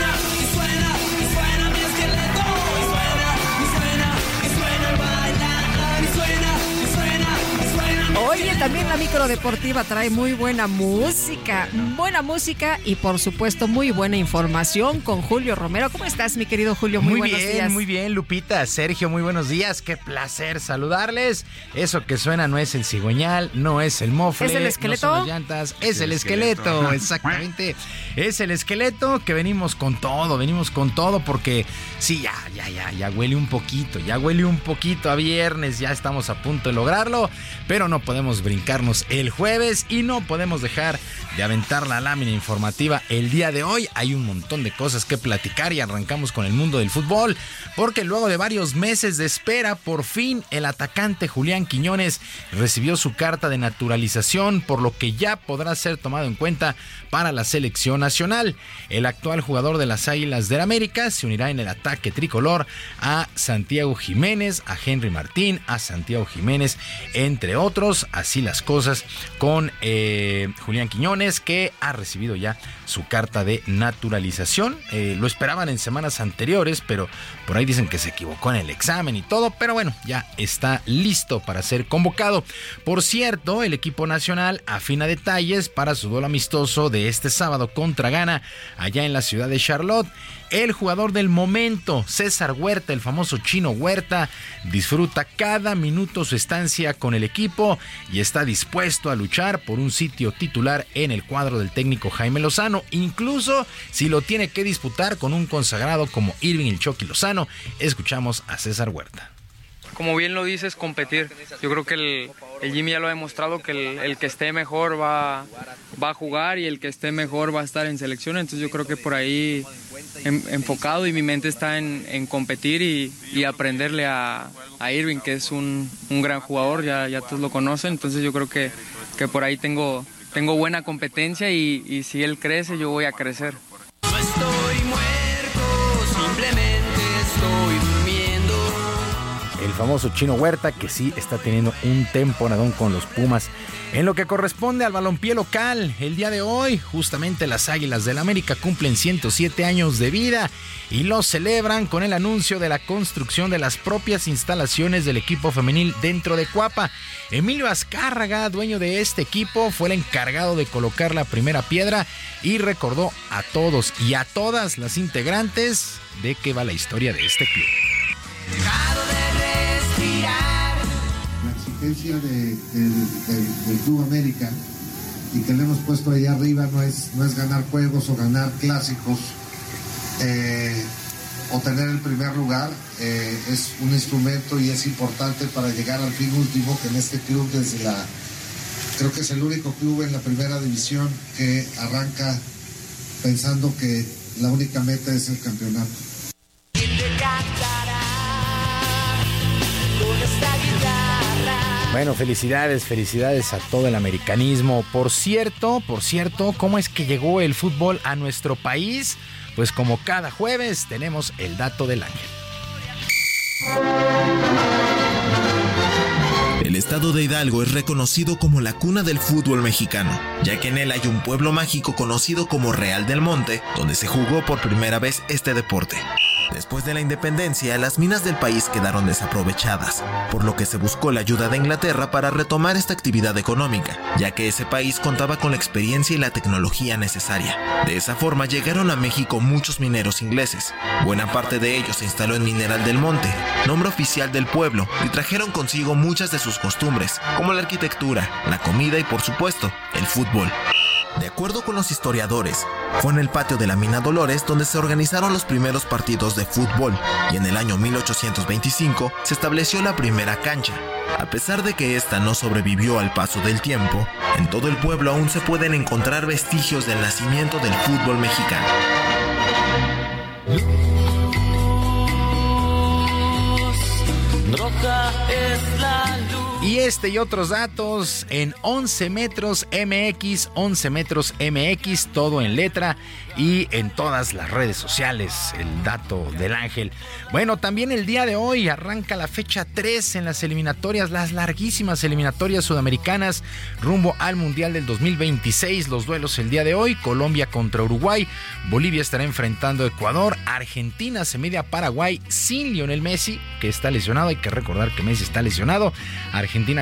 Speaker 36: Oye, también la micro deportiva trae muy buena música, buena música y por supuesto muy buena información con Julio Romero. ¿Cómo estás, mi querido Julio?
Speaker 37: Muy, muy bien, muy bien, Lupita, Sergio, muy buenos días. Qué placer saludarles. Eso que suena no es el cigüeñal, no es el mofle,
Speaker 36: es el esqueleto.
Speaker 37: No son las llantas, es el, esqueleto, [LAUGHS] exactamente. Es el esqueleto que venimos con todo, venimos con todo porque sí, ya, ya, ya, ya huele un poquito, ya huele un poquito a viernes, ya estamos a punto de lograrlo, pero no podemos brincarnos el jueves y no podemos dejar de aventar la lámina informativa el día de hoy. Hay un montón de cosas que platicar y arrancamos con el mundo del fútbol, porque luego de varios meses de espera, por fin el atacante Julián Quiñones recibió su carta de naturalización, por lo que ya podrá ser tomado en cuenta para la selección nacional. El actual jugador de las Águilas del América se unirá en el ataque tricolor a Santiago Jiménez, a Henry Martín, a Santiago Jiménez, entre otros así las cosas con eh, Julián Quiñones, que ha recibido ya su carta de naturalización. Eh, lo esperaban en semanas anteriores, pero por ahí dicen que se equivocó en el examen y todo, pero bueno, ya está listo para ser convocado. Por cierto, el equipo nacional afina detalles para su duelo amistoso de este sábado contra Ghana, allá en la ciudad de Charlotte. El jugador del momento, César Huerta, el famoso chino Huerta, disfruta cada minuto su estancia con el equipo y está dispuesto a luchar por un sitio titular en el cuadro del técnico Jaime Lozano, incluso si lo tiene que disputar con un consagrado como Irving el Chucky Lozano. Escuchamos a César Huerta
Speaker 38: como bien lo dices, competir. Yo creo que el, el Jimmy ya lo ha demostrado que el, que esté mejor va, va a jugar y el que esté mejor va a estar en selección. Entonces yo creo que por ahí enfocado y mi mente está en, competir y, aprenderle a, Irving, que es un, gran jugador, ya, ya todos lo conocen. Entonces yo creo que, que por ahí tengo, tengo buena competencia y, y si él crece, yo voy a crecer.
Speaker 37: El famoso Chino Huerta, que sí está teniendo un temporadón con los Pumas. En lo que corresponde al balompié local, el día de hoy, justamente las Águilas del América cumplen 107 años de vida y lo celebran con el anuncio de la construcción de las propias instalaciones del equipo femenil dentro de Cuapa. Emilio Azcárraga, dueño de este equipo, fue el encargado de colocar la primera piedra y recordó a todos y a todas las integrantes de qué va la historia de este club
Speaker 33: de, del Club América y que le hemos puesto ahí arriba no es, no es ganar juegos o ganar clásicos eh, o tener el primer lugar, eh, es un instrumento y es importante para llegar al fin último que en este club desde la, creo que es el único club en la primera división que arranca pensando que la única meta es el campeonato.
Speaker 37: Bueno, felicidades, felicidades a todo el americanismo. Por cierto, por cierto, ¿cómo es que llegó el fútbol a nuestro país? Pues como cada jueves tenemos el dato del año.
Speaker 12: El estado de Hidalgo es reconocido como la cuna del fútbol mexicano, ya que en él hay un pueblo mágico conocido como Real del Monte, donde se jugó por primera vez este deporte. Después de la independencia, las minas del país quedaron desaprovechadas, por lo que se buscó la ayuda de Inglaterra para retomar esta actividad económica, ya que ese país contaba con la experiencia y la tecnología necesaria. De esa forma llegaron a México muchos mineros ingleses. Buena parte de ellos se instaló en Mineral del Monte, nombre oficial del pueblo, y trajeron consigo muchas de sus costumbres, como la arquitectura, la comida y por supuesto, el fútbol. De acuerdo con los historiadores, fue en el patio de la mina Dolores donde se organizaron los primeros partidos de fútbol y en el año 1825 se estableció la primera cancha. A pesar de que esta no sobrevivió al paso del tiempo, en todo el pueblo aún se pueden encontrar vestigios del nacimiento del fútbol mexicano.
Speaker 37: Y este y otros datos en 11 metros MX, 11 metros MX, todo en letra y en todas las redes sociales, el dato del ángel. Bueno, también el día de hoy arranca la fecha 3 en las eliminatorias, las larguísimas eliminatorias sudamericanas rumbo al Mundial del 2026. Los duelos el día de hoy, Colombia contra Uruguay, Bolivia estará enfrentando a Ecuador, Argentina se mide a Paraguay sin Lionel Messi, que está lesionado, hay que recordar que Messi está lesionado.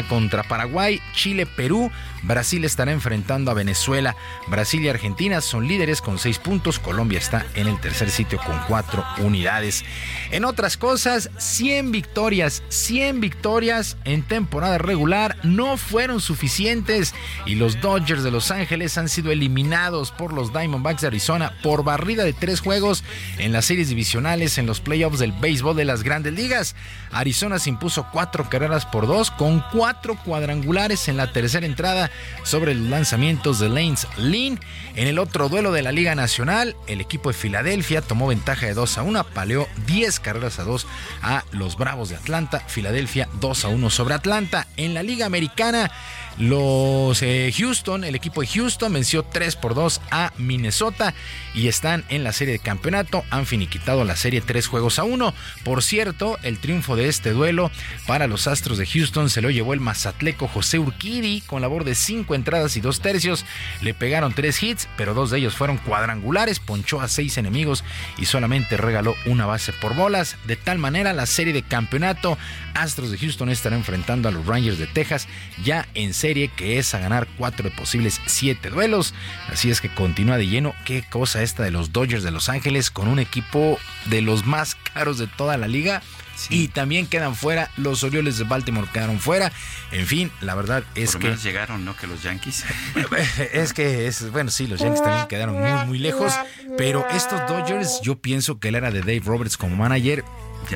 Speaker 37: Contra Paraguay, Chile, Perú, Brasil estará enfrentando a Venezuela. Brasil y Argentina son líderes con 6 puntos, Colombia está en el tercer sitio con 4 unidades. En otras cosas, 100 victorias, 100 victorias en temporada regular no fueron suficientes y los Dodgers de Los Ángeles han sido eliminados por los Diamondbacks de Arizona por barrida de tres juegos en las series divisionales en los playoffs del béisbol de las grandes ligas. Arizona se impuso cuatro carreras por dos con cuatro cuadrangulares en la tercera entrada sobre los lanzamientos de Lanes Lynn. En el otro duelo de la Liga Nacional, el equipo de Filadelfia tomó ventaja de 2 a 1, paleó 10 carreras a 2 a los Bravos de Atlanta. Filadelfia 2 a 1 sobre Atlanta. En la Liga Americana, los eh, Houston, el equipo de Houston venció 3 por 2 a Minnesota y están en la serie de campeonato. Han finiquitado la serie 3 juegos a 1. Por cierto, el triunfo de este duelo para los Astros de Houston se lo llevó el mazatleco José Urquidi con labor de 5 entradas y 2 tercios. Le pegaron 3 hits, pero dos de ellos fueron cuadrangulares. Ponchó a 6 enemigos y solamente regaló una base por bolas. De tal manera, la serie de campeonato Astros de Houston estará enfrentando a los Rangers de Texas ya en serie que es a ganar cuatro de posibles siete duelos. Así es que continúa de lleno. Qué cosa esta de los Dodgers de Los Ángeles con un equipo de los más caros de toda la liga. Y también quedan fuera, los Orioles de Baltimore quedaron fuera. En fin, la verdad es
Speaker 1: Por
Speaker 37: que.
Speaker 1: llegaron, ¿no? Que los Yankees. [LAUGHS]
Speaker 37: es que es, bueno, sí, los Yankees también quedaron muy, muy lejos. Pero estos Dodgers, yo pienso que él era de Dave Roberts como manager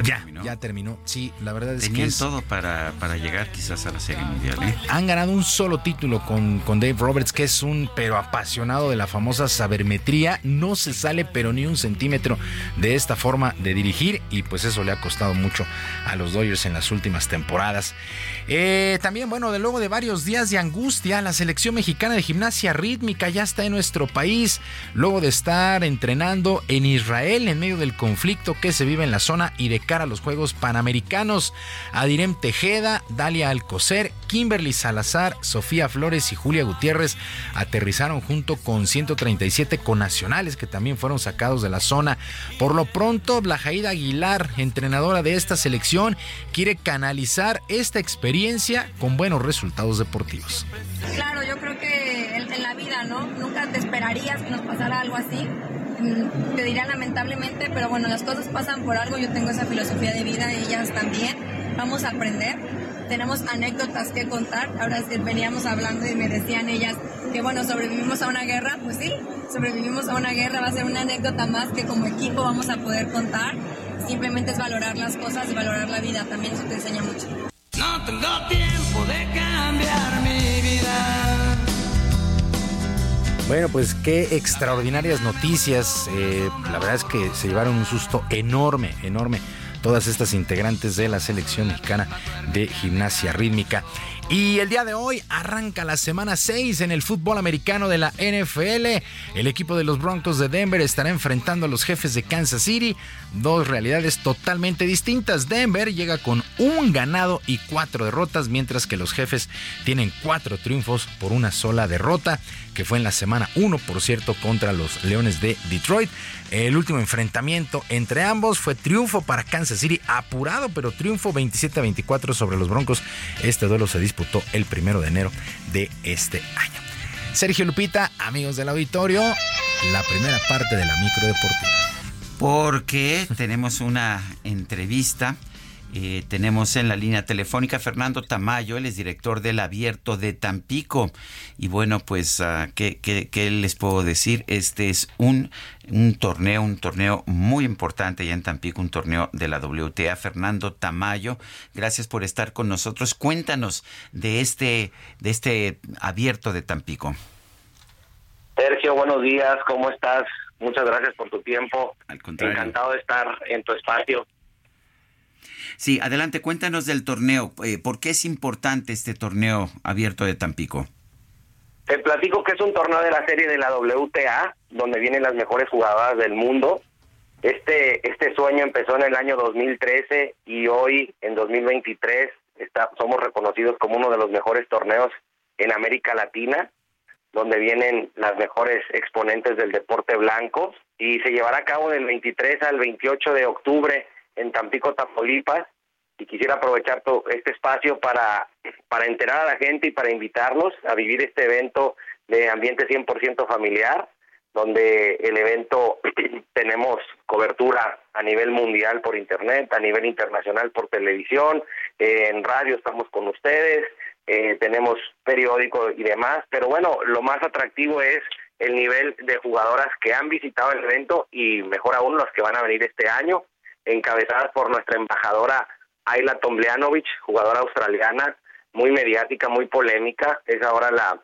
Speaker 37: ya, terminó. Ya terminó. Sí, la verdad es
Speaker 1: Tenían
Speaker 37: que.
Speaker 1: todo para, para llegar quizás a la Serie Mundial. ¿eh?
Speaker 37: Han ganado un solo título con, con Dave Roberts, que es un pero apasionado de la famosa sabermetría. No se sale, pero ni un centímetro de esta forma de dirigir. Y pues eso le ha costado mucho a los Dodgers en las últimas temporadas. Eh, también, bueno, de luego de varios días de angustia, la selección mexicana de gimnasia rítmica ya está en nuestro país. Luego de estar entrenando en Israel en medio del conflicto que se vive en la zona y de a los Juegos Panamericanos. Adirem Tejeda, Dalia Alcocer, Kimberly Salazar, Sofía Flores y Julia Gutiérrez aterrizaron junto con 137 conacionales que también fueron sacados de la zona. Por lo pronto, Blajaida Aguilar, entrenadora de esta selección, quiere canalizar esta experiencia con buenos resultados deportivos.
Speaker 38: Claro, yo creo que en la vida, ¿no? Nunca te esperarías que nos pasara algo así te diría lamentablemente, pero bueno, las cosas pasan por algo, yo tengo esa filosofía de vida, ellas también, vamos a aprender, tenemos anécdotas que contar, ahora veníamos hablando y me decían ellas que bueno, sobrevivimos a una guerra, pues sí, sobrevivimos a una guerra, va a ser una anécdota más que como equipo vamos a poder contar, simplemente es valorar las cosas y valorar la vida, también eso te enseña mucho.
Speaker 27: No tengo tiempo de cambiar mi vida.
Speaker 37: Bueno, pues qué extraordinarias noticias. Eh, la verdad es que se llevaron un susto enorme, enorme todas estas integrantes de la selección mexicana de gimnasia rítmica. Y el día de hoy arranca la semana 6 en el fútbol americano de la NFL. El equipo de los Broncos de Denver estará enfrentando a los jefes de Kansas City. Dos realidades totalmente distintas. Denver llega con un ganado y cuatro derrotas, mientras que los jefes tienen cuatro triunfos por una sola derrota, que fue en la semana 1, por cierto, contra los Leones de Detroit. El último enfrentamiento entre ambos fue triunfo para Kansas City, apurado, pero triunfo 27 a 24 sobre los Broncos. Este duelo se disputó el primero de enero de este año. Sergio Lupita, amigos del auditorio, la primera parte de la micro deportiva.
Speaker 1: Porque tenemos una entrevista eh, tenemos en la línea telefónica Fernando Tamayo, él es director del Abierto de Tampico. Y bueno, pues, uh, ¿qué, qué, les puedo decir? Este es un, un torneo, un torneo muy importante ya en Tampico, un torneo de la WTA. Fernando Tamayo, gracias por estar con nosotros. Cuéntanos de este, de este Abierto de Tampico.
Speaker 39: Sergio, buenos días, ¿cómo estás? Muchas gracias por tu tiempo.
Speaker 1: Al contrario.
Speaker 39: Encantado de estar en tu espacio.
Speaker 1: Sí, adelante, cuéntanos del torneo. Eh, ¿Por qué es importante este torneo abierto de Tampico?
Speaker 39: Te platico que es un torneo de la serie de la WTA, donde vienen las mejores jugadoras del mundo. Este, este sueño empezó en el año 2013 y hoy, en 2023, está, somos reconocidos como uno de los mejores torneos en América Latina, donde vienen las mejores exponentes del deporte blanco y se llevará a cabo del 23 al 28 de octubre en Tampico, Tamaulipas, y quisiera aprovechar este espacio para, para enterar a la gente y para invitarlos a vivir este evento de ambiente 100% familiar, donde el evento [CLEARS THROAT] tenemos cobertura a nivel mundial por internet, a nivel internacional por televisión, en radio estamos con ustedes, eh, tenemos periódico y demás, pero bueno, lo más atractivo es el nivel de jugadoras que han visitado el evento y mejor aún las que van a venir este año encabezadas por nuestra embajadora Ayla Tomljanovic, jugadora australiana, muy mediática, muy polémica, es ahora la,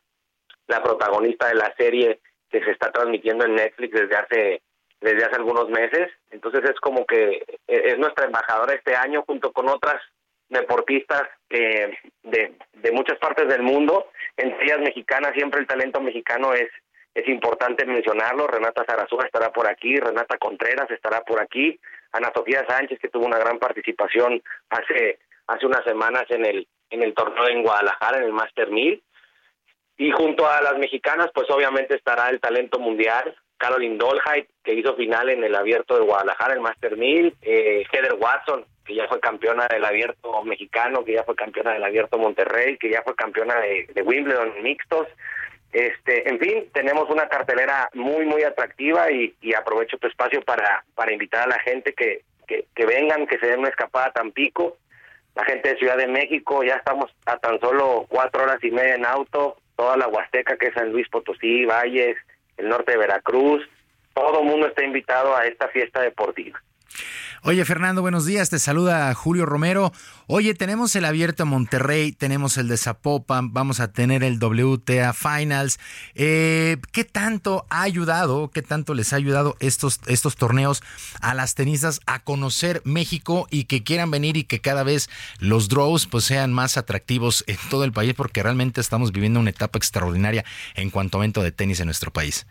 Speaker 39: protagonista de la serie que se está transmitiendo en Netflix desde hace desde hace algunos meses, entonces es como que es nuestra embajadora este año junto con otras deportistas de, de muchas partes del mundo, entre ellas mexicanas, siempre el talento mexicano es es importante mencionarlo, Renata Zarazúa estará por aquí, Renata Contreras estará por aquí, Ana Sofía Sánchez, que tuvo una gran participación hace, hace unas semanas en el, en el torneo en Guadalajara, en el Master 1000. Y junto a las mexicanas, pues obviamente estará el talento mundial, Caroline Dolheit, que hizo final en el abierto de Guadalajara, el Master 1000, eh, Heather Watson, que ya fue campeona del abierto mexicano, que ya fue campeona del abierto Monterrey, que ya fue campeona de, de Wimbledon mixtos. Este, en fin, tenemos una cartelera muy, muy atractiva y, aprovecho tu espacio para, para invitar a la gente que, que, vengan, que se den una escapada a Tampico. La gente de Ciudad de México, ya estamos a tan solo cuatro horas y media en auto, toda la Huasteca que es San Luis Potosí, Valles, el norte de Veracruz, todo el mundo está invitado a esta fiesta deportiva.
Speaker 37: Oye, Fernando, buenos días. Te saluda Julio Romero. Oye, tenemos el abierto Monterrey, tenemos el de Zapopan, vamos a tener el WTA Finals. Eh, ¿Qué tanto ha ayudado, qué tanto les ha ayudado estos, estos torneos a las tenistas a conocer México y que quieran venir y que cada vez los draws pues, sean más atractivos en todo el país porque realmente estamos viviendo una etapa extraordinaria en cuanto a evento de tenis en nuestro país?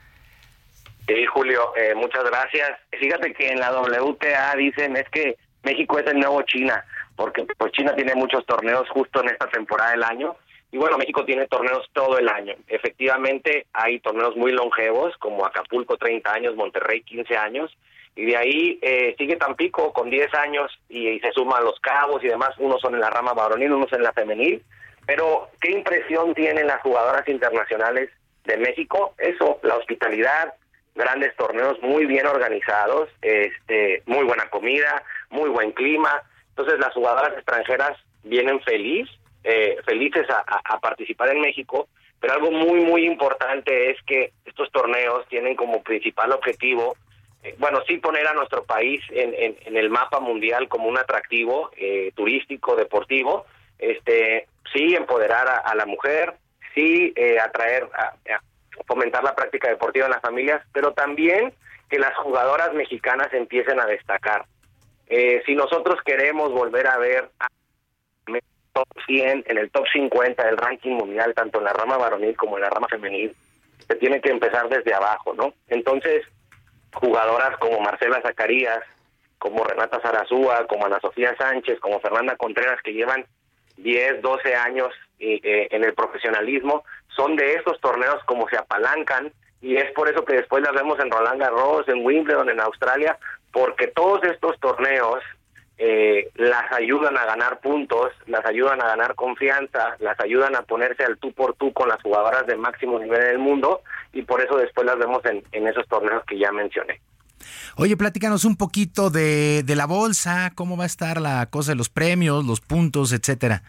Speaker 39: Sí, Julio, eh, muchas gracias. Fíjate que en la WTA dicen es que México es el nuevo China, porque pues China tiene muchos torneos justo en esta temporada del año. Y bueno, México tiene torneos todo el año. Efectivamente, hay torneos muy longevos, como Acapulco 30 años, Monterrey 15 años, y de ahí eh, sigue Tampico con 10 años y, se suman los cabos y demás. Unos son en la rama varonil, unos en la femenil. Pero, ¿qué impresión tienen las jugadoras internacionales de México? Eso, la hospitalidad, grandes torneos muy bien organizados, este, muy buena comida, muy buen clima. Entonces las jugadoras extranjeras vienen feliz, eh, felices a, participar en México, pero algo muy, muy importante es que estos torneos tienen como principal objetivo, eh, bueno, sí poner a nuestro país en, el mapa mundial como un atractivo eh, turístico, deportivo, este, sí empoderar a, la mujer, sí atraer a, fomentar la práctica deportiva en las familias, pero también que las jugadoras mexicanas empiecen a destacar. Eh, si nosotros queremos volver a ver top 100, en el top 50 del ranking mundial, tanto en la rama varonil como en la rama femenil, se tiene que empezar desde abajo, ¿no? Entonces, jugadoras como Marcela Zacarías, como Renata Zarazúa, como Ana Sofía Sánchez, como Fernanda Contreras, que llevan 10, 12 años eh, eh, en el profesionalismo, son de estos torneos como se apalancan y es por eso que después las vemos en Roland Garros, en Wimbledon, en Australia, porque todos estos torneos eh, las ayudan a ganar puntos, las ayudan a ganar confianza, las ayudan a ponerse al tú por tú con las jugadoras de máximo nivel del mundo y por eso después las vemos en, en esos torneos que ya mencioné.
Speaker 37: Oye, platícanos un poquito de, de la bolsa, cómo va a estar la cosa de los premios, los puntos, etcétera.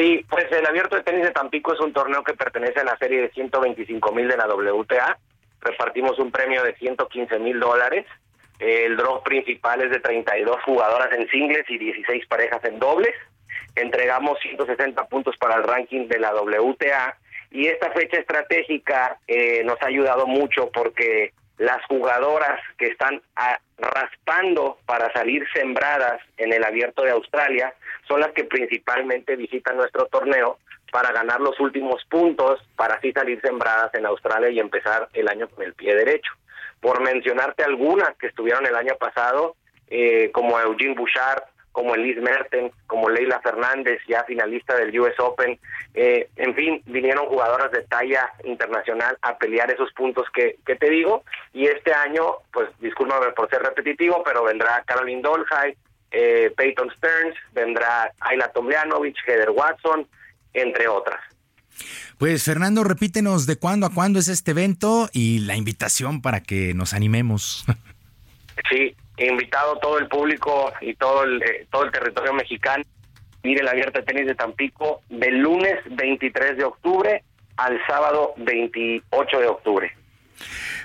Speaker 39: Sí, pues el Abierto de Tenis de Tampico es un torneo que pertenece a la serie de 125 mil de la WTA. Repartimos un premio de 115 mil dólares. El draw principal es de 32 jugadoras en singles y 16 parejas en dobles. Entregamos 160 puntos para el ranking de la WTA y esta fecha estratégica eh, nos ha ayudado mucho porque las jugadoras que están raspando para salir sembradas en el abierto de Australia son las que principalmente visitan nuestro torneo para ganar los últimos puntos, para así salir sembradas en Australia y empezar el año con el pie derecho. Por mencionarte algunas que estuvieron el año pasado, eh, como Eugene Bouchard, como Elise Mertens, como Leila Fernández, ya finalista del US Open. Eh, en fin, vinieron jugadoras de talla internacional a pelear esos puntos que, que te digo. Y este año, pues discúlpame por ser repetitivo, pero vendrá Caroline Dolhaj, eh, Peyton Stearns, vendrá Ayla Tomljanovic, Heather Watson, entre otras.
Speaker 37: Pues Fernando, repítenos de cuándo a cuándo es este evento y la invitación para que nos animemos. [LAUGHS]
Speaker 39: Sí, invitado todo el público y todo el, eh, todo el territorio mexicano ir el abierto de tenis de Tampico del lunes 23 de octubre al sábado 28 de octubre.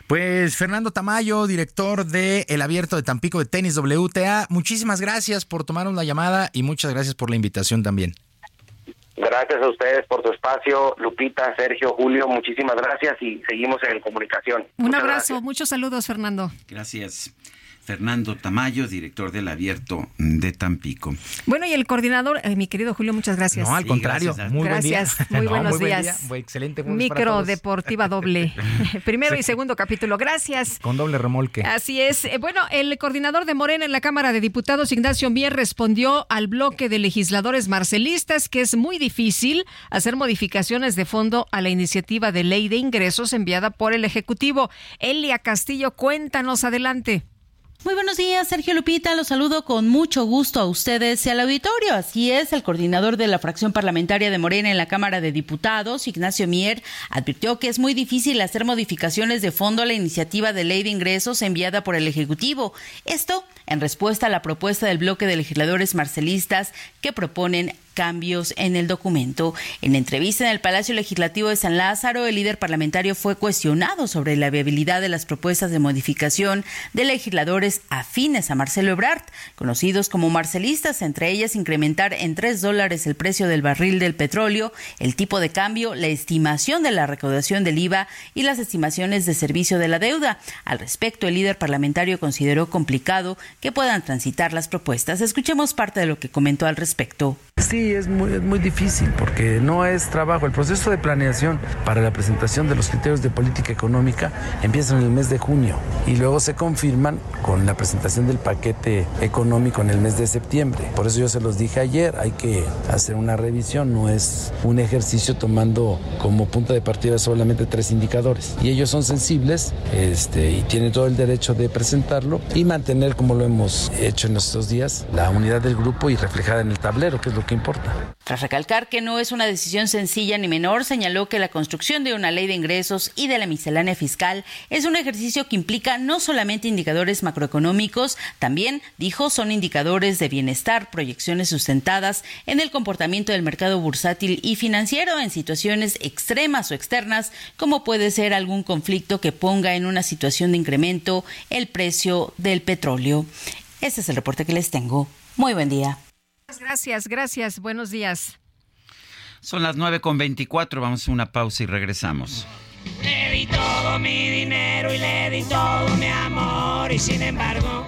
Speaker 37: Pues Fernando Tamayo, director de El Abierto de Tampico de Tenis WTA, muchísimas gracias por tomarnos la llamada y muchas gracias por la invitación también.
Speaker 39: Gracias a ustedes por tu espacio, Lupita, Sergio, Julio, muchísimas gracias y seguimos en comunicación.
Speaker 2: Un abrazo, muchos saludos, Fernando.
Speaker 1: Gracias. Fernando Tamayo, director del Abierto de Tampico.
Speaker 2: Bueno, y el coordinador, eh, mi querido Julio, muchas gracias.
Speaker 37: No, al contrario,
Speaker 2: gracias,
Speaker 37: muy buen día. [LAUGHS]
Speaker 2: muy buenos
Speaker 37: muy buen
Speaker 2: días.
Speaker 37: día, muy excelente.
Speaker 2: Micro Deportiva Doble. [LAUGHS] Primero y segundo capítulo, gracias.
Speaker 37: Con doble remolque.
Speaker 2: Así es. Eh, Bueno, el coordinador de Morena en la Cámara de Diputados, Ignacio Mier, respondió al bloque de legisladores marcelistas que es muy difícil hacer modificaciones de fondo a la iniciativa de ley de ingresos enviada por el Ejecutivo. Elia Castillo, cuéntanos adelante.
Speaker 40: Muy buenos días, Sergio Lupita. Los saludo con mucho gusto a ustedes y al auditorio. Así es, el coordinador de la fracción parlamentaria de Morena en la Cámara de Diputados, Ignacio Mier, advirtió que es muy difícil hacer modificaciones de fondo a la iniciativa de ley de ingresos enviada por el Ejecutivo. Esto en respuesta a la propuesta del bloque de legisladores marcelistas que proponen cambios en el documento. En entrevista en el Palacio Legislativo de San Lázaro, el líder parlamentario fue cuestionado sobre la viabilidad de las propuestas de modificación de legisladores afines a Marcelo Ebrard, conocidos como marcelistas, entre ellas incrementar en tres dólares el precio del barril del petróleo, el tipo de cambio, la estimación de la recaudación del IVA y las estimaciones de servicio de la deuda. Al respecto, el líder parlamentario consideró complicado que puedan transitar las propuestas. Escuchemos parte de lo que comentó al respecto.
Speaker 41: Sí, es muy, es muy difícil porque no es trabajo. El proceso de planeación para la presentación de los criterios de política económica empieza en el mes de junio y luego se confirman con la presentación del paquete económico en el mes de septiembre. Por eso yo se los dije ayer, hay que hacer una revisión, no es un ejercicio tomando como punto de partida solamente tres indicadores. Y ellos son sensibles este, y tienen todo el derecho de presentarlo y mantener, como lo hemos hecho en estos días, la unidad del grupo y reflejada en el tablero, que es lo que importa.
Speaker 40: Tras recalcar que no es una decisión sencilla ni menor, señaló que la construcción de una ley de ingresos y de la miscelánea fiscal es un ejercicio que implica no solamente indicadores macroeconómicos, también, dijo, son indicadores de bienestar, proyecciones sustentadas en el comportamiento del mercado bursátil y financiero en situaciones extremas o externas, como puede ser algún conflicto que ponga en una situación de incremento el precio del petróleo. Este es el reporte que les tengo. Muy buen día.
Speaker 2: Gracias, gracias. Buenos días.
Speaker 1: Son las 9 con 24. Vamos a una pausa y regresamos.
Speaker 42: Le di todo mi dinero y le di todo mi amor y sin embargo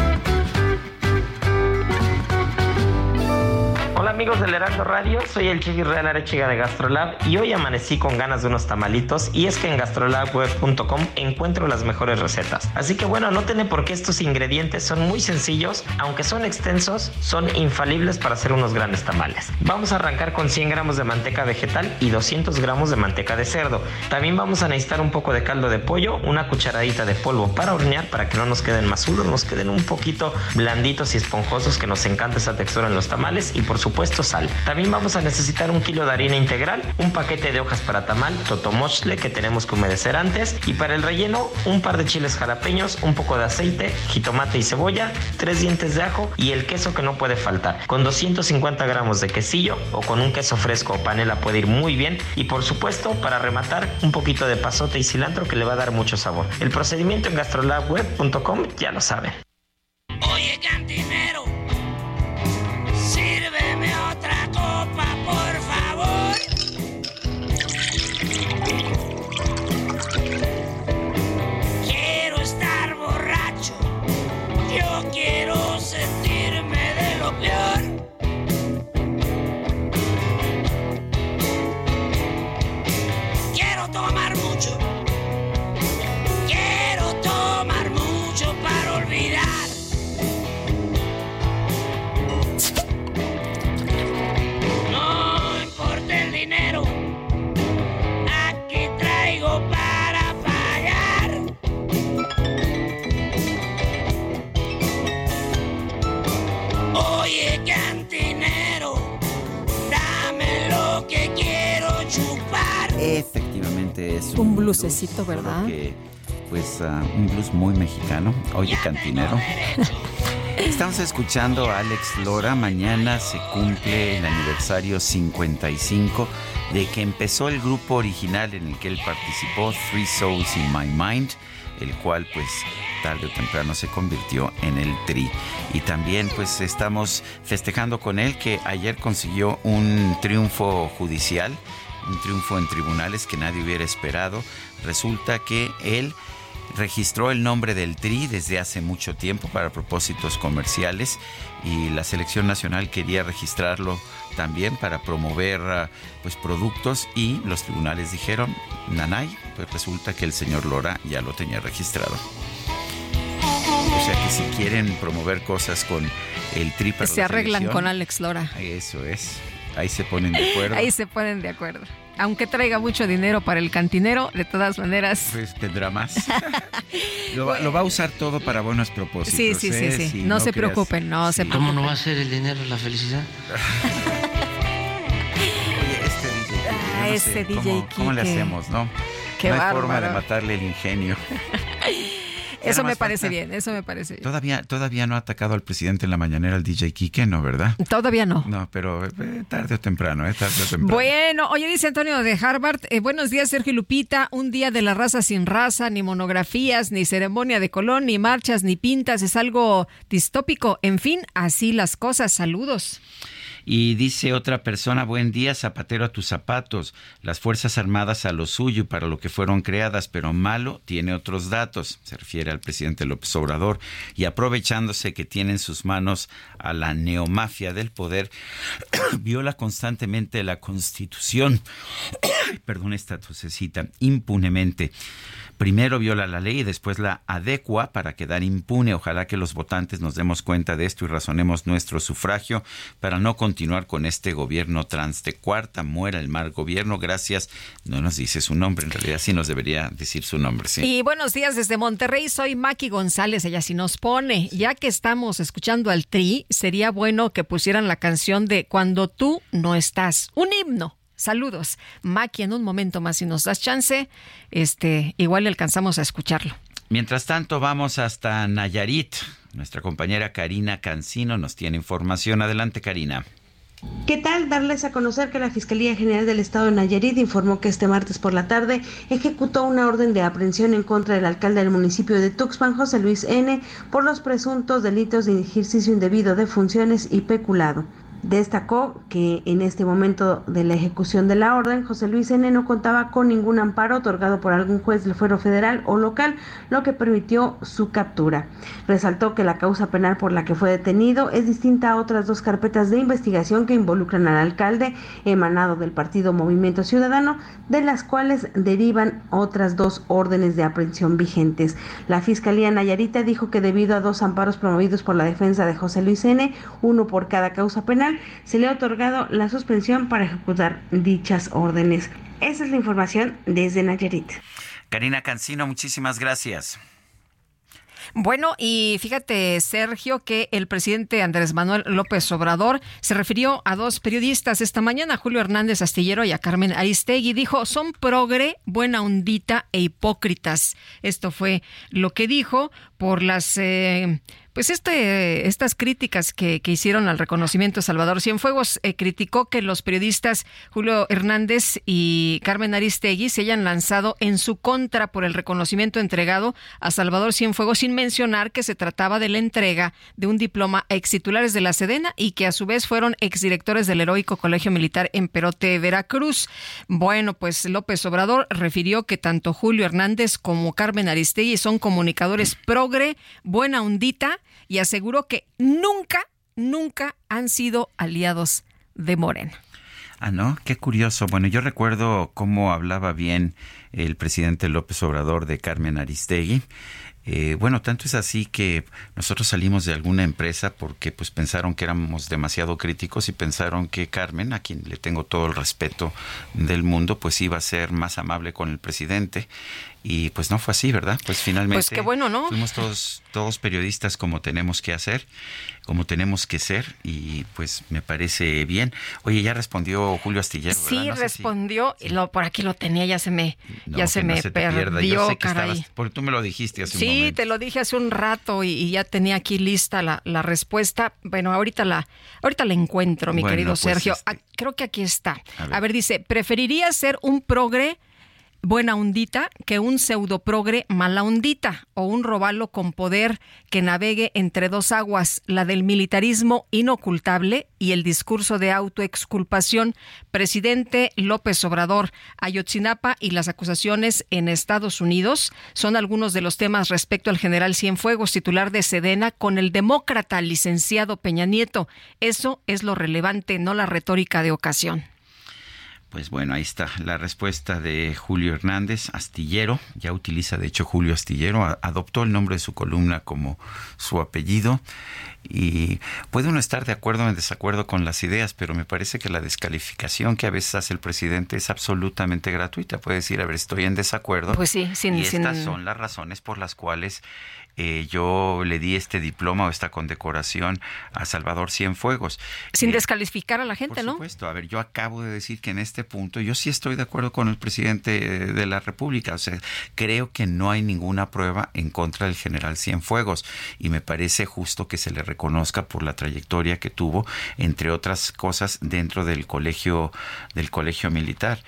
Speaker 43: Amigos del Heraldo Radio, soy el Chef Real Arechiga de Gastrolab y hoy amanecí con ganas de unos tamalitos y es que en gastrolabweb.com encuentro las mejores recetas. Así que bueno, noten por qué estos ingredientes son muy sencillos, aunque son extensos, son infalibles para hacer unos grandes tamales. Vamos a arrancar con 100 gramos de manteca vegetal y 200 gramos de manteca de cerdo. También vamos a necesitar un poco de caldo de pollo, una cucharadita de polvo para hornear para que no nos queden más duros, nos queden un poquito blanditos y esponjosos que nos encanta esa textura en los tamales y por supuesto sal. También vamos a necesitar un kilo de harina integral, un paquete de hojas para tamal, totomochle que tenemos que humedecer antes y para el relleno un par de chiles jalapeños, un poco de aceite, jitomate y cebolla, tres dientes de ajo y el queso que no puede faltar. Con 250 gramos de quesillo o con un queso fresco o panela puede ir muy bien y por supuesto para rematar un poquito de pasote y cilantro que le va a dar mucho sabor. El procedimiento en gastrolabweb.com ya lo saben.
Speaker 1: Efectivamente es
Speaker 2: Un blusecito, ¿verdad?
Speaker 1: que, pues ah, un blues muy mexicano. Oye, cantinero. [LAUGHS] Estamos escuchando a Alex Lora. Mañana se cumple el aniversario 55 de que empezó el grupo original en el que él participó, Three Souls in My Mind, el cual pues tarde o temprano se convirtió en el Tri. Y también pues estamos festejando con él que ayer consiguió un triunfo judicial, un triunfo en tribunales que nadie hubiera esperado. Resulta que él registró el nombre del Tri desde hace mucho tiempo para propósitos comerciales y la selección nacional quería registrarlo también para promover ah, pues productos y los tribunales dijeron nanay pues resulta que el señor Lora ya lo tenía registrado o sea que si quieren promover cosas con el Tri para
Speaker 2: Se
Speaker 1: la
Speaker 2: arreglan con Alex Lora.
Speaker 1: eso es ahí se ponen de acuerdo
Speaker 2: Ahí se ponen de acuerdo. Aunque traiga mucho dinero para el cantinero, de todas maneras.
Speaker 1: pues tendrá más [LAUGHS] lo, va- lo va a usar todo para buenos propósitos
Speaker 2: Sí, sí, sí,
Speaker 1: ¿eh?
Speaker 2: sí.
Speaker 1: Si
Speaker 2: no, se
Speaker 1: creas-
Speaker 2: preocupen, no se
Speaker 27: ¿Cómo
Speaker 2: preocupen.
Speaker 27: no va a ser el dinero la felicidad?
Speaker 2: Ah,
Speaker 1: Yo no
Speaker 2: ese
Speaker 1: sé,
Speaker 2: DJ
Speaker 1: ¿cómo, ¿Cómo le hacemos, no?
Speaker 2: Qué
Speaker 1: no hay forma de matarle el ingenio. [LAUGHS]
Speaker 2: Eso me parece
Speaker 1: falta-
Speaker 2: bien, eso me parece bien.
Speaker 1: Todavía, todavía no ha atacado al presidente en la mañanera el DJ Quique, ¿no, verdad?
Speaker 2: Todavía no.
Speaker 1: No, pero eh, tarde o temprano, ¿eh? Tarde o temprano.
Speaker 2: Bueno, oye, dice Antonio de Harvard, eh, buenos días Sergio y Lupita, un día de la raza sin raza, ni monografías, ni ceremonia de Colón, ni marchas, ni pintas, es algo distópico, en fin, así las cosas, saludos.
Speaker 1: Y dice otra persona, buen día, zapatero a tus zapatos, las Fuerzas Armadas a lo suyo y para lo que fueron creadas, pero malo tiene otros datos, se refiere al presidente López Obrador, y aprovechándose que tiene en sus manos a la neomafia del poder, [COUGHS] viola constantemente la Constitución, [COUGHS] perdón esta tosecita, impunemente primero viola la ley y después la adecua para quedar impune. Ojalá que los votantes nos demos cuenta de esto y razonemos nuestro sufragio para no continuar con este gobierno trans de cuarta. Muera el mal gobierno. Gracias. No nos dice su nombre, en realidad sí nos debería decir su nombre. Sí.
Speaker 2: Y buenos días desde Monterrey. Soy Maki González. Ella sí nos pone. Ya que estamos escuchando al Tri, sería bueno que pusieran la canción de Cuando tú no estás. Un himno Saludos. Maki, en un momento más, si nos das chance, este, igual le alcanzamos a escucharlo.
Speaker 1: Mientras tanto, vamos hasta Nayarit. Nuestra compañera Karina Cancino nos tiene información. Adelante, Karina.
Speaker 44: ¿Qué tal? Darles a conocer que la Fiscalía General del Estado de Nayarit informó que este martes por la tarde ejecutó una orden de aprehensión en contra del alcalde del municipio de Tuxpan, José Luis N., por los presuntos delitos de ejercicio indebido de funciones y peculado. Destacó que en este momento de la ejecución de la orden, José Luis N. no contaba con ningún amparo otorgado por algún juez del fuero federal o local, lo que permitió su captura. Resaltó que la causa penal por la que fue detenido es distinta a otras dos carpetas de investigación que involucran al alcalde emanado del partido Movimiento Ciudadano, de las cuales derivan otras dos órdenes de aprehensión vigentes. La Fiscalía Nayarita dijo que debido a dos amparos promovidos por la defensa de José Luis N., uno por cada causa penal, se le ha otorgado la suspensión para ejecutar dichas órdenes. Esa es la información desde Nayarit.
Speaker 1: Karina Cancino, muchísimas gracias.
Speaker 2: Bueno, y fíjate, Sergio, que el presidente Andrés Manuel López Obrador se refirió a dos periodistas esta mañana, Julio Hernández Astillero y a Carmen Aristegui. Dijo, son progre, buena ondita e hipócritas. Esto fue lo que dijo por las eh, pues este, estas críticas que, hicieron al reconocimiento Salvador Cienfuegos, eh, criticó que los periodistas Julio Hernández y Carmen Aristegui se hayan lanzado en su contra por el reconocimiento entregado a Salvador Cienfuegos, sin mencionar que se trataba de la entrega de un diploma a ex titulares de la Sedena y que a su vez fueron exdirectores del heroico Colegio Militar en Perote, Veracruz. Bueno, pues López Obrador refirió que tanto Julio Hernández como Carmen Aristegui son comunicadores progre, buena ondita, y aseguró que nunca, nunca han sido aliados de Morena.
Speaker 1: Ah, ¿no? Qué curioso. Bueno, yo recuerdo cómo hablaba bien el presidente López Obrador de Carmen Aristegui. Eh, bueno, tanto es así que nosotros salimos de alguna empresa porque pues pensaron que éramos demasiado críticos y pensaron que Carmen, a quien le tengo todo el respeto del mundo, pues iba a ser más amable con el presidente y pues no fue así, ¿verdad? Pues finalmente
Speaker 2: pues qué bueno, ¿no?
Speaker 1: fuimos todos, todos periodistas como tenemos que hacer, como tenemos que ser y pues me parece bien. Oye, ya respondió Julio Astillero.
Speaker 2: Sí, respondió, y lo, por aquí lo tenía, ya se me, ya se me perdió, caray.
Speaker 1: porque tú me lo dijiste hace
Speaker 2: sí,
Speaker 1: un. Sí,
Speaker 2: te lo dije hace un rato y, ya tenía aquí lista la, la, respuesta. Bueno, ahorita la, ahorita la encuentro, mi querido pues, Sergio.
Speaker 1: este...
Speaker 2: Ah, creo que aquí está. A ver, dice, preferiría ser un progre buena ondita que un pseudoprogre mala ondita o un robalo con poder que navegue entre dos aguas, la del militarismo inocultable y el discurso de autoexculpación. Presidente López Obrador, Ayotzinapa y las acusaciones en Estados Unidos son algunos de los temas respecto al general Cienfuegos, titular de Sedena, con el demócrata licenciado Peña Nieto. Eso es lo relevante, no la retórica de ocasión.
Speaker 1: Pues bueno, ahí está la respuesta de Julio Hernández, astillero, ya utiliza de hecho Julio Astillero, adoptó el nombre de su columna como su apellido y puede uno estar de acuerdo o en desacuerdo con las ideas, pero me parece que la descalificación que a veces hace el presidente es absolutamente gratuita. Puede decir, a ver, estoy en desacuerdo.
Speaker 2: Pues sí, sin,
Speaker 1: y estas son las razones por las cuales eh, yo le di este diploma o esta condecoración a Salvador Cienfuegos.
Speaker 2: Sin eh, descalificar a la gente,
Speaker 1: ¿no? Por supuesto. A ver, yo acabo de decir que en este punto yo sí estoy de acuerdo con el presidente de la República. O sea, creo que no hay ninguna prueba en contra del general Cienfuegos y me parece justo que se le reconozca por la trayectoria que tuvo, entre otras cosas, dentro del colegio del colegio militar.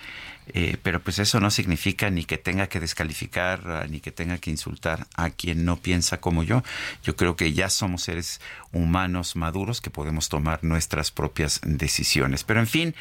Speaker 1: Eh, pero pues eso no significa ni que tenga que descalificar ni que tenga que insultar a quien no piensa como yo. Yo creo que ya somos seres humanos maduros que podemos tomar nuestras propias decisiones. Pero en fin,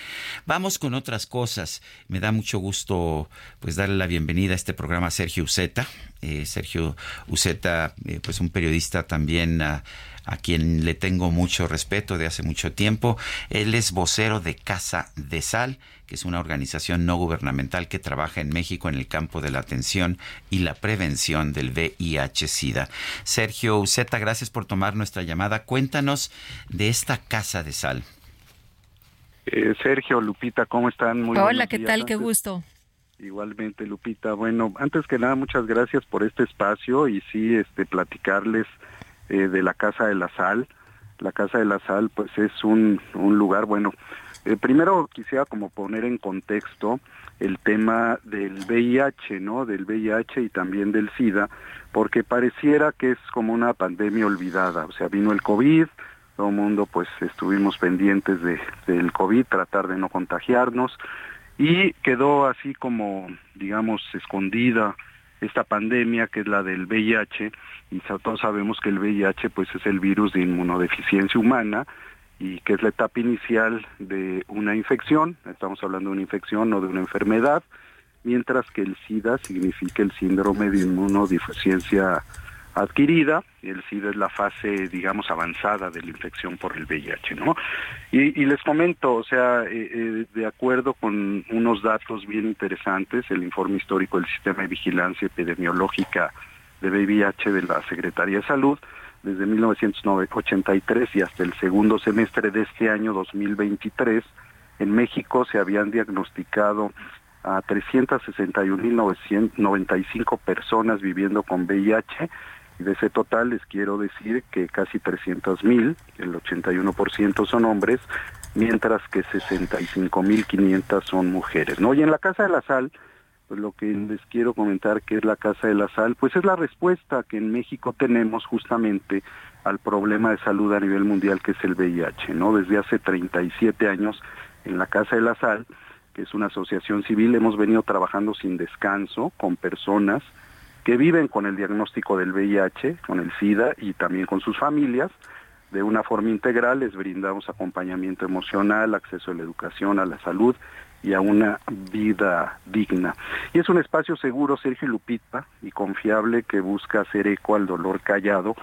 Speaker 1: vamos con otras cosas. Me da mucho gusto pues darle la bienvenida a este programa a Sergio Uceta. Eh, Sergio Uceta, eh, pues un periodista también a, a quien le tengo mucho respeto de hace mucho tiempo. Él es vocero de Casa de Sal que es una organización no gubernamental que trabaja en México en el campo de la atención y la prevención del VIH-Sida. Sergio Uceta, gracias por tomar nuestra llamada. Cuéntanos de esta casa de sal.
Speaker 45: Eh, Sergio, Lupita, ¿cómo están?
Speaker 2: Muy Hola, ¿qué tal? Qué gusto.
Speaker 45: Igualmente, Lupita. Bueno, antes que nada, muchas gracias por este espacio y sí, este, platicarles eh, de la Casa de la Sal. La Casa de la Sal, pues es un, un lugar, bueno, eh, primero quisiera como poner en contexto el tema del VIH, ¿no? Del VIH y también del SIDA, porque pareciera que es como una pandemia olvidada. O sea, vino el COVID, todo el mundo pues estuvimos pendientes de, del COVID, tratar de no contagiarnos, y quedó así como, digamos, escondida esta pandemia que es la del VIH, y todos sabemos que el VIH pues es el virus de inmunodeficiencia humana, y que es la etapa inicial de una infección, estamos hablando de una infección, no de una enfermedad, mientras que el SIDA significa el síndrome de inmunodeficiencia adquirida, el SIDA es la fase, digamos, avanzada de la infección por el VIH, ¿no? Y, les comento, o sea, eh, eh, de acuerdo con unos datos bien interesantes, el informe histórico del Sistema de Vigilancia Epidemiológica de VIH de la Secretaría de Salud, desde 1983 y hasta el segundo semestre de este año 2023, en México se habían diagnosticado a 361.995 personas viviendo con VIH de ese total les quiero decir que casi 300.000, el 81% son hombres, mientras que 65.500 son mujeres. ¿no? Y en la Casa de la Sal, pues lo que les quiero comentar que es la Casa de la Sal, pues es la respuesta que en México tenemos justamente al problema de salud a nivel mundial que es el VIH, ¿no? Desde hace 37 años en la Casa de la Sal, que es una asociación civil, hemos venido trabajando sin descanso con personas que viven con el diagnóstico del VIH, con el SIDA y también con sus familias. De una forma integral les brindamos acompañamiento emocional, acceso a la educación, a la salud y a una vida digna. Y es un espacio seguro, Sergio Lupita, y confiable que busca hacer eco al dolor callado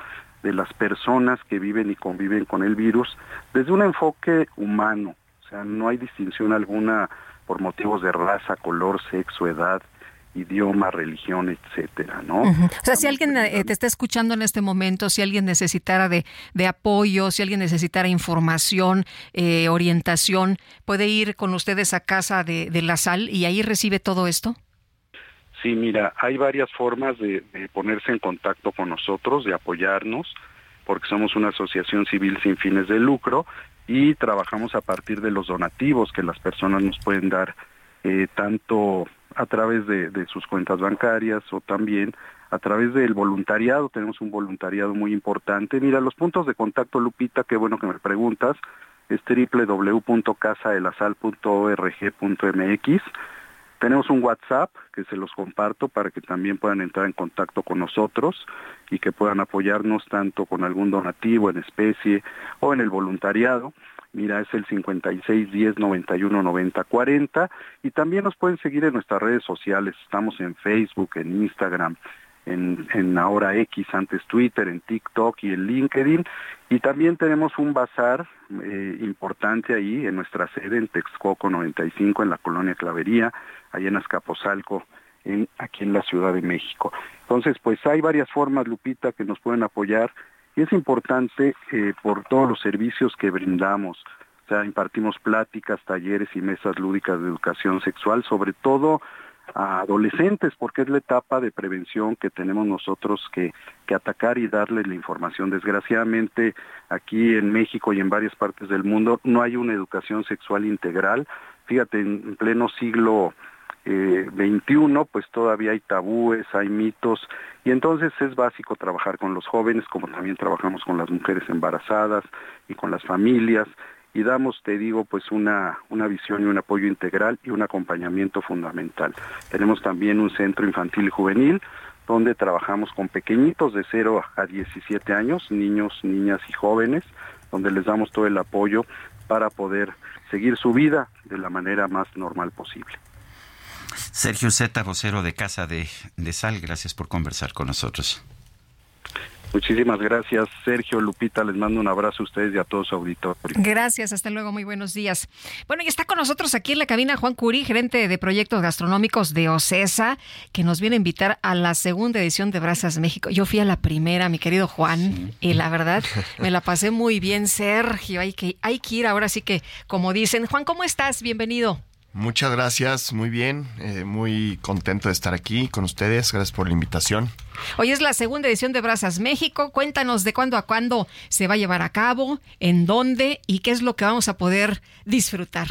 Speaker 45: de las personas que viven y conviven con el virus desde un enfoque humano. O sea, no hay distinción alguna por motivos de raza, color, sexo, edad, idioma, religión, etcétera, ¿no?
Speaker 2: O sea, si alguien eh, te está escuchando en este momento, si alguien necesitara de, de apoyo, si alguien necesitara información, eh, orientación, ¿puede ir con ustedes a casa de, de, la sal y ahí recibe todo esto?
Speaker 45: Sí, mira, hay varias formas de, de ponerse en contacto con nosotros, de apoyarnos, porque somos una asociación civil sin fines de lucro y trabajamos a partir de los donativos que las personas nos pueden dar, eh, tanto a través de, sus cuentas bancarias o también a través del voluntariado. Tenemos un voluntariado muy importante. Mira, los puntos de contacto, Lupita, qué bueno que me preguntas, es www.casadelasal.org.mx. Tenemos un WhatsApp que se los comparto para que también puedan entrar en contacto con nosotros y que puedan apoyarnos tanto con algún donativo en especie o en el voluntariado. Mira, es el 56 10 91 90 40 y también nos pueden seguir en nuestras redes sociales. Estamos en Facebook, en Instagram, en, en ahora X, antes Twitter, en TikTok y en LinkedIn. Y también tenemos un bazar eh, importante ahí en nuestra sede en Texcoco 95, en la colonia Clavería, ahí en Azcapotzalco, aquí en la Ciudad de México. Entonces, pues hay varias formas, Lupita, que nos pueden apoyar y es importante eh, por todos los servicios que brindamos. O sea, impartimos pláticas, talleres y mesas lúdicas de educación sexual, sobre todo a adolescentes, porque es la etapa de prevención que tenemos nosotros que, que atacar y darles la información. Desgraciadamente, aquí en México y en varias partes del mundo no hay una educación sexual integral. Fíjate, en pleno siglo eh, 21, pues todavía hay tabúes, hay mitos, y entonces es básico trabajar con los jóvenes, como también trabajamos con las mujeres embarazadas y con las familias, y damos, te digo, pues una, una visión y un apoyo integral y un acompañamiento fundamental. Tenemos también un centro infantil y juvenil donde trabajamos con pequeñitos de 0 a 17 años, niños, niñas y jóvenes, donde les damos todo el apoyo para poder seguir su vida de la manera más normal posible.
Speaker 1: Sergio Zeta, vocero de Casa de, de Sal, gracias por conversar con nosotros.
Speaker 45: Muchísimas gracias, Sergio Lupita. Les mando un abrazo a ustedes y a todos su auditorio.
Speaker 2: Gracias, hasta luego, muy buenos días. Bueno, y está con nosotros aquí en la cabina Juan Curi, gerente de proyectos gastronómicos de OCESA, que nos viene a invitar a la segunda edición de Brazas México. Yo fui a la primera, mi querido Juan, y la verdad me la pasé muy bien, Sergio. Hay que, hay que ir ahora sí que, como dicen. Juan, ¿cómo estás? Bienvenido.
Speaker 46: Muchas gracias, muy bien, eh, muy contento de estar aquí con ustedes, gracias por la invitación.
Speaker 2: Hoy es la segunda edición de Brazas México, cuéntanos de cuándo a cuándo se va a llevar a cabo, en dónde y qué es lo que vamos a poder disfrutar.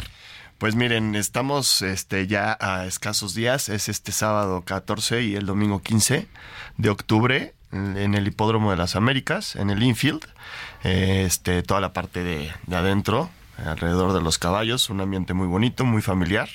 Speaker 46: Pues miren, estamos este, ya a escasos días, es este sábado 14 y el domingo 15 de octubre en el Hipódromo de las Américas, en el infield, eh, este, toda la parte de, de adentro, alrededor de los caballos, un ambiente muy bonito, muy familiar.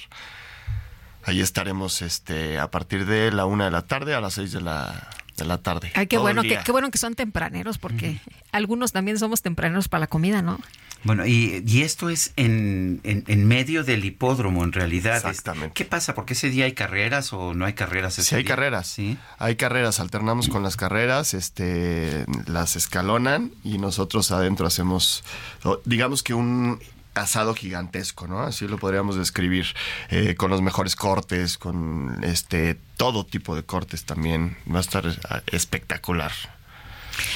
Speaker 46: Ahí estaremos este, a partir de la una de la tarde a las seis de la, de la tarde.
Speaker 2: Ay, qué bueno, que, qué bueno que son tempraneros, porque algunos también somos tempraneros para la comida, ¿no?
Speaker 1: Bueno, y, y esto es en, en, en, medio del hipódromo, en realidad.
Speaker 46: Exactamente.
Speaker 1: ¿Qué pasa? ¿Porque ese día hay carreras o no hay carreras? Ese
Speaker 46: sí, hay
Speaker 1: día?
Speaker 46: carreras.
Speaker 1: Sí.
Speaker 46: Hay carreras, alternamos con las carreras, este, las escalonan y nosotros adentro hacemos, digamos que un asado gigantesco, ¿no? Así lo podríamos describir, eh, con los mejores cortes, con este todo tipo de cortes también. Va a estar espectacular.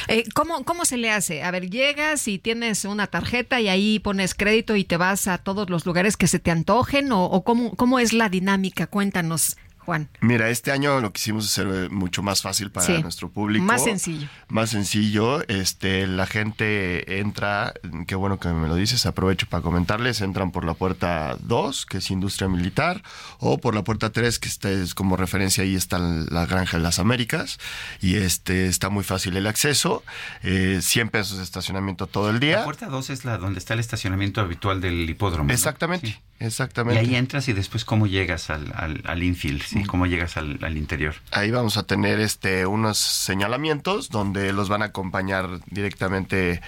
Speaker 2: Eh, ¿cómo, ¿Cómo se le hace? A ver, llegas y tienes una tarjeta y ahí pones crédito y te vas a todos los lugares que se te antojen o, o cómo, cómo es la dinámica? Cuéntanos. Juan.
Speaker 46: Mira, este año lo quisimos hacer mucho más fácil para
Speaker 2: Sí.
Speaker 46: nuestro público.
Speaker 2: Más sencillo.
Speaker 46: Más sencillo. Este, la gente entra, qué bueno que me lo dices, aprovecho para comentarles, entran por la puerta 2, que es industria militar, o por la puerta 3, que está, es como referencia, ahí está la Granja de las Américas, y este está muy fácil el acceso, eh, 100 pesos de estacionamiento todo el día.
Speaker 1: La puerta 2 es la donde está el estacionamiento habitual del hipódromo. ¿no?
Speaker 46: Exactamente,
Speaker 1: Sí.
Speaker 46: Exactamente.
Speaker 1: Y ahí entras y después cómo llegas al, al, al infield, ¿sí? ¿Cómo llegas al, al interior?
Speaker 46: Ahí vamos a tener este unos señalamientos donde los van a acompañar directamente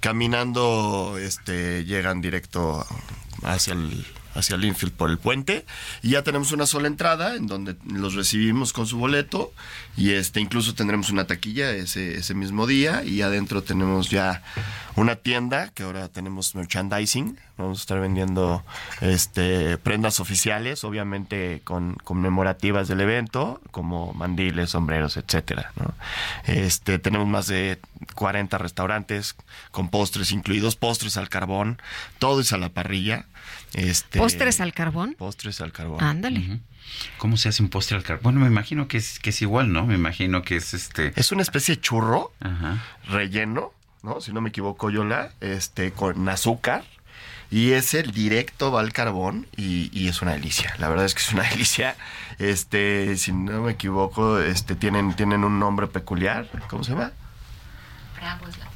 Speaker 46: caminando, este llegan directo hacia el hacia el infield por el puente. Y ya tenemos una sola entrada en donde los recibimos con su boleto y este incluso tendremos una taquilla ese, ese mismo día. Y adentro tenemos ya una tienda que ahora tenemos merchandising. Vamos a estar vendiendo este prendas oficiales obviamente con conmemorativas del evento como mandiles sombreros etcétera ¿no? este tenemos más de 40 restaurantes con postres incluidos postres al carbón todo es a la parrilla este
Speaker 2: ¿Postres al carbón?
Speaker 46: postres al carbón
Speaker 2: Ándale.
Speaker 1: ¿Cómo se hace un postre al carbón? Bueno, me imagino que es, que es igual, ¿no? Me imagino que es este...
Speaker 46: Es una especie de churro
Speaker 1: Ajá.
Speaker 46: relleno, ¿no? Si no me equivoco, Yola, este, con azúcar. Y es el directo va al carbón y, y es una delicia. La verdad es que es una [LAUGHS] delicia. Este, si no me equivoco, este, tienen, tienen un nombre peculiar. ¿Cómo se llama?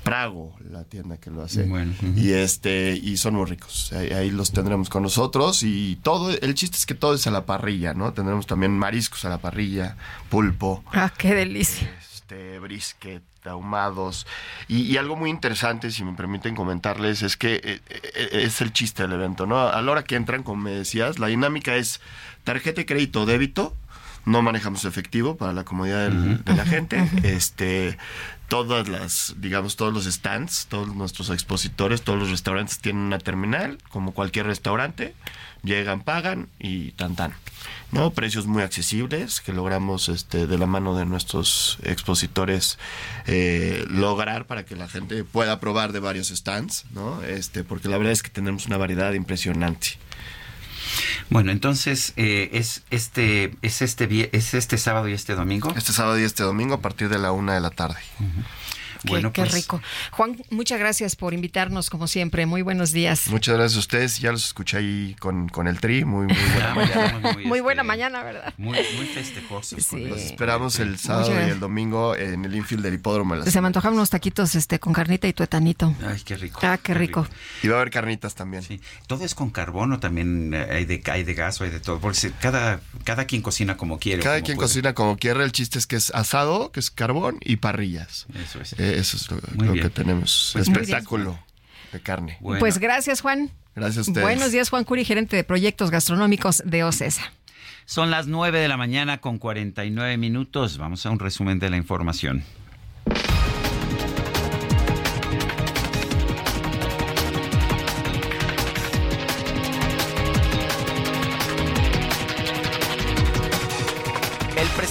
Speaker 46: Prago, la tienda que lo hace.
Speaker 1: Bueno.
Speaker 46: Y este, y son muy ricos. Ahí, ahí los tendremos con nosotros. Y todo, el chiste es que todo es a la parrilla, ¿no? Tendremos también mariscos a la parrilla, pulpo
Speaker 2: Ah, qué delicia.
Speaker 46: este, brisket, ahumados. Y, y algo muy interesante, si me permiten comentarles, es que eh, eh, es el chiste del evento, ¿no? A la hora que entran, como me decías, la dinámica es tarjeta de crédito o débito. No manejamos efectivo para la comodidad del- de la gente. [LAUGHS] Este, todas las, digamos, todos los stands, todos nuestros expositores, todos los restaurantes tienen una terminal, como cualquier restaurante. Llegan, pagan y tan tan. ¿no? Precios muy accesibles que logramos este, de la mano de nuestros expositores eh, lograr para que la gente pueda probar de varios stands, ¿no? Este, porque la verdad es que tenemos una variedad impresionante.
Speaker 1: Bueno, entonces eh, es este es este es este sábado y este domingo.
Speaker 46: Este sábado y este domingo a partir de la una de la tarde.
Speaker 2: Qué,
Speaker 1: Bueno,
Speaker 2: qué
Speaker 1: pues-
Speaker 2: rico. Juan, muchas gracias por invitarnos, como siempre. Muy buenos días.
Speaker 46: Muchas gracias a ustedes. Ya los escuché ahí con, con el tri. Muy, muy buena mañana.
Speaker 2: Muy buena mañana, ¿verdad?
Speaker 1: Muy, muy festejosos.
Speaker 2: Sí.
Speaker 46: Los esperamos el sábado
Speaker 2: Muchas
Speaker 46: y el domingo en el infield del hipódromo. de
Speaker 2: Se me antojaban unos taquitos este, con carnita y tuetanito.
Speaker 1: Ay, qué rico.
Speaker 2: Ah, qué rico.
Speaker 46: Y va a haber carnitas también.
Speaker 1: Sí. ¿Todo es con carbón o también eh, hay de, hay de gas o hay de todo? Porque cada, cada quien cocina como quiere.
Speaker 46: Cada
Speaker 1: como
Speaker 46: quien
Speaker 1: puede.
Speaker 46: cocina como quiera. El chiste es que es asado, que es carbón y parrillas.
Speaker 1: Eso es.
Speaker 46: Eh, eso es lo, que tenemos.
Speaker 2: Pues
Speaker 46: espectáculo de carne.
Speaker 2: Pues gracias, Juan.
Speaker 46: Gracias a ustedes.
Speaker 2: Buenos días, Juan Curi, gerente de proyectos gastronómicos de OCESA.
Speaker 1: Son las 9 de la mañana con 49 minutos. Vamos a un resumen de la información.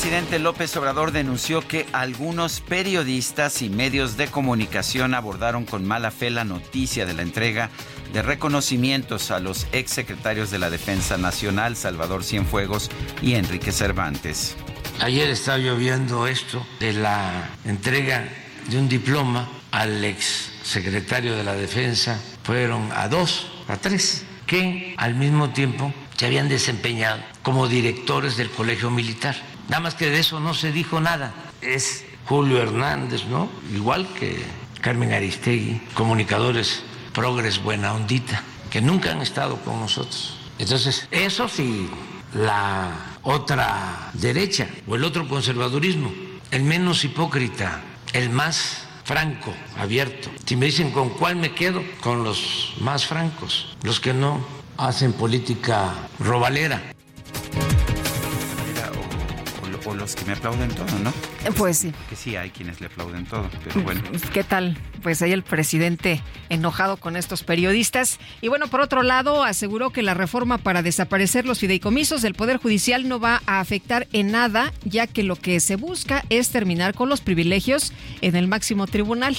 Speaker 1: Presidente López Obrador denunció que algunos periodistas y medios de comunicación abordaron con mala fe la noticia de la entrega de reconocimientos a los exsecretarios de la Defensa Nacional, Salvador Cienfuegos y Enrique Cervantes.
Speaker 27: Ayer estaba yo viendo esto de la entrega de un diploma al ex secretario de la Defensa. Fueron a dos, a tres, que al mismo tiempo se habían desempeñado como directores del Colegio Militar. Nada más que de eso no se dijo nada. Es Julio Hernández, ¿no? Igual que Carmen Aristegui, comunicadores progres buena ondita, que nunca han estado con nosotros. Entonces, eso sí, la otra derecha o el otro conservadurismo, el menos hipócrita, el más franco, abierto. Si me dicen con cuál me quedo, con los más francos, los que no hacen política robalera.
Speaker 1: Los que me aplauden todo, ¿no?
Speaker 2: Pues sí.
Speaker 1: Que sí, hay quienes le aplauden todo, pero bueno. [LAUGHS]
Speaker 2: ¿Qué tal? Pues ahí el presidente enojado con estos periodistas. Y bueno, por otro lado, aseguró que la reforma para desaparecer los fideicomisos del Poder Judicial no va a afectar en nada, ya que lo que se busca es terminar con los privilegios en el máximo tribunal.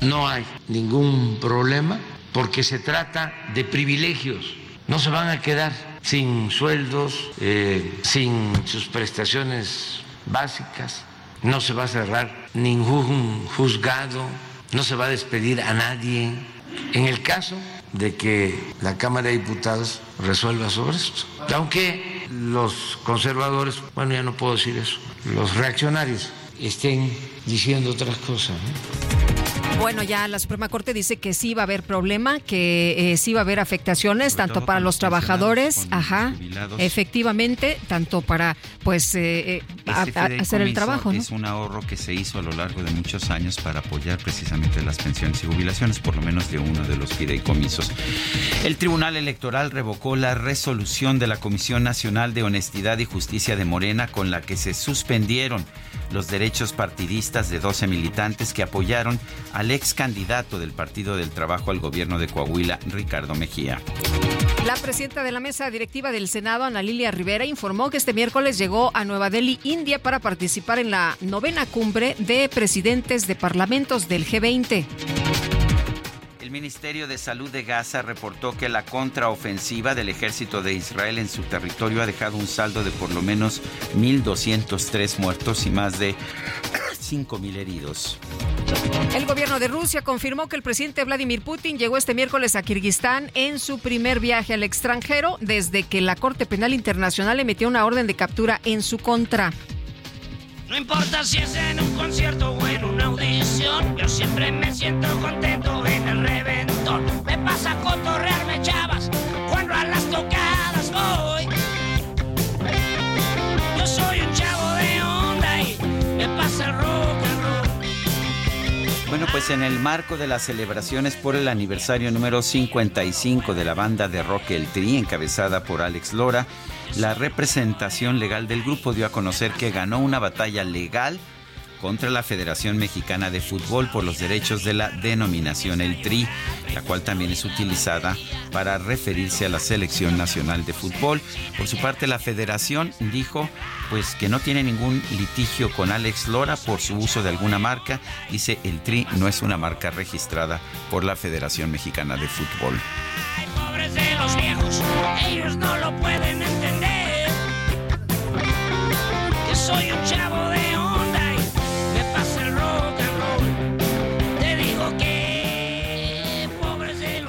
Speaker 27: No hay ningún problema porque se trata de privilegios. No se van a quedar sin sueldos, eh, sin sus prestaciones básicas. No se va a cerrar ningún juzgado, no se va a despedir a nadie. En el caso de que la Cámara de Diputados resuelva sobre esto. Aunque los conservadores, bueno, ya no puedo decir eso, los reaccionarios estén diciendo otras cosas.
Speaker 2: Bueno, ya la Suprema Corte dice que sí va a haber problema, que eh, sí va a haber afectaciones, tanto para los trabajadores, ajá,
Speaker 1: jubilados.
Speaker 2: efectivamente, tanto para, pues, eh, eh, a-
Speaker 1: Este
Speaker 2: a- hacer el trabajo, ¿no?
Speaker 1: Es un ahorro que se hizo a lo largo de muchos años para apoyar precisamente las pensiones y jubilaciones, por lo menos de uno de los fideicomisos. El Tribunal Electoral revocó la resolución de la Comisión Nacional de Honestidad y Justicia de Morena con la que se suspendieron los derechos partidistas de 12 militantes que apoyaron al ex candidato del Partido del Trabajo al gobierno de Coahuila, Ricardo Mejía.
Speaker 2: La presidenta de la mesa directiva del Senado, Ana Lilia Rivera, informó que este miércoles llegó a Nueva Delhi, India, para participar en la novena cumbre de presidentes de parlamentos del G20.
Speaker 1: El Ministerio de Salud de Gaza reportó que la contraofensiva del ejército de Israel en su territorio ha dejado un saldo de por lo menos 1.203 muertos y más de [CLEARS THROAT] 5.000 heridos.
Speaker 2: El gobierno de Rusia confirmó que el presidente Vladimir Putin llegó este miércoles a Kirguistán en su primer viaje al extranjero desde que la Corte Penal Internacional emitió una orden de captura en su contra.
Speaker 42: No importa si es en un concierto o en una audición, yo siempre me siento contento en el reventón. Me pasa a cotorrearme chavas cuando a las tocadas voy. Yo soy un chavo de onda y me pasa el rock and roll.
Speaker 1: Bueno, pues en el marco de las celebraciones por el aniversario número 55 de la banda de rock El Tri, encabezada por Alex Lora, la representación legal del grupo dio a conocer que ganó una batalla legal contra la Federación Mexicana de Fútbol por los derechos de la denominación El Tri, la cual también es utilizada para referirse a la Selección Nacional de Fútbol. Por su parte, la Federación dijo pues que no tiene ningún litigio con Alex Lora por su uso de alguna marca. Dice el Tri no es una marca registrada por la Federación Mexicana de Fútbol.
Speaker 42: Ellos no lo pueden entender. Que soy un chavo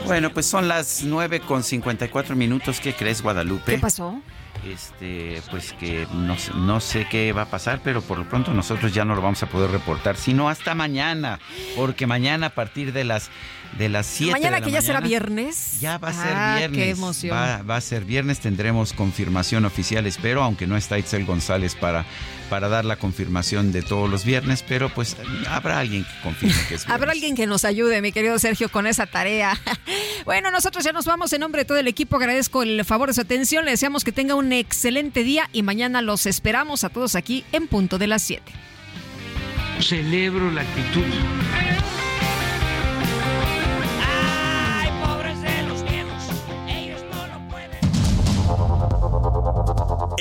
Speaker 1: Bueno, pues son las 9 con 54 minutos. ¿Qué crees, Guadalupe?
Speaker 2: ¿Qué pasó?
Speaker 1: Este, pues que no, no sé qué va a pasar, pero por lo pronto nosotros ya no lo vamos a poder reportar, sino hasta mañana, porque mañana a partir de las de las 7
Speaker 2: Mañana
Speaker 1: de la
Speaker 2: que ya será viernes.
Speaker 1: Ya va a ser
Speaker 2: Ah,
Speaker 1: viernes.
Speaker 2: Qué emoción.
Speaker 1: Va, va a ser viernes, tendremos confirmación oficial, espero, aunque no está Itzel González para, para dar la confirmación de todos los viernes, pero pues habrá alguien que confirme que es [LAUGHS]
Speaker 2: Habrá alguien que nos ayude, mi querido Sergio, con esa tarea. [LAUGHS] Bueno, nosotros ya nos vamos en nombre de todo el equipo. Agradezco el favor de su atención. Le deseamos que tenga un excelente día y mañana los esperamos a todos aquí en punto de las 7.
Speaker 27: Celebro la actitud.